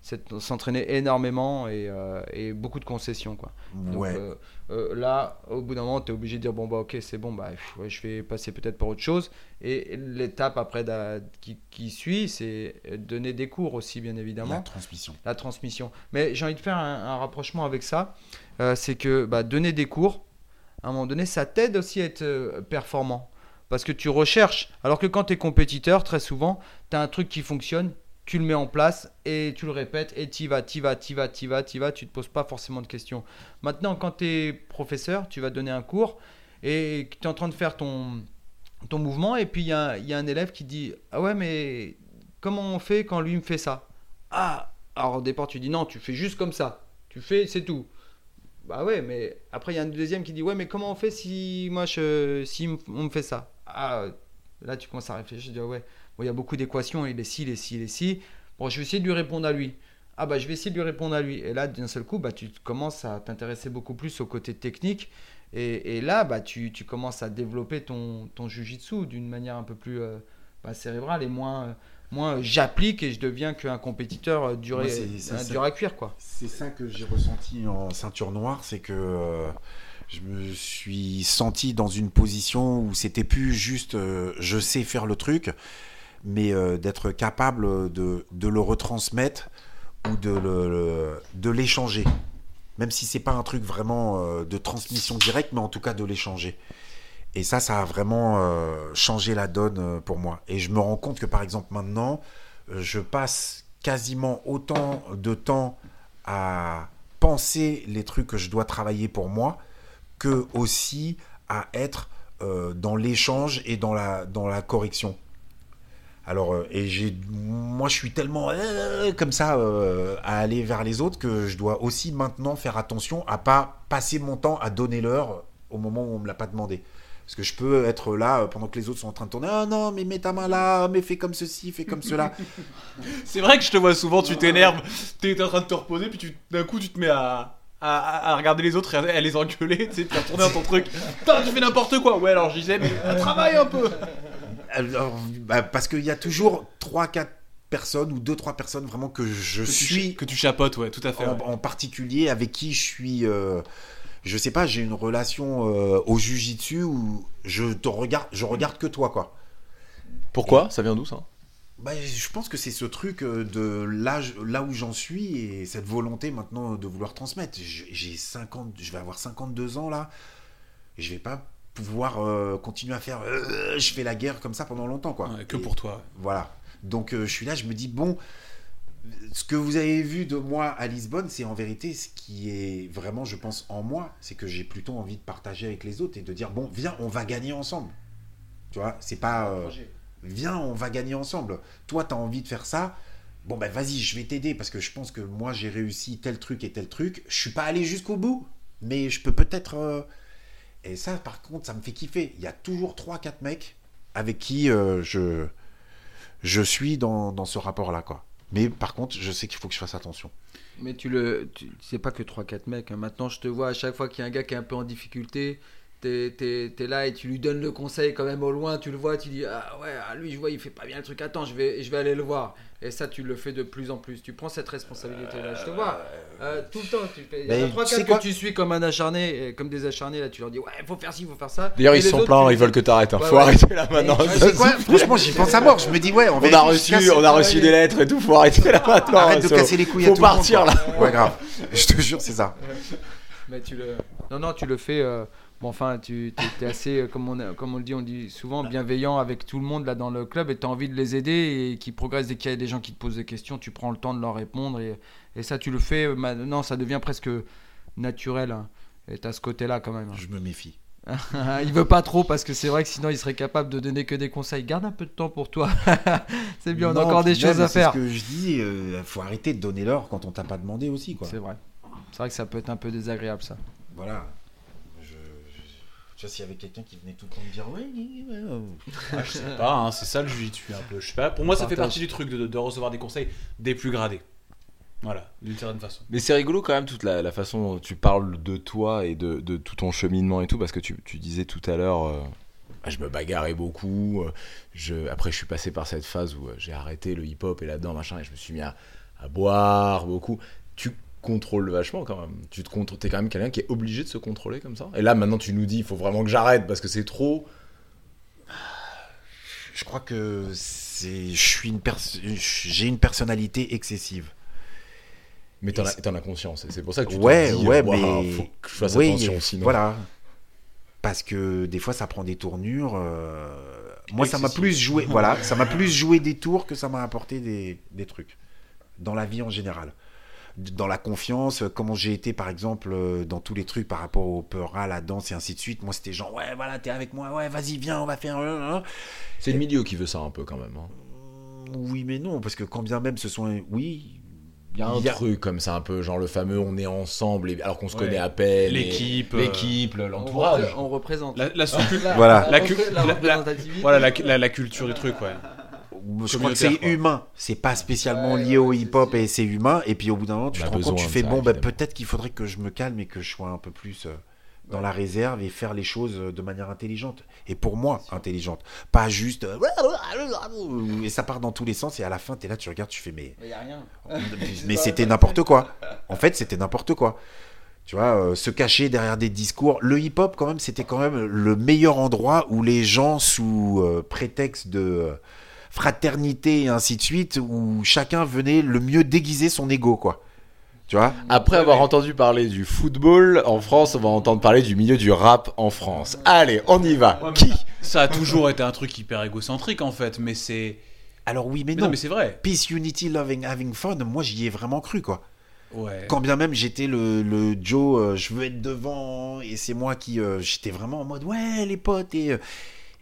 c'est- s'entraîner énormément et, euh, et beaucoup de concessions. Quoi. Donc, Ouais. euh, euh, là, au bout d'un moment, tu es obligé de dire bon, bah ok, c'est bon, bah, pff, ouais, je vais passer peut-être par autre chose. Et l'étape après qui, qui suit, c'est donner des cours aussi, bien La évidemment, transmission. la transmission. Mais j'ai envie de faire un, un rapprochement avec ça. Euh, c'est que bah, donner des cours, à un moment donné, ça t'aide aussi à être performant. Parce que tu recherches. Alors que quand tu es compétiteur, très souvent, tu as un truc qui fonctionne, tu le mets en place et tu le répètes et tu vas, tu vas, tu vas, tu vas, tu vas, tu te poses pas forcément de questions. Maintenant, quand tu es professeur, tu vas donner un cours et tu es en train de faire ton, ton mouvement et puis il y y a un élève qui dit Ah ouais, mais comment on fait quand lui me fait ça? Ah Alors au départ, tu dis non, tu fais juste comme ça. Tu fais, c'est tout. Bah ouais, mais après, il y a un deuxième qui dit Ouais, mais comment on fait si moi, je, si on me fait ça? Ah, là, tu commences à réfléchir. Je dis Ouais, bon, il y a beaucoup d'équations, il est ci, il est ci, il est ci. Bon, je vais essayer de lui répondre à lui. Ah, bah, je vais essayer de lui répondre à lui. Et là, d'un seul coup, bah, tu commences à t'intéresser beaucoup plus au côté technique. Et, et là, bah, tu, tu commences à développer ton, ton jujitsu d'une manière un peu plus euh, bah, cérébrale et moins, euh, moins euh, j'applique et je deviens qu'un compétiteur euh, dur, Moi, dur à cuire. Quoi. C'est ça que j'ai ressenti en ceinture noire, c'est que euh, je me suis senti dans une position où c'était plus juste euh, je sais faire le truc, mais euh, d'être capable de, le retransmettre ou de l'échanger. Même si c'est pas un truc vraiment euh, de transmission directe, mais en tout cas de l'échanger. Et ça, ça a vraiment euh, changé la donne pour moi. Et je me rends compte que par exemple maintenant, je passe quasiment autant de temps à penser les trucs que je dois travailler pour moi que aussi à être dans l'échange et dans la correction. Alors, euh, et j'ai, moi, je suis tellement euh, comme ça euh, à aller vers les autres que je dois aussi maintenant faire attention à pas passer mon temps à donner l'heure au moment où on me l'a pas demandé. Parce que je peux être là pendant que les autres sont en train de tourner. Ah non, mais mets ta main là, mais fais comme ceci, fais comme cela. (laughs) C'est vrai que je te vois souvent, tu t'énerves, t'es en train de te reposer, puis d'un coup tu te mets à, à, à regarder les autres et à, à les engueuler, tu sais, tu vas retourner dans ton truc. Putain, tu fais n'importe quoi. Ouais, alors je disais, mais travaille un peu. Alors, bah, parce qu'il y a toujours 3-4 personnes ou 2-3 personnes vraiment que je Que tu, suis que tu chapotes, ouais, tout à fait. en, ouais. en particulier avec qui je suis. euh, je sais pas, j'ai une relation euh, au jujitsu où je te regarde, je regarde que toi quoi. Pourquoi? Ça vient d'où ça? Bah, je pense que c'est ce truc euh, de l'âge, là où j'en suis et cette volonté maintenant de vouloir transmettre. J'ai 50, je vais avoir 52 ans là, je vais pas pouvoir euh, continuer à faire, euh, je fais la guerre comme ça pendant longtemps quoi. Ouais, que Et- pour toi. voilà. Donc euh, je suis là, je me dis, bon, ce que vous avez vu de moi à Lisbonne, c'est en vérité ce qui est vraiment, je pense, en moi. C'est que j'ai plutôt envie de partager avec les autres et de dire, bon, viens, on va gagner ensemble. Tu vois, c'est pas, euh, viens, on va gagner ensemble. Toi, tu as envie de faire ça. Bon, ben vas-y, je vais t'aider parce que je pense que moi, j'ai réussi tel truc et tel truc. Je suis pas allé jusqu'au bout, mais je peux peut-être. Et ça, par contre, ça me fait kiffer. Il y a toujours 3-4 mecs avec qui euh, je, je suis dans, dans ce rapport-là, quoi. Mais par contre, je sais qu'il faut que je fasse attention. Mais tu le, tu- c'est pas que 3-4 mecs. hein. Maintenant, je te vois à chaque fois qu'il y a un gars qui est un peu en difficulté, t'es t'es- t'es là et tu lui donnes le conseil quand même au loin, tu le vois, tu dis ah ouais, ah, lui je vois il fait pas bien le truc, attends je vais je vais aller le voir. Et ça tu le fais de plus en plus. Tu prends cette responsabilité là. Je te vois euh, tout le temps. Tu fais. Il y a trois quoi que tu suis comme un acharné, comme des acharnés là. Tu leur dis ouais faut faire ci, faut faire ça. D'ailleurs, ils sont pleins, ils veulent que t'arrêtes. Hein. Ouais, Faut ouais. arrêter là maintenant. Ouais, quoi (laughs) Franchement, j'y pense à mort. Je me dis, ouais, on On va a reçu, on a reçu des lettres et tout. Faut arrêter là maintenant. Arrête de casser les couilles à Faut tout le monde, partir là. Ouais, grave. (laughs) Je te jure, c'est ça. Mais tu le. Non, non, tu le fais. Bon, enfin, tu es, assez, euh, comme on, a- comme on le dit, on dit souvent, bienveillant avec tout le monde là dans le club et tu as envie de les aider et qui progressent dès qu'il y a des gens qui te posent des questions, tu prends le temps de leur répondre et, et ça, tu le fais. euh, Maintenant, ça devient presque naturel. hein. Et tu as ce côté-là quand même. hein. Je me méfie. (laughs) il veut pas trop parce que c'est vrai que sinon il serait capable de donner que des conseils. Garde un peu de temps pour toi. (laughs) c'est bien, on a encore des choses à faire. C'est ce que je dis, euh, faut arrêter de donner l'or quand on t'a pas demandé aussi. C'est vrai. C'est vrai que ça peut être un peu désagréable ça. Voilà. Tu vois, s'il y avait quelqu'un qui venait tout le temps me dire, ouais, ouais, ouais, ouais. (laughs) Ah, je sais pas, hein, c'est ça le jujitsu un peu. Je sais pas. Pour moi, ça fait partie du truc de, de recevoir des conseils des plus gradés. Voilà, d'une certaine façon. Mais c'est rigolo quand même toute la, la façon dont tu parles de toi et de, de tout ton cheminement et tout parce que tu, tu disais tout à l'heure euh, ah, je me bagarrais beaucoup euh, je, après je suis passé par cette phase où euh, j'ai arrêté le hip hop et là-dedans machin et je me suis mis à, à boire beaucoup tu contrôles vachement quand même tu te contrôles t'es quand même quelqu'un qui est obligé de se contrôler comme ça et là maintenant tu nous dis il faut vraiment que j'arrête parce que c'est trop Je crois que c'est, je suis une pers- j'ai une personnalité excessive. mais t'en as, as conscience c'est pour ça que tu Ouais, te dis ouais, Ouah, mais faut que je fasse oui, attention sinon Voilà. Parce que des fois, ça prend des tournures. euh, Moi, ça m'a plus joué. voilà, ça m'a (laughs) plus joué des tours que ça m'a apporté des, des trucs dans la vie en général. Dans la confiance, euh, comment j'ai été par exemple euh, dans tous les trucs par rapport au peur à la danse et ainsi de suite. Moi, c'était genre ouais, voilà, t'es avec moi, ouais, vas-y, viens, on va faire. euh, c'est le milieu qui veut ça un peu quand même hein. Oui, mais non, parce que quand bien même ce sont, oui, Il y a un Il y a- truc comme ça, un peu genre le fameux on est ensemble, et- alors qu'on se Ouais. connaît à peine. L'équipe, L'équipe, l'entourage. on représente. La, la La- Voilà. La voilà la, la- la culture du truc, ouais. Je crois que c'est quoi. humain. C'est pas spécialement Ouais, lié ouais, au hip-hop et c'est humain. Et puis au bout d'un moment, tu On te a rends compte, tu fais ça, bon, bah, peut-être qu'il faudrait que je me calme et que je sois un peu plus euh, dans la réserve et faire les choses euh, de manière intelligente. Et pour moi, intelligente. Pas juste. euh, (laughs) Et ça part dans tous les sens. Et à la fin, tu es là, tu regardes, tu fais mais. Mais y a rien. (laughs) Mais (laughs) c'était n'importe quoi. En fait, c'était n'importe quoi. Tu vois, euh, se cacher derrière des discours. Le hip-hop, quand même, c'était quand même le meilleur endroit où les gens, sous euh, prétexte de euh, fraternité et ainsi de suite, où chacun venait le mieux déguiser son ego, quoi. Tu vois? Après avoir entendu parler du football en France, on va entendre parler du milieu du rap en France. Allez, on y va. Ouais, Qui? Ça a toujours été un truc hyper égocentrique en fait, mais c'est. Alors oui, mais, Mais non. non, mais c'est vrai. Peace, unity, loving, having fun, moi j'y ai vraiment cru, quoi. Ouais. Quand bien même j'étais le, le Joe, euh, je veux être devant, et c'est moi qui. euh, j'étais vraiment en mode, ouais, les potes, et. euh,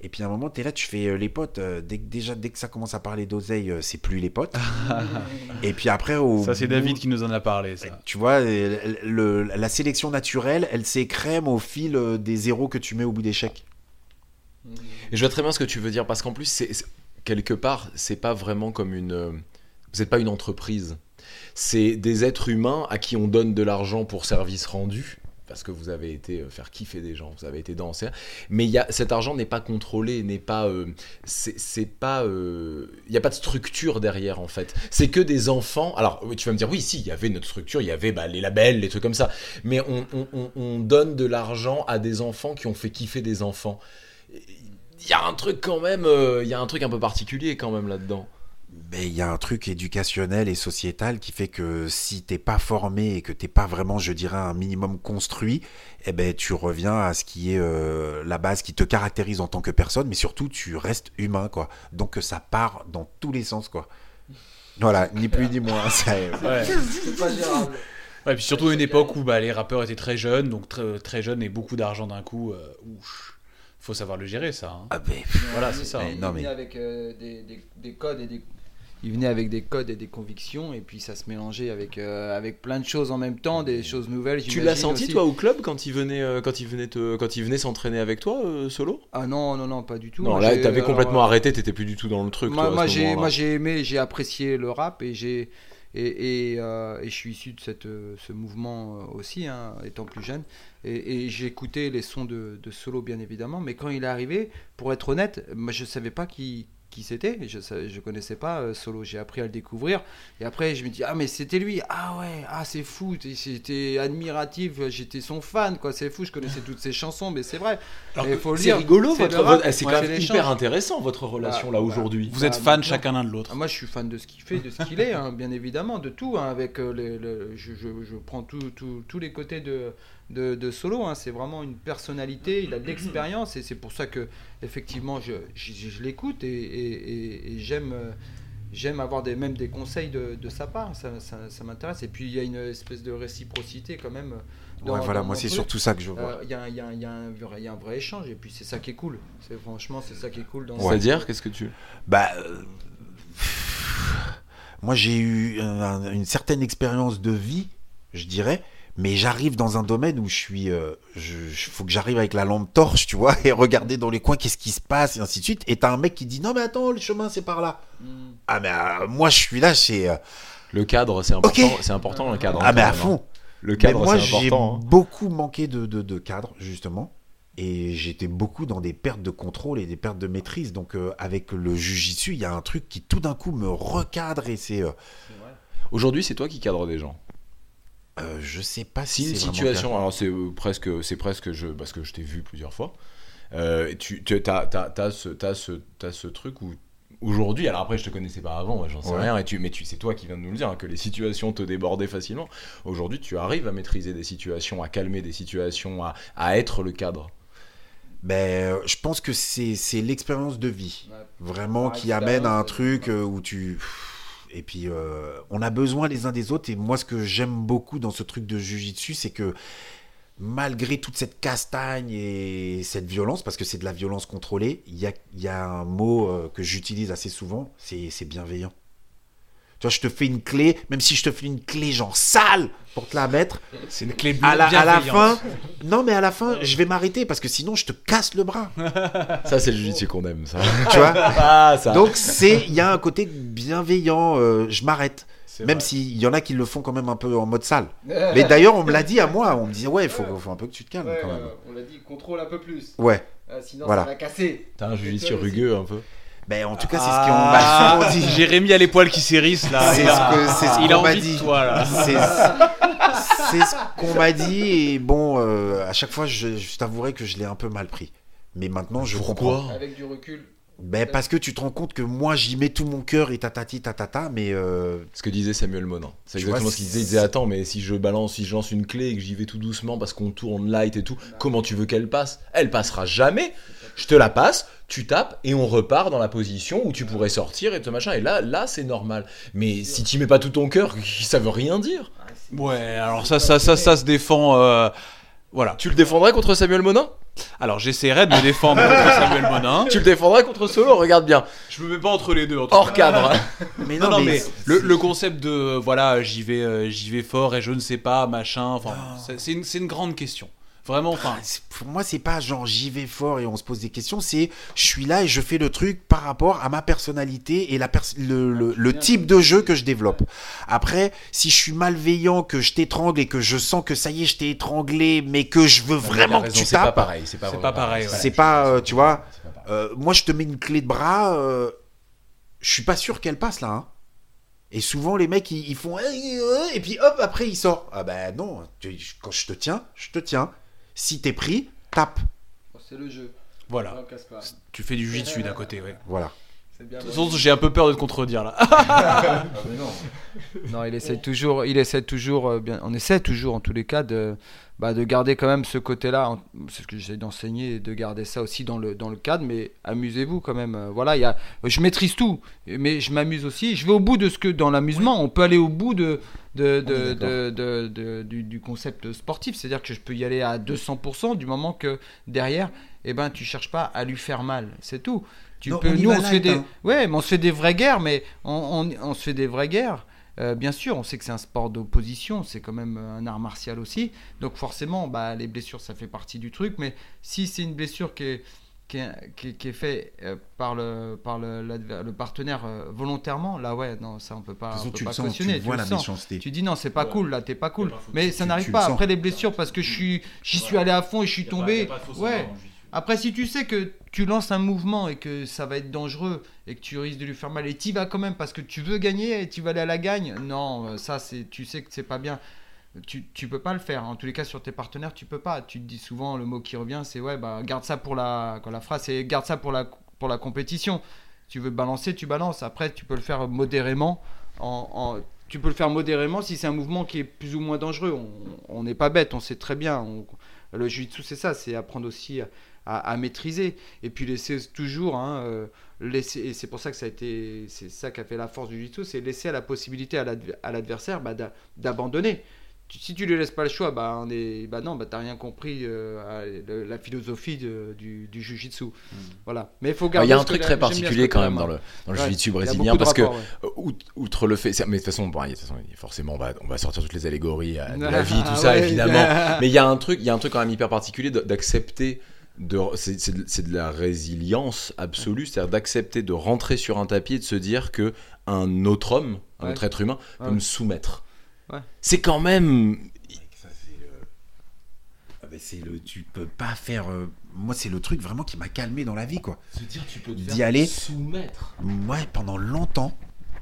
et puis à un moment, t'es là, tu fais euh, les potes. euh, dès, que- déjà, dès que ça commence à parler d'oseille, euh, c'est plus les potes. (laughs) et puis après, au Ça, c'est bout- David qui nous en a parlé, ça. Tu vois, le- la sélection naturelle, elle s'écrème au fil des zéros que tu mets au bout d'échec. Et je vois très bien ce que tu veux dire parce qu'en plus, c'est c'est- quelque part, c'est pas vraiment comme une. Vous n'êtes pas une entreprise. C'est des êtres humains à qui on donne de l'argent pour service rendu. Parce que vous avez été euh, faire kiffer des gens, vous avez été danser. Mais y a, cet argent n'est pas contrôlé, n'est pas. euh, c'est pas. euh, Il n'y a pas de structure derrière en fait. C'est que des enfants. Alors tu vas me dire, oui, si, il y avait notre structure, il y avait bah, les labels, les trucs comme ça. Mais on, on- on- on donne de l'argent à des enfants qui ont fait kiffer des enfants il y a un truc quand même, euh, il y a un truc un peu particulier quand même là-dedans. Mais il y a un truc éducationnel et sociétal qui fait que si t'es pas formé et que t'es pas vraiment, je dirais, un minimum construit, eh ben tu reviens à ce qui est euh, la base qui te caractérise en tant que personne, mais surtout tu restes humain, quoi. Donc ça part dans tous les sens, quoi. Voilà, ni plus ni moins. (laughs) ça, Ouais. C'est pas gérable. Ouais, puis surtout à une époque où bah, les rappeurs étaient très jeunes, donc très, très jeunes et beaucoup d'argent d'un coup. Euh, ouf. Faut savoir le gérer, ça. hein. ah ben, Voilà, c'est ça. Mais Il non, mais- avec euh, des, des- des codes et des. Il venait avec des codes et des convictions et puis ça se mélangeait avec, euh, avec plein de choses en même temps, des choses nouvelles. Tu l'as senti aussi. toi au club quand il venait, euh, quand il venait te, quand il venait s'entraîner avec toi euh, solo? Ah non, non, non, pas du tout. Non, Moi, là t'avais complètement arrêté, t'étais plus du tout dans le truc. Moi, toi, moi, j'ai, moment-là. moi j'ai aimé, j'ai apprécié le rap et j'ai Et, et, euh, et je suis issu de cette, ce mouvement aussi, hein, étant plus jeune. Et, et j'ai écouté les sons de, de solo, bien évidemment. Mais quand il est arrivé, pour être honnête, moi je ne savais pas qui, qui c'était. Je ne connaissais pas euh, Solo. J'ai appris à le découvrir. Et après, je me dis, ah, mais c'était lui. Ah ouais, ah, c'est fou. J'étais admiratif. J'étais son fan, quoi. C'est fou. Je connaissais toutes ses chansons, mais c'est vrai. C'est rigolo, c'est votre quand même hyper intéressant votre relation Bah, là bah, aujourd'hui. Vous êtes Bah, fans maintenant- chacun l'un de l'autre. Moi, je suis fan de ce qu'il fait, de ce qu'il est, hein, bien évidemment, de tout. hein, avec euh, les, je, je- je prends tout- tout- tous les côtés de, de, de Solo. hein, c'est vraiment une personnalité, il a de l'expérience et c'est pour ça que, effectivement, je, je, je l'écoute et, et- et- et j'aime. euh, J'aime avoir des, même des conseils de, de sa part, ça, ça, ça m'intéresse. Et puis il y a une espèce de réciprocité quand même. dans- Ouais, voilà, dans moi c'est surtout ça que je vois. Euh, Il y, a, il y y a un vrai- il y a un vrai échange et puis c'est ça qui est cool. C'est franchement c'est ça qui est cool dans C'est-à-dire, qu'est-ce que tu. Bah, euh, moi j'ai eu un- une certaine expérience de vie, je dirais, mais j'arrive dans un domaine où je suis, euh, je, je- faut que j'arrive avec la lampe torche, tu vois, et regarder dans les coins qu'est-ce qui se passe et ainsi de suite. Et t'as un mec qui dit non mais attends, le chemin c'est par là. Mm. Ah mais euh, moi je suis là, c'est euh, Le cadre, c'est important. Ok. C'est important le cadre. ah mais à même, hein. fond. Le Mais cadre, moi c'est j'ai important. hein. beaucoup manqué de, de, de cadre justement. Et j'étais beaucoup dans des pertes de contrôle et des pertes de maîtrise. Donc euh, avec le jujitsu, il y a un truc qui tout d'un coup me recadre et c'est... euh, Aujourd'hui, c'est toi qui cadres des gens. Euh, je sais pas Si si, une c'est vraiment situation, alors c'est euh, presque, c'est presque je, parce que je t'ai vu plusieurs fois. Euh, tu, tu as, t'as, t'as ce, t'as ce, t'as ce truc où aujourd'hui, alors après je te connaissais pas avant, moi, j'en sais Ouais. rien, et tu, mais tu, c'est toi qui viens de nous le dire hein, que les situations te débordaient facilement. Aujourd'hui, tu arrives à maîtriser des situations, à calmer des situations, à, à être le cadre. Ben, je pense que c'est c'est l'expérience de vie, Ouais. vraiment, qui amène à un truc où tu... Et puis, euh, on a besoin les uns des autres. Et moi, ce que j'aime beaucoup dans ce truc de jujitsu, c'est que malgré toute cette castagne et cette violence, parce que c'est de la violence contrôlée, il y a, un mot euh, que j'utilise assez souvent, c'est bienveillant. Je te fais une clé, même si je te fais une clé genre sale pour te la mettre, C'est une clé à la, à la fin, non mais à la fin, je vais m'arrêter parce que sinon je te casse le bras. (laughs) Ça, c'est le jiu qu'on aime, ça. (laughs) Tu vois (laughs) ah, ça. Donc c'est, il y a un côté bienveillant. euh, je m'arrête, même s'il y en a qui le font quand même un peu en mode sale. Mais d'ailleurs, on me l'a dit à moi. On me disait ouais, il faut, faut un peu que tu te calmes quand même. on l'a dit, contrôle un peu plus. Ouais. sinon Voilà. ça va casser. T'as un jiu rugueux un peu. Ben en tout cas, c'est Ah, ce qu'on m'a souvent dit. Jérémy a les poils qui s'hérissent là. C'est ce que- c'est ce qu'on m'a envie dit. de toi là. C'est c'est ce qu'on m'a dit et bon, euh, à chaque fois, je, je t'avouerai que je l'ai un peu mal pris. Mais maintenant, je comprends. Pourquoi Avec du recul. Ben parce que tu te rends compte que moi, j'y mets tout mon cœur et tatati tatata, mais euh, Ce que disait Samuel Monin. C'est exactement vois, ce qu'il disait. Il disait Attends, mais si je balance, si je lance une clé et que j'y vais tout doucement parce qu'on tourne light et tout, comment tu veux qu'elle passe? Elle passera jamais. Je te la passe, tu tapes et on repart dans la position où tu pourrais sortir et te machin. Et là, là, c'est normal. Mais si tu mets pas tout ton cœur, (laughs) ça veut rien dire. Ouais, alors ça, ça, ça, ça se défend. euh, Voilà. Tu le défendrais contre Samuel Monin? Alors j'essaierai de me défendre contre (laughs) Samuel Monin. Tu le défendrais contre Solo Regarde bien. Je me mets pas entre les deux. En tout Hors cas. cadre. (laughs) mais Non, non, non, mais, mais le, le concept de voilà, j'y vais, euh, j'y vais fort et je ne sais pas, machin. Enfin, c'est- c'est une, c'est une grande question. Vraiment, enfin. Ah, pour moi, c'est pas genre j'y vais fort et on se pose des questions. C'est je suis là et je fais le truc par rapport à ma personnalité et la pers- le, le- le type de jeu que je développe. Après, si je suis malveillant, que je t'étrangle et que je sens que ça y est, je t'ai étranglé, mais que je veux vraiment que tu C'est pas tapes, pareil. C'est pas, pas pareil, ouais. c'est pas, euh, tu vois. Pas euh, moi, je te mets une clé de bras. euh, je suis pas sûr qu'elle passe là. hein. Et souvent, les mecs, ils, ils font. Et puis hop, après, il sort. Ah ben non, tu- quand je te tiens, je te tiens. Si t'es pris, tape. C'est le jeu. Voilà. On casse pas. Tu fais du jitsu d'un côté, ouais. Voilà. Bien. De toute façon, j'ai un peu peur de te contredire là. (laughs) Non, il essaie toujours, il essaie toujours, euh, bien, on essaie toujours en tous les cas de, bah, de garder quand même ce côté-là. C'est ce que j'essaie d'enseigner, de garder ça aussi dans le, dans le cadre. Mais amusez-vous quand même. euh, Voilà, il y a, je maîtrise tout, mais je m'amuse aussi. Je vais au bout de ce que dans l'amusement, on peut aller au bout de, de, d'accord. de- de- du, du concept sportif. C'est-à-dire que je peux y aller à 200% du moment que derrière, eh ben, tu cherches pas à lui faire mal. C'est tout. Tu Non, peux, on nous, on se fait des, hein. ouais, mais on se fait des vraies guerres, mais on, on- on se fait des vraies guerres. Euh, bien sûr, on sait que c'est un sport d'opposition, c'est quand même euh, un art martial aussi. Donc forcément, bah, les blessures, ça fait partie du truc. Mais si c'est une blessure qui est, qui est, qui est- qui est fait euh, par le par le, le partenaire volontairement, là ouais, non, ça on peut pas, on peut tu pas le sens, cautionner. tu vois le la sens. méchanceté. Tu dis non, c'est pas Ouais. cool là, t'es pas cool. Pas. Mais ça n'arrive tu pas. le. Après les blessures, parce que je suis, j'y suis allé à fond et je suis tombé. Ouais. Après, si tu sais que tu lances un mouvement et que ça va être dangereux et que tu risques de lui faire mal et tu vas quand même parce que tu veux gagner et tu vas aller à la gagne, non, euh, ça, c'est, tu sais que c'est pas bien. Tu, tu peux pas le faire. En tous les cas, sur tes partenaires, tu peux pas. Tu te dis souvent, le mot qui revient, c'est ouais, bah, garde ça pour la. Quand la phrase, c'est garde ça pour la, pour la compétition. Tu veux balancer, tu balances. Après, tu peux le faire modérément. En, tu peux le faire modérément si c'est un mouvement qui est plus ou moins dangereux. On- On n'est pas bête, on sait très bien. On- le jiu-jitsu, c'est ça, c'est apprendre aussi à, maîtriser. Et puis laisser toujours, hein, euh, laisser, et c'est pour ça que ça a été, c'est ça qui a fait la force du jiu-jitsu, c'est laisser à la possibilité à l'adv- à l'adversaire bah, d'a- d'abandonner. Si tu lui laisses pas le choix, bah, on est, bah non, bah t'as rien compris euh, à la philosophie de- du, du jiu-jitsu. Voilà. Mais il faut Alors, garder. Il y a un truc très particulier quand même dans le, dans le Ouais. a brésilien parce que ouais. Euh, out- outre le fait, mais de toute façon, bon, de toute façon, forcément, on va, on va sortir toutes les allégories de la (laughs) vie, tout Ah ça, ouais. évidemment. (laughs) Mais il y a un truc, il y a un truc quand même hyper particulier d'accepter. De, c'est, c'est de- la résilience absolue, c'est-à-dire d'accepter de rentrer sur un tapis et de se dire que un autre homme, un Ouais. autre être humain, peut Ouais. me soumettre. Ouais. C'est quand même. Ça, c'est le- Ah ben, c'est le. Tu peux pas faire. euh, Moi, c'est le truc vraiment qui m'a calmé dans la vie, quoi. Se dire, tu peux te D'y faire aller. soumettre. Moi, pendant longtemps,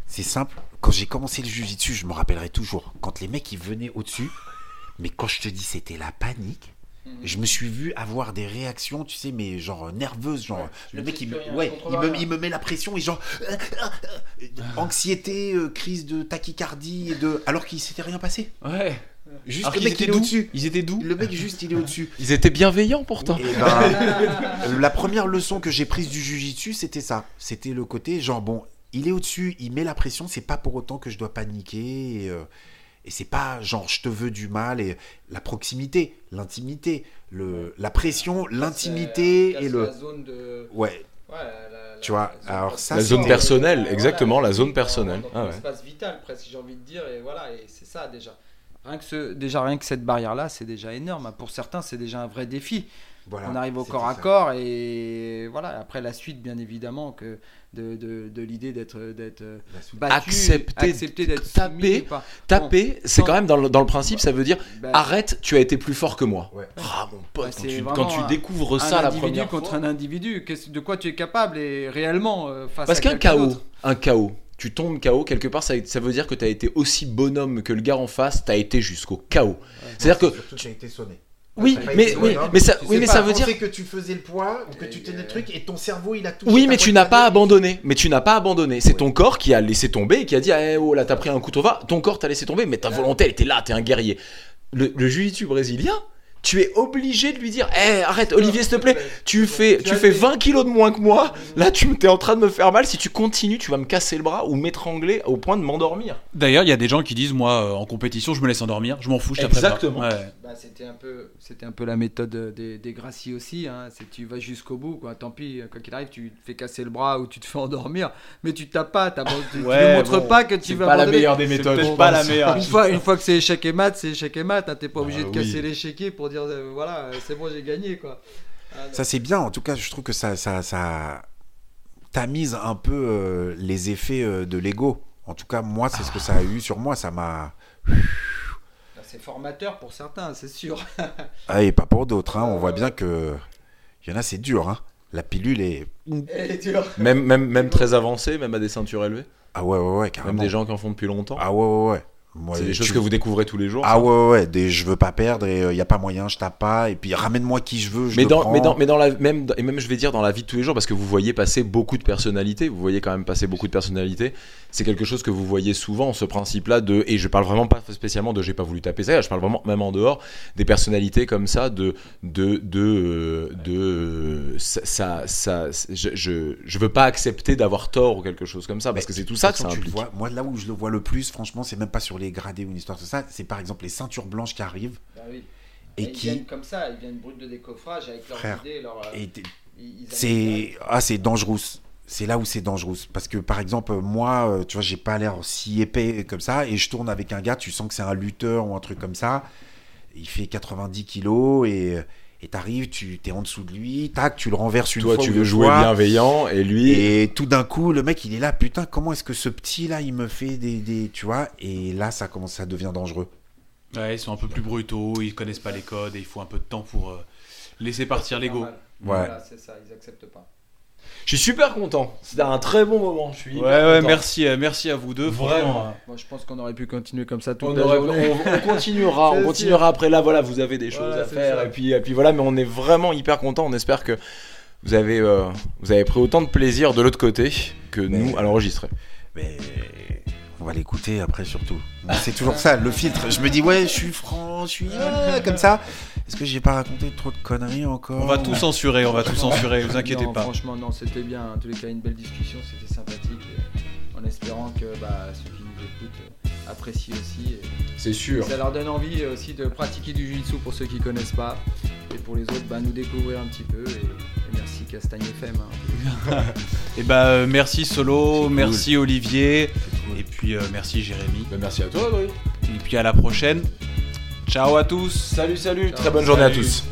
c'est simple. Quand j'ai commencé le jujitsu, je me rappellerai toujours. Quand les mecs ils venaient au-dessus, mais quand je te dis c'était la panique. Je me suis vu avoir des réactions, tu sais, mais genre nerveuses, genre le mec il me, ouais, il me, rien. il me met la pression et genre euh, euh, euh, anxiété, euh, crise de tachycardie, et de alors qu'il s'était rien passé. Ouais. Juste Alors le mec il est doux. au-dessus. Ils étaient doux. Le mec juste il est au-dessus. (laughs) Ils étaient bienveillants pourtant. Et ben, (laughs) la première leçon que j'ai prise du jujitsu, c'était ça. C'était le côté genre bon, il est au-dessus, il met la pression, c'est pas pour autant que je dois paniquer. Et, euh, et c'est pas genre je te veux du mal et la proximité, l'intimité, le la pression, l'intimité et le zone de... ouais. Tu vois, alors ça, La zone personnelle, exactement, la zone personnelle. Dans Ah un ouais. espace vital, presque, j'ai envie de dire, et voilà, et c'est ça déjà. Rien que ce, déjà rien que cette barrière-là, c'est déjà énorme. Pour certains, c'est déjà un vrai défi. Voilà, On arrive au corps à ça. corps et voilà. Après la suite, bien évidemment, que de, de, de l'idée d'être d'être La battu, Accepter, accepter d'être soumis pas- Taper, c'est quand même dans le, dans le principe, ça veut dire Bah, arrête, tu as été plus fort que moi. Ouais. Ah mon pote, Bah, quand, tu, quand tu un- découvres un ça la individu première contre fois. un individu, de quoi tu es capable et réellement euh, face Parce à qu'un d'autre. un KO, tu tombes KO quelque part, ça, ça veut dire que tu as été aussi bonhomme que le gars en face, tu as été jusqu'au KO. C'est-à-dire que Surtout, tu as été sonné. Oui, mais oui, mais ça, tu oui, mais ça veut dire que tu faisais le poids ou que tu tenais le truc et ton cerveau il a touché. Oui, mais tu n'as pas abandonné. Mais tu n'as pas abandonné. C'est ton corps qui a laissé tomber et qui a dit eh, oh là t'as pris un couteau va. Ton corps t'a laissé tomber, mais ta volonté elle était là. T'es un guerrier. Le, le jiu-jitsu brésilien, tu es obligé de lui dire eh arrête Olivier s'il te plaît. Tu fais tu fais 20 kilos de moins que moi. Là tu es en train de me faire mal. Si tu continues, tu vas me casser le bras ou m'étrangler au point de m'endormir. D'ailleurs, il y a des gens qui disent moi, euh, en compétition, je me laisse endormir, je m'en fous, je pas. Exactement. Ouais. Bah, c'était un peu, c'était un peu la méthode des, des Gracie aussi. Hein. C'est tu vas jusqu'au bout, quoi. Tant pis, quoi qu'il arrive, tu te fais casser le bras ou tu te fais endormir, mais tu tapes pas. t'as- tu, ne montres bon, pas que tu vas abandonner. des C'est peut-être pas la meilleure. Une fois, une fois que c'est échec et mat, c'est échec et mat. hein. T'es pas obligé Ah de oui. casser l'échiquier pour dire euh, voilà, c'est bon, j'ai gagné, quoi. Ah. Ça c'est bien, en tout cas je trouve que ça, ça, ça tamise un peu euh, les effets euh, de l'ego. En tout cas moi c'est ce que ça a eu sur moi, ça m'a... Bah, c'est formateur pour certains, c'est sûr. (laughs) Ah et pas pour d'autres, hein. on voit bien que... Il y en a c'est dur, hein. la pilule est... Et tu vois. Même même même très avancé, même à des ceintures élevées. Ah ouais ouais ouais Même carrément. des gens qui en font depuis longtemps. Ah ouais ouais ouais. Moi, C'est des tu- choses que vous découvrez tous les jours. Ah ouais ouais, ouais. Des, je veux pas perdre et il y a pas moyen, je tape pas et puis ramène-moi qui je veux, je mais dans, prends. mais dans, mais dans la même, et même je vais dire dans la vie de tous les jours, parce que vous voyez passer beaucoup de personnalités, vous voyez quand même passer beaucoup de personnalités. C'est quelque chose que vous voyez souvent, ce principe-là de, et je parle vraiment pas spécialement de j'ai pas voulu taper ça, je parle vraiment même en dehors des personnalités comme ça de, de, de, euh, de, euh, ça, ça, ça- je, je, je veux pas accepter d'avoir tort ou quelque chose comme ça, parce Mais que c'est tout ça que ça tu le implique. vois. Moi, là où je le vois le plus, franchement, c'est même pas sur les gradés ou une histoire de ça. C'est par exemple les ceintures blanches qui arrivent Bah oui. et ils qui. viennent comme ça, ils viennent brut de décoffrage avec leurs Frère. idées, euh, c'est ah, c'est dangereux. C'est là où c'est dangereux. Parce que par exemple, moi, euh, tu vois, j'ai pas l'air si épais comme ça et je tourne avec un gars, tu sens que c'est un lutteur ou un truc comme ça. Il fait 90 kilos et. Et t'arrives, tu t'es en dessous de lui, tac, tu le renverses une Toi, fois tu veux jouer fois, bienveillant et lui. Et tout d'un coup, le mec, il est là, putain, comment est-ce que ce petit là, il me fait des, des tu vois? Et là, ça commence, ça devient dangereux. Ouais, ils sont un peu plus brutaux, ils connaissent pas les codes et il faut un peu de temps pour euh, laisser partir l'ego. Ouais. Voilà, c'est ça, ils acceptent pas. Je suis super content. C'était un très bon moment. Je suis Ouais, ouais, content. merci, euh, merci à vous deux. Vraiment. Moi, je pense qu'on aurait pu continuer comme ça toute On, la aurait- journée. on- on (laughs) continuera, on continuera après là. Voilà, vous avez des choses Voilà, à faire ça. et puis, et puis voilà. Mais on est vraiment hyper content. On espère que vous avez, euh, vous avez pris autant de plaisir de l'autre côté que Mais- nous à l'enregistrer. Mais on va l'écouter après surtout. C'est toujours ça, le filtre. Je me dis ouais, je suis franc, je suis ah, comme ça. Est-ce que j'ai pas raconté trop de conneries encore on va tout censurer, on va tout censurer, vous inquiétez Non, pas. Franchement, non, c'était bien. En tous les cas, une belle discussion, c'était sympathique. et en espérant que bah, ceux qui nous écoutent euh, apprécient aussi. et C'est sûr. ça leur donne envie euh, aussi de pratiquer du jiu-jitsu pour ceux qui connaissent pas. Et pour les autres, bah, nous découvrir un petit peu. Et, et merci Castagne FM. hein. (laughs) Et bah, euh, merci Solo, cool. merci Olivier, cool. et puis euh, merci Jérémy. Bah, merci à toi, Adrien. Et puis à la prochaine. Ciao à tous. Salut, salut. Ciao. Très bonne journée à tous.